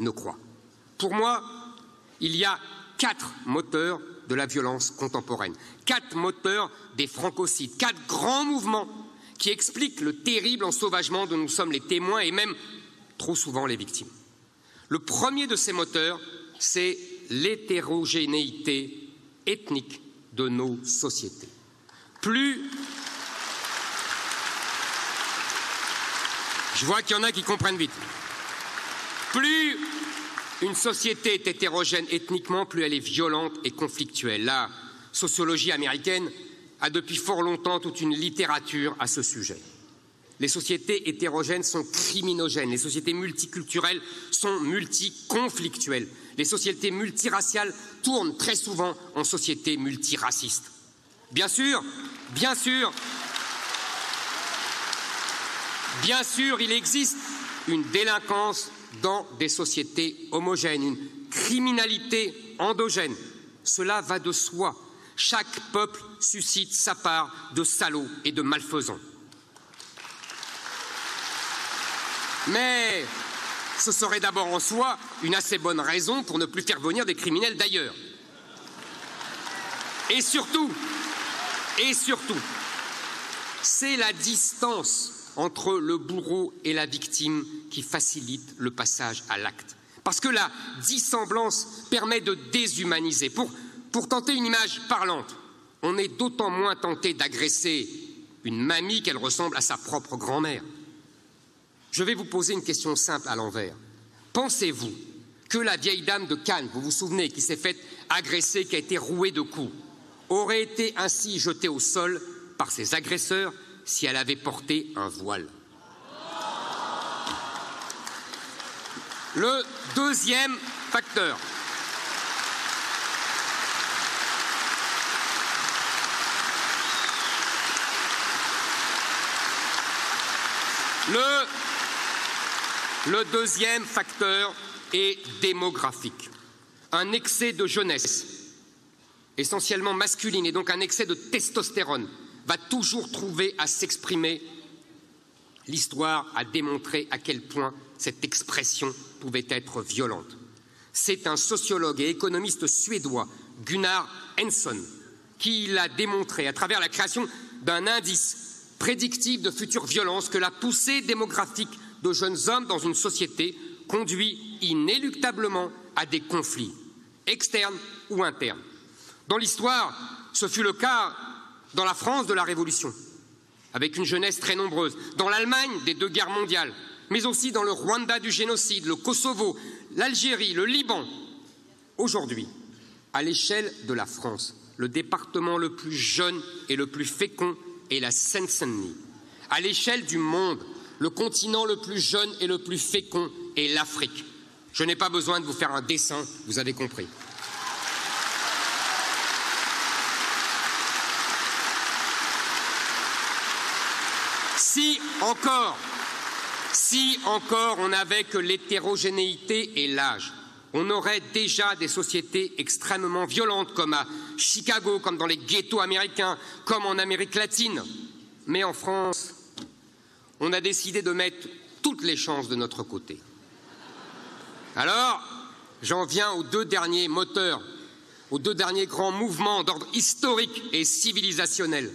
ne croit. Pour moi, il y a quatre moteurs de la violence contemporaine, quatre moteurs des francocides, quatre grands mouvements qui expliquent le terrible ensauvagement dont nous sommes les témoins et même trop souvent les victimes. Le premier de ces moteurs, c'est l'hétérogénéité ethnique de nos sociétés. Plus je vois qu'il y en a qui comprennent vite. Plus une société est hétérogène ethniquement, plus elle est violente et conflictuelle. La sociologie américaine a depuis fort longtemps toute une littérature à ce sujet. Les sociétés hétérogènes sont criminogènes, les sociétés multiculturelles sont multiconflictuelles, les sociétés multiraciales tournent très souvent en sociétés multiracistes. Bien sûr, bien sûr, bien sûr, il existe une délinquance dans des sociétés homogènes, une criminalité endogène. Cela va de soi. Chaque peuple suscite sa part de salauds et de malfaisants. Mais ce serait d'abord en soi une assez bonne raison pour ne plus faire venir des criminels d'ailleurs. Et surtout, et surtout, c'est la distance entre le bourreau et la victime qui facilite le passage à l'acte. Parce que la dissemblance permet de déshumaniser. Pour, pour tenter une image parlante, on est d'autant moins tenté d'agresser une mamie qu'elle ressemble à sa propre grand-mère. Je vais vous poser une question simple à l'envers. Pensez-vous que la vieille dame de Cannes, vous vous souvenez, qui s'est faite agresser, qui a été rouée de coups, aurait été ainsi jetée au sol par ses agresseurs si elle avait porté un voile? Le deuxième facteur. Le le deuxième facteur est démographique. Un excès de jeunesse, essentiellement masculine, et donc un excès de testostérone, va toujours trouver à s'exprimer. L'histoire a démontré à quel point cette expression pouvait être violente. C'est un sociologue et économiste suédois, Gunnar Henson, qui l'a démontré à travers la création d'un indice prédictif de futures violences que la poussée démographique de jeunes hommes dans une société conduit inéluctablement à des conflits, externes ou internes. Dans l'histoire, ce fut le cas dans la France de la Révolution, avec une jeunesse très nombreuse, dans l'Allemagne des deux guerres mondiales, mais aussi dans le Rwanda du génocide, le Kosovo, l'Algérie, le Liban. Aujourd'hui, à l'échelle de la France, le département le plus jeune et le plus fécond est la Seine-Saint-Denis. À l'échelle du monde, le continent le plus jeune et le plus fécond est l'Afrique. Je n'ai pas besoin de vous faire un dessin, vous avez compris. Si encore, si encore on n'avait que l'hétérogénéité et l'âge, on aurait déjà des sociétés extrêmement violentes comme à Chicago, comme dans les ghettos américains, comme en Amérique latine. Mais en France, on a décidé de mettre toutes les chances de notre côté. Alors, j'en viens aux deux derniers moteurs, aux deux derniers grands mouvements d'ordre historique et civilisationnel.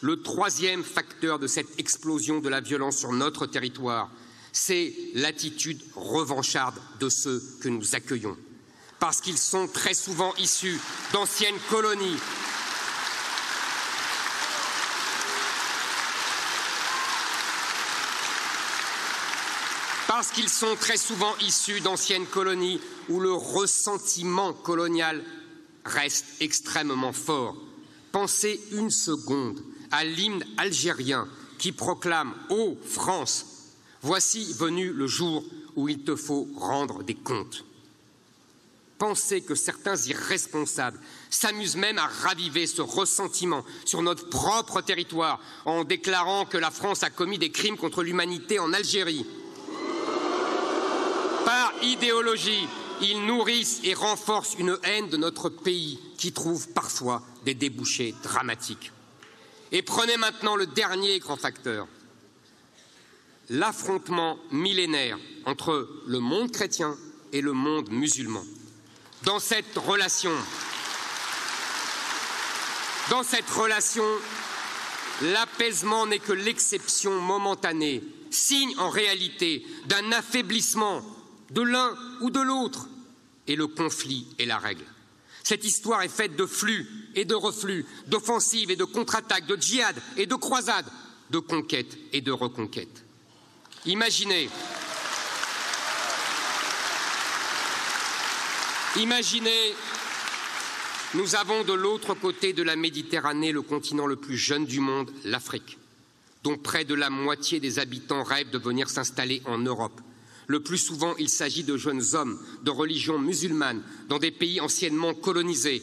Le troisième facteur de cette explosion de la violence sur notre territoire, c'est l'attitude revancharde de ceux que nous accueillons. Parce qu'ils sont très souvent issus d'anciennes colonies, parce qu'ils sont très souvent issus d'anciennes colonies où le ressentiment colonial reste extrêmement fort. Pensez une seconde à l'hymne algérien qui proclame Ô France, voici venu le jour où il te faut rendre des comptes. Pensez que certains irresponsables s'amusent même à raviver ce ressentiment sur notre propre territoire en déclarant que la France a commis des crimes contre l'humanité en Algérie par idéologie, ils nourrissent et renforcent une haine de notre pays qui trouve parfois des débouchés dramatiques. Et prenez maintenant le dernier grand facteur, l'affrontement millénaire entre le monde chrétien et le monde musulman. Dans cette relation, dans cette relation, l'apaisement n'est que l'exception momentanée, signe en réalité d'un affaiblissement de l'un ou de l'autre, et le conflit est la règle. Cette histoire est faite de flux et de reflux, d'offensives et de contre-attaques, de djihad et de croisades, de conquêtes et de reconquêtes. Imaginez, imaginez, Nous avons de l'autre côté de la Méditerranée le continent le plus jeune du monde, l'Afrique, dont près de la moitié des habitants rêvent de venir s'installer en Europe. Le plus souvent, il s'agit de jeunes hommes de religion musulmane dans des pays anciennement colonisés.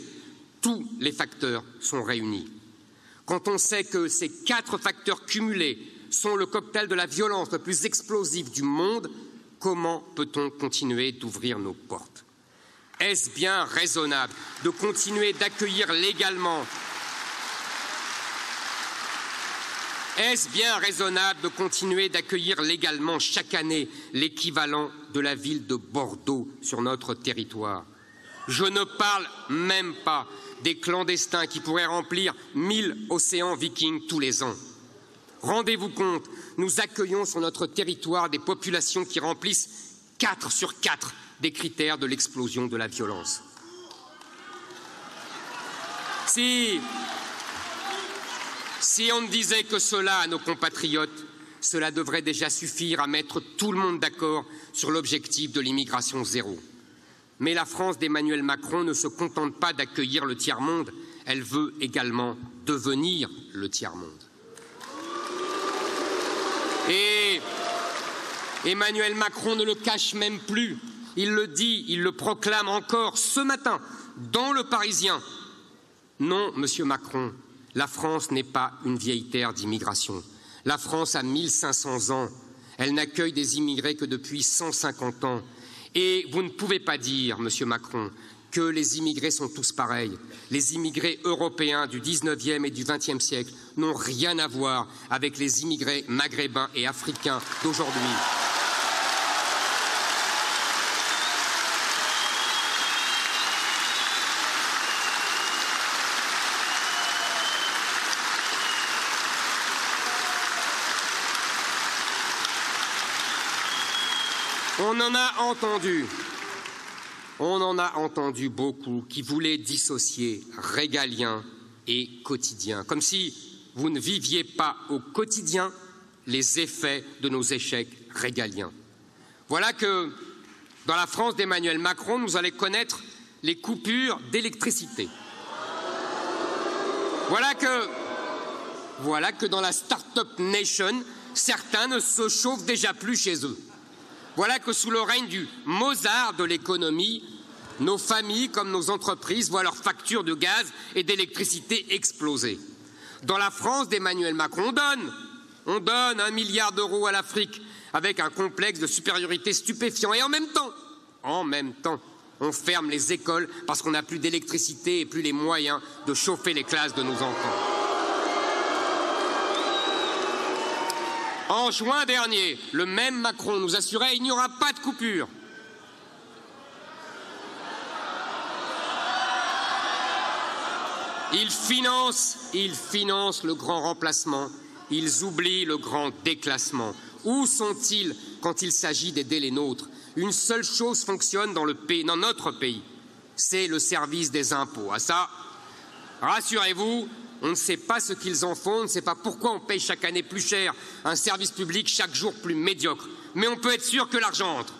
Tous les facteurs sont réunis. Quand on sait que ces quatre facteurs cumulés sont le cocktail de la violence le plus explosif du monde, comment peut-on continuer d'ouvrir nos portes? Est-ce bien raisonnable de continuer d'accueillir légalement Est-ce bien raisonnable de continuer d'accueillir légalement chaque année l'équivalent de la ville de Bordeaux sur notre territoire? Je ne parle même pas des clandestins qui pourraient remplir mille océans vikings tous les ans. Rendez-vous compte, nous accueillons sur notre territoire des populations qui remplissent quatre sur quatre des critères de l'explosion de la violence. Si si on ne disait que cela à nos compatriotes, cela devrait déjà suffire à mettre tout le monde d'accord sur l'objectif de l'immigration zéro. Mais la France d'Emmanuel Macron ne se contente pas d'accueillir le tiers-monde, elle veut également devenir le tiers-monde. Et Emmanuel Macron ne le cache même plus. Il le dit, il le proclame encore ce matin dans le Parisien. Non, Monsieur Macron, la France n'est pas une vieille terre d'immigration. La France a 1500 ans. Elle n'accueille des immigrés que depuis 150 ans. Et vous ne pouvez pas dire, Monsieur Macron, que les immigrés sont tous pareils. Les immigrés européens du 19e et du 20e siècle n'ont rien à voir avec les immigrés maghrébins et africains d'aujourd'hui. On en a entendu, on en a entendu beaucoup qui voulaient dissocier régalien et quotidien, comme si vous ne viviez pas au quotidien les effets de nos échecs régaliens. Voilà que dans la France d'Emmanuel Macron, nous allons connaître les coupures d'électricité. Voilà que, voilà que dans la Start-up Nation, certains ne se chauffent déjà plus chez eux. Voilà que sous le règne du Mozart de l'économie, nos familles comme nos entreprises voient leurs factures de gaz et d'électricité exploser. Dans la France d'Emmanuel Macron, on donne, on donne un milliard d'euros à l'Afrique avec un complexe de supériorité stupéfiant. Et en même temps, en même temps, on ferme les écoles parce qu'on n'a plus d'électricité et plus les moyens de chauffer les classes de nos enfants. En juin dernier, le même Macron nous assurait qu'il n'y aura pas de coupure. Ils financent, le grand remplacement, ils oublient le grand déclassement. Où sont-ils quand il s'agit d'aider les nôtres? Une seule chose fonctionne dans, le pays, dans notre pays, c'est le service des impôts. À ça, rassurez-vous, on ne sait pas ce qu'ils en font, on ne sait pas pourquoi on paye chaque année plus cher un service public chaque jour plus médiocre. Mais on peut être sûr que l'argent entre.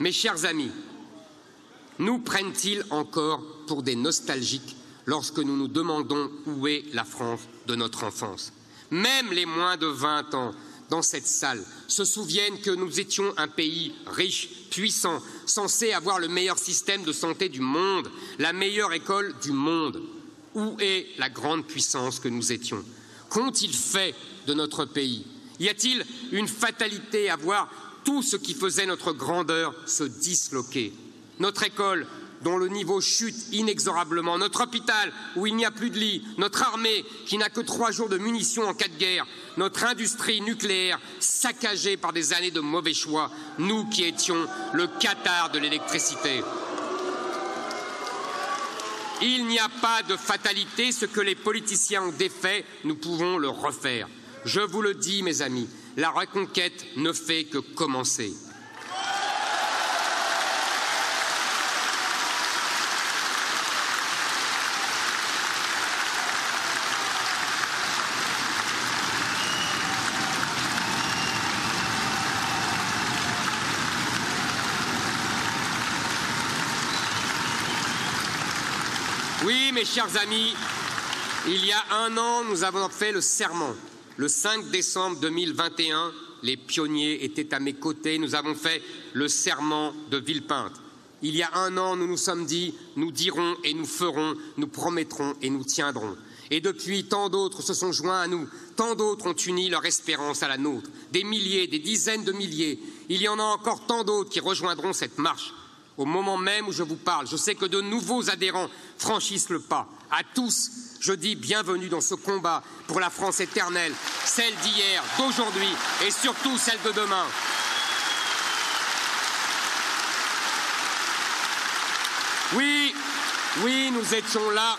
Mes chers amis, nous prennent-ils encore pour des nostalgiques lorsque nous nous demandons où est la France de notre enfance? Même les moins de 20 ans dans cette salle se souviennent que nous étions un pays riche, puissant, censé avoir le meilleur système de santé du monde, la meilleure école du monde. Où est la grande puissance que nous étions? Qu'ont-ils fait de notre pays? Y a-t-il une fatalité à voir tout ce qui faisait notre grandeur se disloquer? Notre école, dont le niveau chute inexorablement, notre hôpital, où il n'y a plus de lits, notre armée, qui n'a que trois jours de munitions en cas de guerre, notre industrie nucléaire, saccagée par des années de mauvais choix, nous qui étions le Qatar de l'électricité. Il n'y a pas de fatalité, ce que les politiciens ont défait, nous pouvons le refaire. Je vous le dis, mes amis, la reconquête ne fait que commencer. Oui, mes chers amis, il y a un an, nous avons fait le serment. Le 5 décembre 2021, les pionniers étaient à mes côtés. Nous avons fait le serment de Villepinte. Il y a un an, nous nous sommes dit, nous dirons et nous ferons, nous promettrons et nous tiendrons. Et depuis, tant d'autres se sont joints à nous, tant d'autres ont uni leur espérance à la nôtre. Des milliers, des dizaines de milliers. Il y en a encore tant d'autres qui rejoindront cette marche. Au moment même où je vous parle, je sais que de nouveaux adhérents franchissent le pas. À tous, je dis bienvenue dans ce combat pour la France éternelle, celle d'hier, d'aujourd'hui et surtout celle de demain. Oui, oui, nous étions là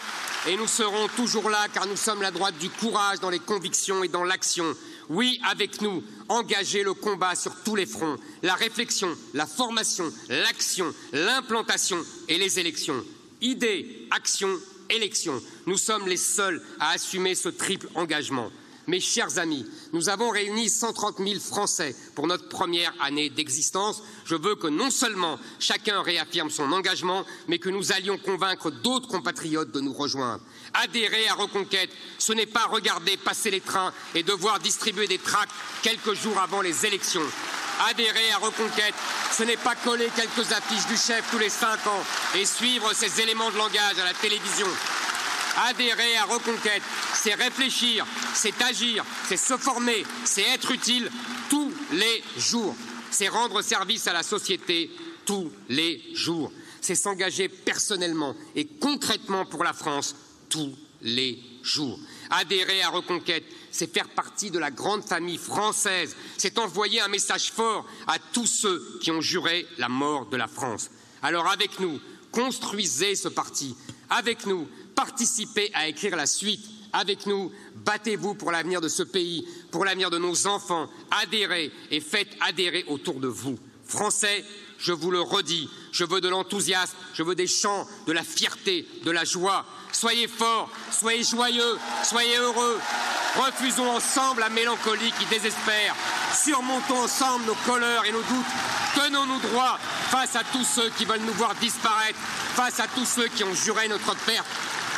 et nous serons toujours là car nous sommes la droite du courage dans les convictions et dans l'action. Oui, avec nous, engager le combat sur tous les fronts, la réflexion, la formation, l'action, l'implantation et les élections. Idées, action, élection. Nous sommes les seuls à assumer ce triple engagement. Mes chers amis, nous avons réuni 130 000 Français pour notre première année d'existence. Je veux que non seulement chacun réaffirme son engagement, mais que nous allions convaincre d'autres compatriotes de nous rejoindre. Adhérer à Reconquête, ce n'est pas regarder passer les trains et devoir distribuer des tracts quelques jours avant les élections. Adhérer à Reconquête, ce n'est pas coller quelques affiches du chef tous les cinq ans et suivre ses éléments de langage à la télévision. Adhérer à Reconquête, c'est réfléchir, c'est agir, c'est se former, c'est être utile tous les jours. C'est rendre service à la société tous les jours. C'est s'engager personnellement et concrètement pour la France tous les jours. Adhérer à Reconquête, c'est faire partie de la grande famille française, c'est envoyer un message fort à tous ceux qui ont juré la mort de la France. Alors avec nous, construisez ce parti. Avec nous, participez à écrire la suite. Avec nous, battez-vous pour l'avenir de ce pays, pour l'avenir de nos enfants. Adhérez et faites adhérer autour de vous. Français, je vous le redis, je veux de l'enthousiasme, je veux des chants, de la fierté, de la joie. Soyez forts, soyez joyeux, soyez heureux. Refusons ensemble la mélancolie qui désespère. Surmontons ensemble nos colères et nos doutes. Tenons-nous droits face à tous ceux qui veulent nous voir disparaître, face à tous ceux qui ont juré notre perte.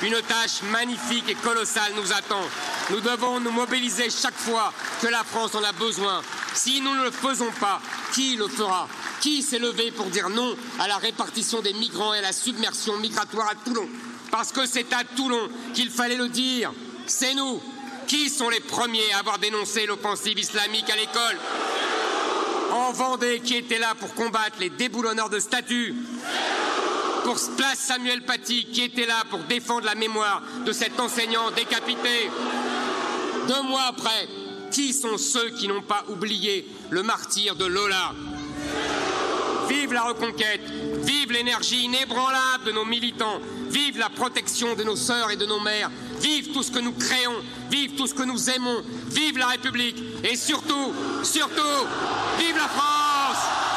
Une tâche magnifique et colossale nous attend. Nous devons nous mobiliser chaque fois que la France en a besoin. Si nous ne le faisons pas, qui le fera? Qui s'est levé pour dire non à la répartition des migrants et à la submersion migratoire à Toulon? Parce que c'est à Toulon qu'il fallait le dire. C'est nous. Qui sont les premiers à avoir dénoncé l'offensive islamique à l'école En Vendée, qui était là pour combattre les déboulonneurs de statues pour place Samuel Paty, qui était là pour défendre la mémoire de cet enseignant décapité. Deux mois après, qui sont ceux qui n'ont pas oublié le martyr de Lola? Vive la reconquête, vive l'énergie inébranlable de nos militants, vive la protection de nos sœurs et de nos mères, vive tout ce que nous créons, vive tout ce que nous aimons, vive la République et surtout, surtout, vive la France